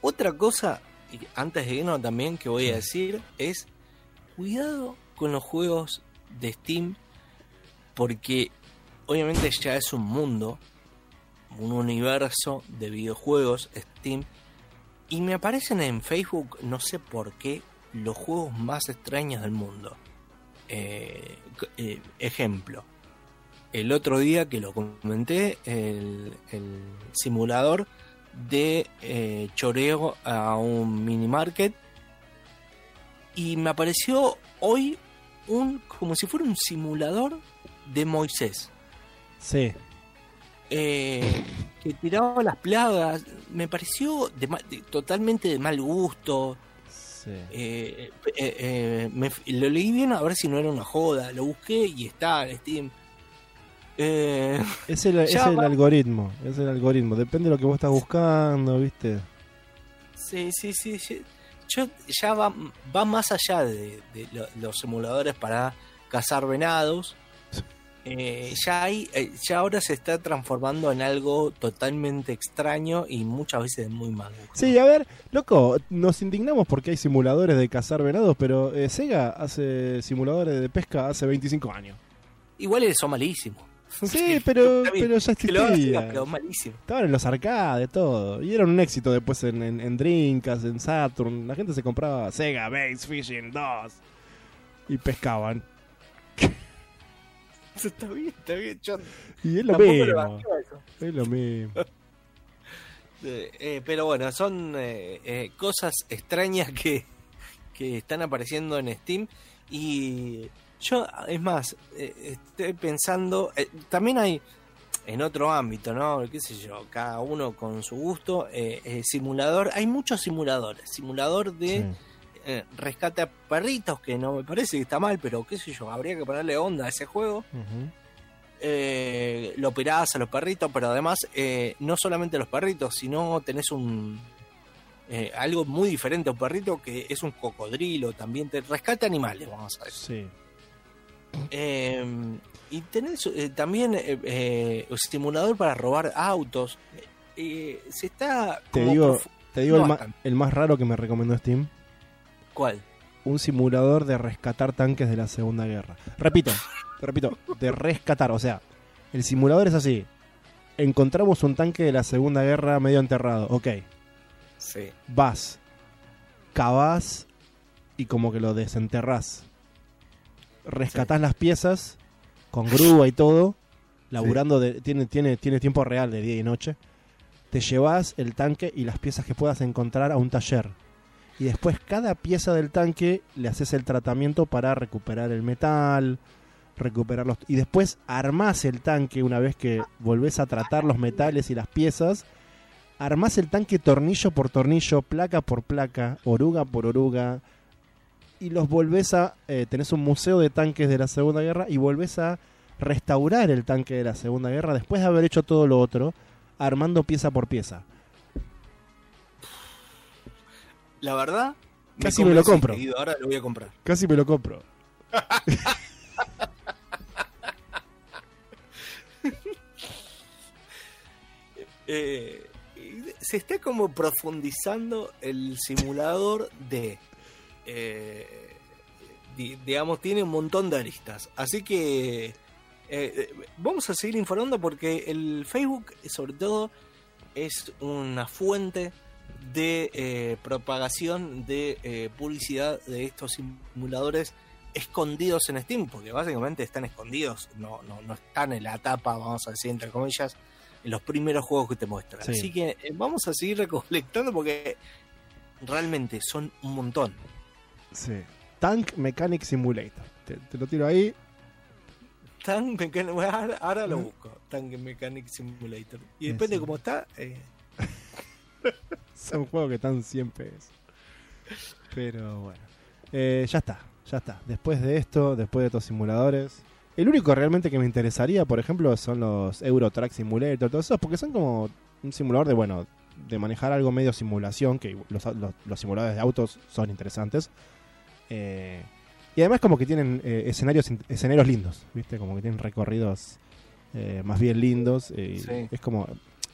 Otra cosa, y antes de irnos también, que voy a decir es cuidado con los juegos de Steam, porque obviamente ya es un mundo, un universo de videojuegos Steam, y me aparecen en Facebook, no sé por qué, los juegos más extraños del mundo. Eh, eh, ejemplo, el otro día que lo comenté, el, el simulador de eh, choreo a un mini market y me apareció hoy un como si fuera un simulador de Moisés. Sí, eh, que tiraba las plagas me pareció de ma- de- totalmente de mal gusto sí. eh, eh, eh, me- lo leí bien a ver si no era una joda lo busqué y está en Steam *laughs* Es el, es el algoritmo, es el algoritmo. Depende de lo que vos estás buscando, ¿viste? Sí, sí, sí. sí. Yo ya va, va más allá de, de lo- los simuladores para cazar venados. Eh, ya hay, eh, ya ahora se está transformando en algo totalmente extraño y muchas veces muy mal gusto. Sí, a ver, loco, nos indignamos porque hay simuladores de cazar venados, pero eh, Sega hace simuladores de pesca hace 25 años. Igual son malísimos. Sí, *laughs* pero, pero ya lo existía. pero malísimo. Estaban en los arcades, todo. Y era un éxito después en, en, en Dreamcast, en Saturn. La gente se compraba Sega Base Fishing 2 y pescaban. *laughs* *laughs* Está bien, está bien. Yo Y es lo tampoco mismo. Es lo mismo. *laughs* Eh, eh, pero bueno, son eh, eh, cosas extrañas que, que están apareciendo en Steam. Y yo, es más, estoy pensando. también hay. en otro ámbito, ¿no? ¿Qué sé yo? Cada uno con su gusto. Simulador, hay muchos simuladores. Simulador de eh, rescate a perritos, que no me parece que está mal, pero qué sé yo, habría que ponerle onda a ese juego. Eh, lo operás a los perritos, pero además eh, no solamente los perritos, sino tenés un algo muy diferente a un perrito que es un cocodrilo, también te rescate animales, vamos a ver. Sí. Y tenés también un simulador para robar autos. Se está. Te digo, te digo no el, bastante. el más raro que me recomendó Steam. ¿Cuál? Un simulador de rescatar tanques de la Segunda Guerra. Repito, repito, de rescatar. O sea, el simulador es así. Encontramos un tanque de la Segunda Guerra medio enterrado. Ok. Sí. Vas, cavás y como que lo desenterrás. Rescatás las piezas con grúa y todo, laburando de, tiene, tiene, tiene tiempo real de día y noche. Te llevas el tanque y las piezas que puedas encontrar a un taller. Y después cada pieza del tanque le haces el tratamiento para recuperar el metal, recuperar los... Y después armás el tanque una vez que volvés a tratar los metales y las piezas. Armás el tanque tornillo por tornillo, placa por placa, oruga por oruga. Y los volvés a... eh, tenés un museo de tanques de la Segunda Guerra y volvés a restaurar el tanque de la Segunda Guerra después de haber hecho todo lo otro, armando pieza por pieza. La verdad. Casi me lo compro. Ahora lo voy a comprar. Casi me lo compro. *laughs* Eh, se está como profundizando el simulador de. eh, di- digamos, tiene un montón de aristas. Así que. eh, eh, vamos a seguir informando porque el Facebook, sobre todo, es una fuente de eh, propagación de eh, publicidad de estos simuladores escondidos en Steam, porque básicamente están escondidos, no, no, no están en la tapa, vamos a decir, entre comillas, en los primeros juegos que te muestran. Sí. Así que eh, vamos a seguir *laughs* recolectando porque realmente son un montón. Sí. Tank Mechanic Simulator. Te, te lo tiro ahí. Tank Mechanic, ahora lo busco, Tank Mechanic Simulator. Y depende de cómo está, eh, *laughs* Es un juego que están 100 pesos. Pero bueno. Eh, ya está, ya está. Después de esto, después de estos simuladores. El único realmente que me interesaría, por ejemplo, son los Euro Truck Simulator, todos esos, porque son como un simulador de, bueno, de manejar algo medio simulación, que los, los- los simuladores de autos son interesantes. Eh, y además como que tienen eh, escenarios escenarios lindos, ¿viste? Como que tienen recorridos eh, más bien lindos. Sí. Es como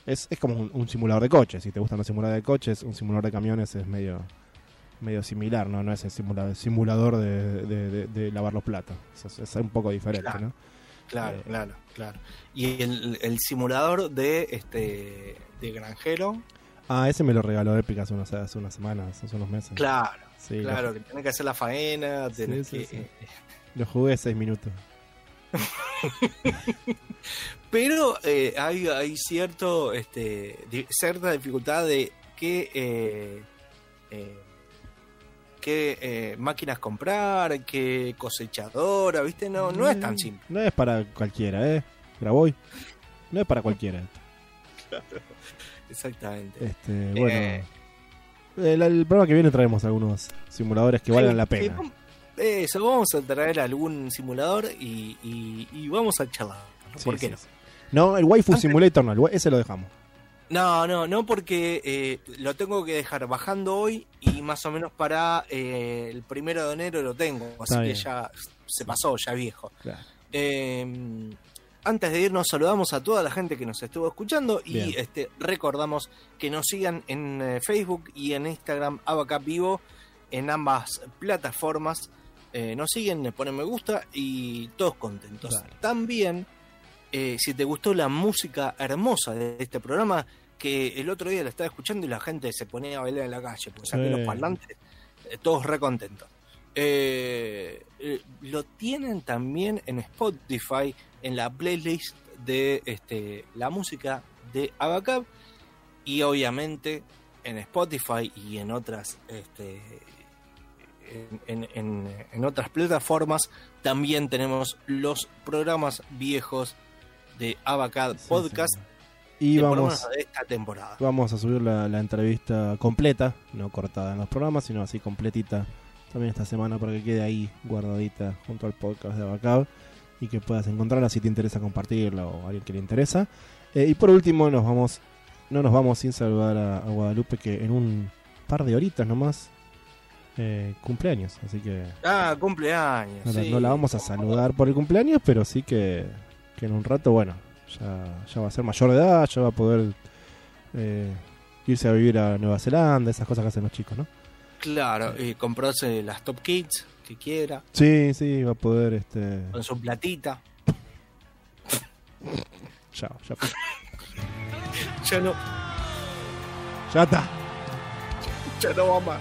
es, es como un, un simulador de coches. Si te gustan los simuladores de coches, un simulador de camiones es medio medio similar, ¿no? No es el simulador, simulador de, de- de- de lavar los platos. Es, es un poco diferente, Claro. ¿no? Claro, Eh. claro, claro. Y el, el simulador de este de granjero, Ah, ese me lo regaló Epic hace unas, hace unas semanas, hace unos meses. claro, Sí, claro, lo- que tenés que hacer la faena, tenés sí, que... *laughs* Lo jugué seis minutos. *laughs* Pero eh, hay, hay cierto, este, cierta dificultad de qué, eh, eh, qué eh, máquinas comprar, qué cosechadora, ¿viste? No, no es tan simple. No es para cualquiera, ¿eh? Graboy. No es para cualquiera. *laughs* Exactamente. Este, bueno. Eh. El, el programa que viene traemos algunos simuladores que valgan la pena. Eso, vamos a traer algún simulador y, y- y vamos a charlar. Sí, ¿Por qué sí, no? sí. No, el Waifu Simulator no, ese lo dejamos. No, no, no, porque eh, lo tengo que dejar bajando hoy y más o menos para eh, el primero de enero lo tengo. Así que ya se pasó, ya viejo. Claro. Eh, antes de irnos, saludamos a toda la gente que nos estuvo escuchando y Bien. este, recordamos que nos sigan en eh, Facebook y en Instagram, Abacap Vivo, en ambas plataformas. Eh, nos siguen, les ponen me gusta y todos contentos. También, eh, si te gustó la música hermosa de este programa, que el otro día la estaba escuchando y la gente se ponía a bailar en la calle, porque saqué Sí. los parlantes, eh, todos re contentos. Eh, eh, lo tienen también en Spotify, en la playlist de este, la música de Abacab y obviamente en Spotify y en otras este, en, en- en- en otras plataformas también tenemos los programas viejos de Abacad Podcast. Y vamos, de esta temporada. vamos a subir la, la entrevista completa, no cortada en los programas, sino así completita también esta semana para que quede ahí guardadita junto al podcast de Abacab y que puedas encontrarla si te interesa compartirla o a alguien que le interesa. Eh, y por último, nos vamos no nos vamos sin saludar a, a Guadalupe que en un par de horitas nomás eh, cumpleaños, así que Ah, cumpleaños. no, la- sí. no la vamos a saludar por el cumpleaños, pero sí que, que en un rato, bueno, ya, ya va a ser mayor de edad, ya va a poder eh, irse a vivir a Nueva Zelanda, esas cosas que hacen los chicos, ¿no? Claro, y comprarse las Top Kids que quiera, Sí, sí, va a poder, este... con su platita. *laughs* Ya, ya. Ya no, ya está. ya no va más.